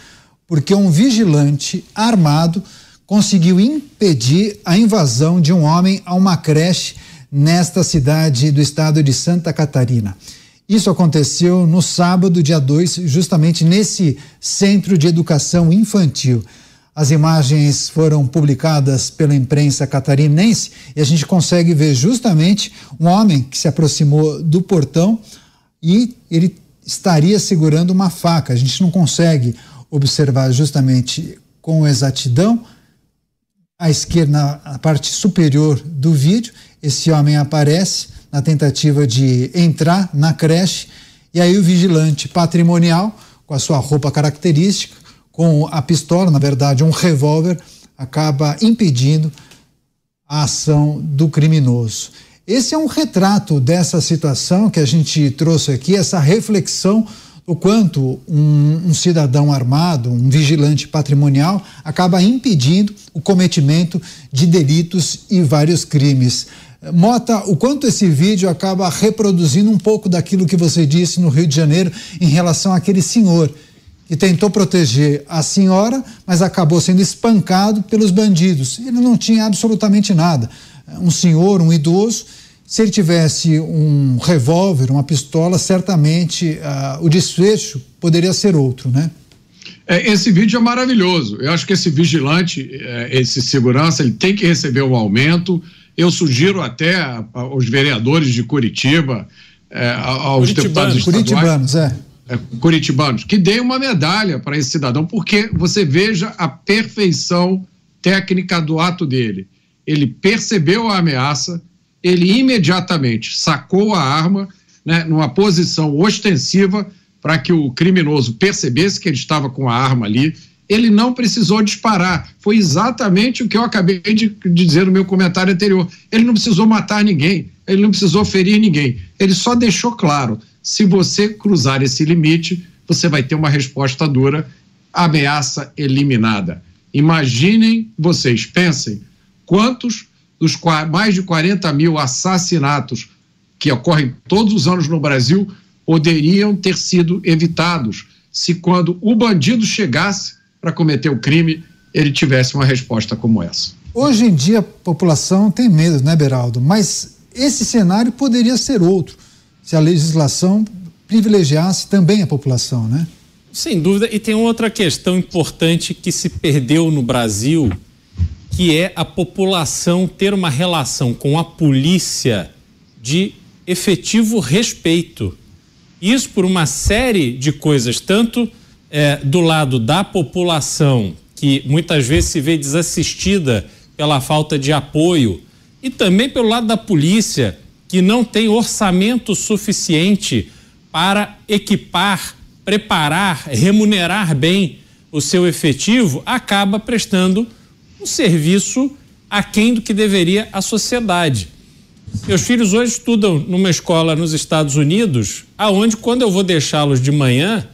[SPEAKER 2] porque um vigilante armado conseguiu impedir a invasão de um homem a uma creche nesta cidade do estado de Santa Catarina. Isso aconteceu no sábado, dia 2, justamente nesse centro de educação infantil. As imagens foram publicadas pela imprensa catarinense e a gente consegue ver justamente um homem que se aproximou do portão e ele estaria segurando uma faca. A gente não consegue observar justamente com exatidão. À esquerda, na parte superior do vídeo, esse homem aparece, na tentativa de entrar na creche. E aí o vigilante patrimonial, com a sua roupa característica, com a pistola, na verdade um revólver, acaba impedindo a ação do criminoso. Esse é um retrato dessa situação que a gente trouxe aqui, essa reflexão o quanto um, um, cidadão armado, um vigilante patrimonial, acaba impedindo o cometimento de delitos e vários crimes. Mota, o quanto esse vídeo acaba reproduzindo um pouco daquilo que você disse no Rio de Janeiro em relação àquele senhor que tentou proteger a senhora, mas acabou sendo espancado pelos bandidos. Ele não tinha absolutamente nada. Um senhor, um idoso, se ele tivesse um revólver, uma pistola, certamente uh, o desfecho poderia ser outro, né?
[SPEAKER 4] É, esse vídeo é maravilhoso. Eu acho que esse vigilante, é, esse segurança, ele tem que receber um aumento. Eu sugiro até aos vereadores de Curitiba, é, aos deputados estaduais,
[SPEAKER 2] Curitibanos, é.
[SPEAKER 4] é. Curitibanos, que deem uma medalha para esse cidadão, porque você veja a perfeição técnica do ato dele. Ele percebeu a ameaça, ele imediatamente sacou a arma, né, numa posição ostensiva, para que o criminoso percebesse que ele estava com a arma ali. Ele não precisou disparar. Foi exatamente o que eu acabei de, de dizer no meu comentário anterior. Ele não precisou matar ninguém, ele não precisou ferir ninguém. Ele só deixou claro: se você cruzar esse limite, você vai ter uma resposta dura, ameaça eliminada. Imaginem vocês, pensem quantos dos mais de 40 mil assassinatos que ocorrem todos os anos no Brasil poderiam ter sido evitados se, quando o bandido chegasse para cometer o crime, ele tivesse uma resposta como essa.
[SPEAKER 2] Hoje em dia a população tem medo, né, Beraldo? Mas esse cenário poderia ser outro se a legislação privilegiasse também a população, né?
[SPEAKER 5] Sem dúvida. E tem outra questão importante que se perdeu no Brasil que é a população ter uma relação com a polícia de efetivo respeito. Isso por uma série de coisas, tanto é, do lado da população, que muitas vezes se vê desassistida pela falta de apoio, e também pelo lado da polícia, que não tem orçamento suficiente para equipar, preparar, remunerar bem o seu efetivo, acaba prestando um serviço aquém do que deveria a sociedade. Meus filhos hoje estudam numa escola nos Estados Unidos, aonde quando eu vou deixá-los de manhã,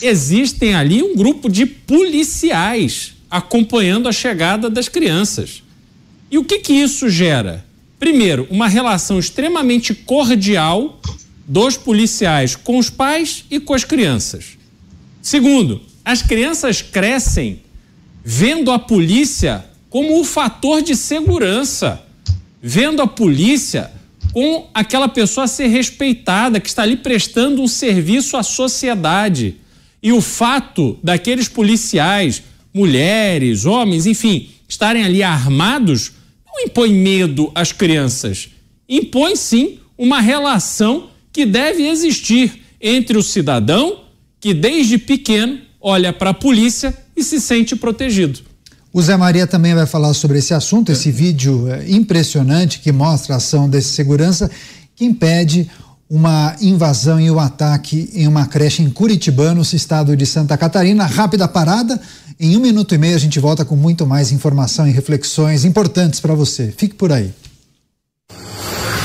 [SPEAKER 5] existem ali um grupo de policiais acompanhando a chegada das crianças. E o que que isso gera? Primeiro, uma relação extremamente cordial dos policiais com os pais e com as crianças. Segundo, as crianças crescem vendo a polícia como o fator de segurança, vendo a polícia com aquela pessoa a ser respeitada, que está ali prestando um serviço à sociedade. E o fato daqueles policiais, mulheres, homens, enfim, estarem ali armados, não impõe medo às crianças. Impõe sim uma relação que deve existir entre o cidadão, que desde pequeno olha para a polícia e se sente protegido.
[SPEAKER 2] O Zé Maria também vai falar sobre esse assunto, esse vídeo é, impressionante que mostra a ação desse segurança que impede uma invasão e o um ataque em uma creche em Curitibano, no estado de Santa Catarina. Rápida parada. Em um minuto e meio a gente volta com muito mais informação e reflexões importantes para você. Fique por aí.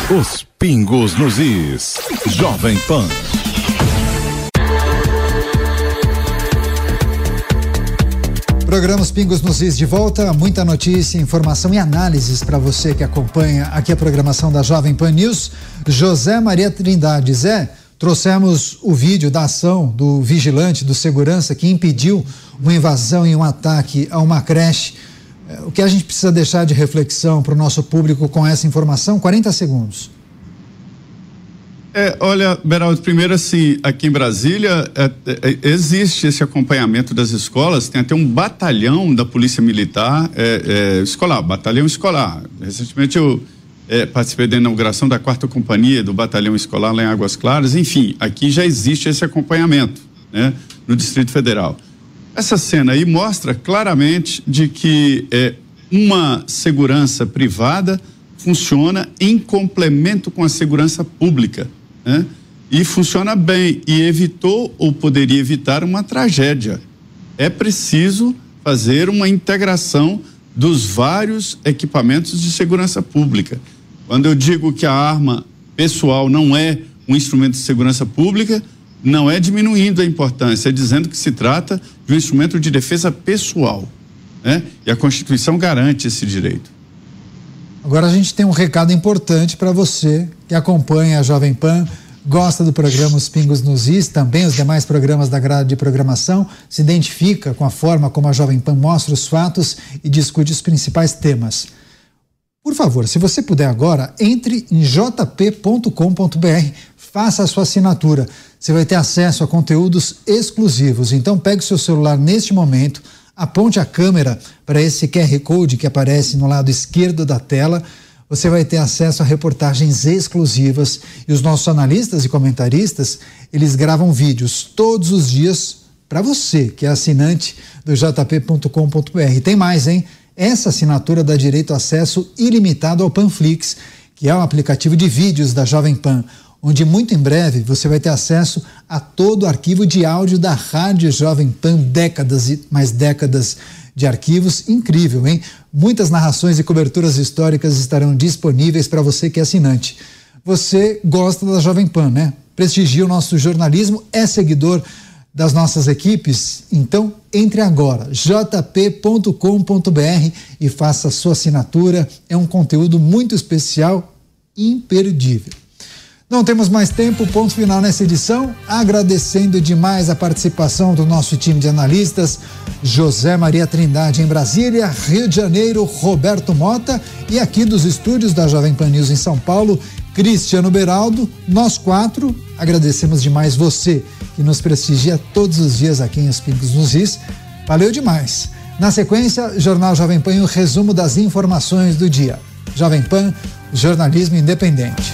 [SPEAKER 1] Os pingos nos is. Jovem Pan.
[SPEAKER 2] Programa Os Pingos nos Is de volta, muita notícia, informação e análises para você que acompanha aqui a programação da Jovem Pan News. José Maria Trindade, Zé, trouxemos o vídeo da ação do vigilante, do segurança que impediu uma invasão e um ataque a uma creche. É, o que a gente precisa deixar de reflexão para o nosso público com essa informação? 40 segundos.
[SPEAKER 3] É, olha, Beraldo, primeiro assim, aqui em Brasília é, é, existe esse acompanhamento das escolas, tem até um batalhão da Polícia Militar é, é escolar, batalhão escolar. Recentemente eu é, participei da inauguração da quarta companhia do batalhão escolar lá em Águas Claras, enfim, aqui já existe esse acompanhamento, né, no Distrito Federal. Essa cena aí mostra claramente de que é uma segurança privada funciona em complemento com a segurança pública, né? E funciona bem e evitou ou poderia evitar uma tragédia. É preciso fazer uma integração dos vários equipamentos de segurança pública. Quando eu digo que a arma pessoal não é um instrumento de segurança pública, não é diminuindo a importância, é dizendo que se trata de um instrumento de defesa pessoal. Né? E a Constituição garante esse direito.
[SPEAKER 2] Agora a gente tem um recado importante para você que acompanha a Jovem Pan, gosta do programa Os Pingos nos Is, também os demais programas da grade de programação, se identifica com a forma como a Jovem Pan mostra os fatos e discute os principais temas. Por favor, se você puder agora, entre em jp.com.br, faça a sua assinatura. Você vai ter acesso a conteúdos exclusivos. Então pegue seu celular neste momento, aponte a câmera para esse QR Code que aparece no lado esquerdo da tela. Você vai ter acesso a reportagens exclusivas e os nossos analistas e comentaristas, eles gravam vídeos todos os dias para você, que é assinante do jp.com.br. Tem mais, hein? Essa assinatura dá direito a acesso ilimitado ao Panflix, que é um aplicativo de vídeos da Jovem Pan, onde muito em breve você vai ter acesso a todo o arquivo de áudio da Rádio Jovem Pan, décadas e mais décadas de arquivos. Incrível, hein? Muitas narrações e coberturas históricas estarão disponíveis para você que é assinante. Você gosta da Jovem Pan, né? Prestigia o nosso jornalismo, é seguidor das nossas equipes? Então, entre agora, jp.com.br e faça sua assinatura. É um conteúdo muito especial, imperdível. Não temos mais tempo, ponto final nessa edição. Agradecendo demais a participação do nosso time de analistas, José Maria Trindade em Brasília, Rio de Janeiro, Roberto Mota e aqui dos estúdios da Jovem Pan News em São Paulo, Cristiano Beraldo. Nós quatro agradecemos demais você que nos prestigia todos os dias aqui em Os Pingos nos Is. Valeu demais. Na sequência, Jornal Jovem Pan e o resumo das informações do dia. Jovem Pan, jornalismo independente.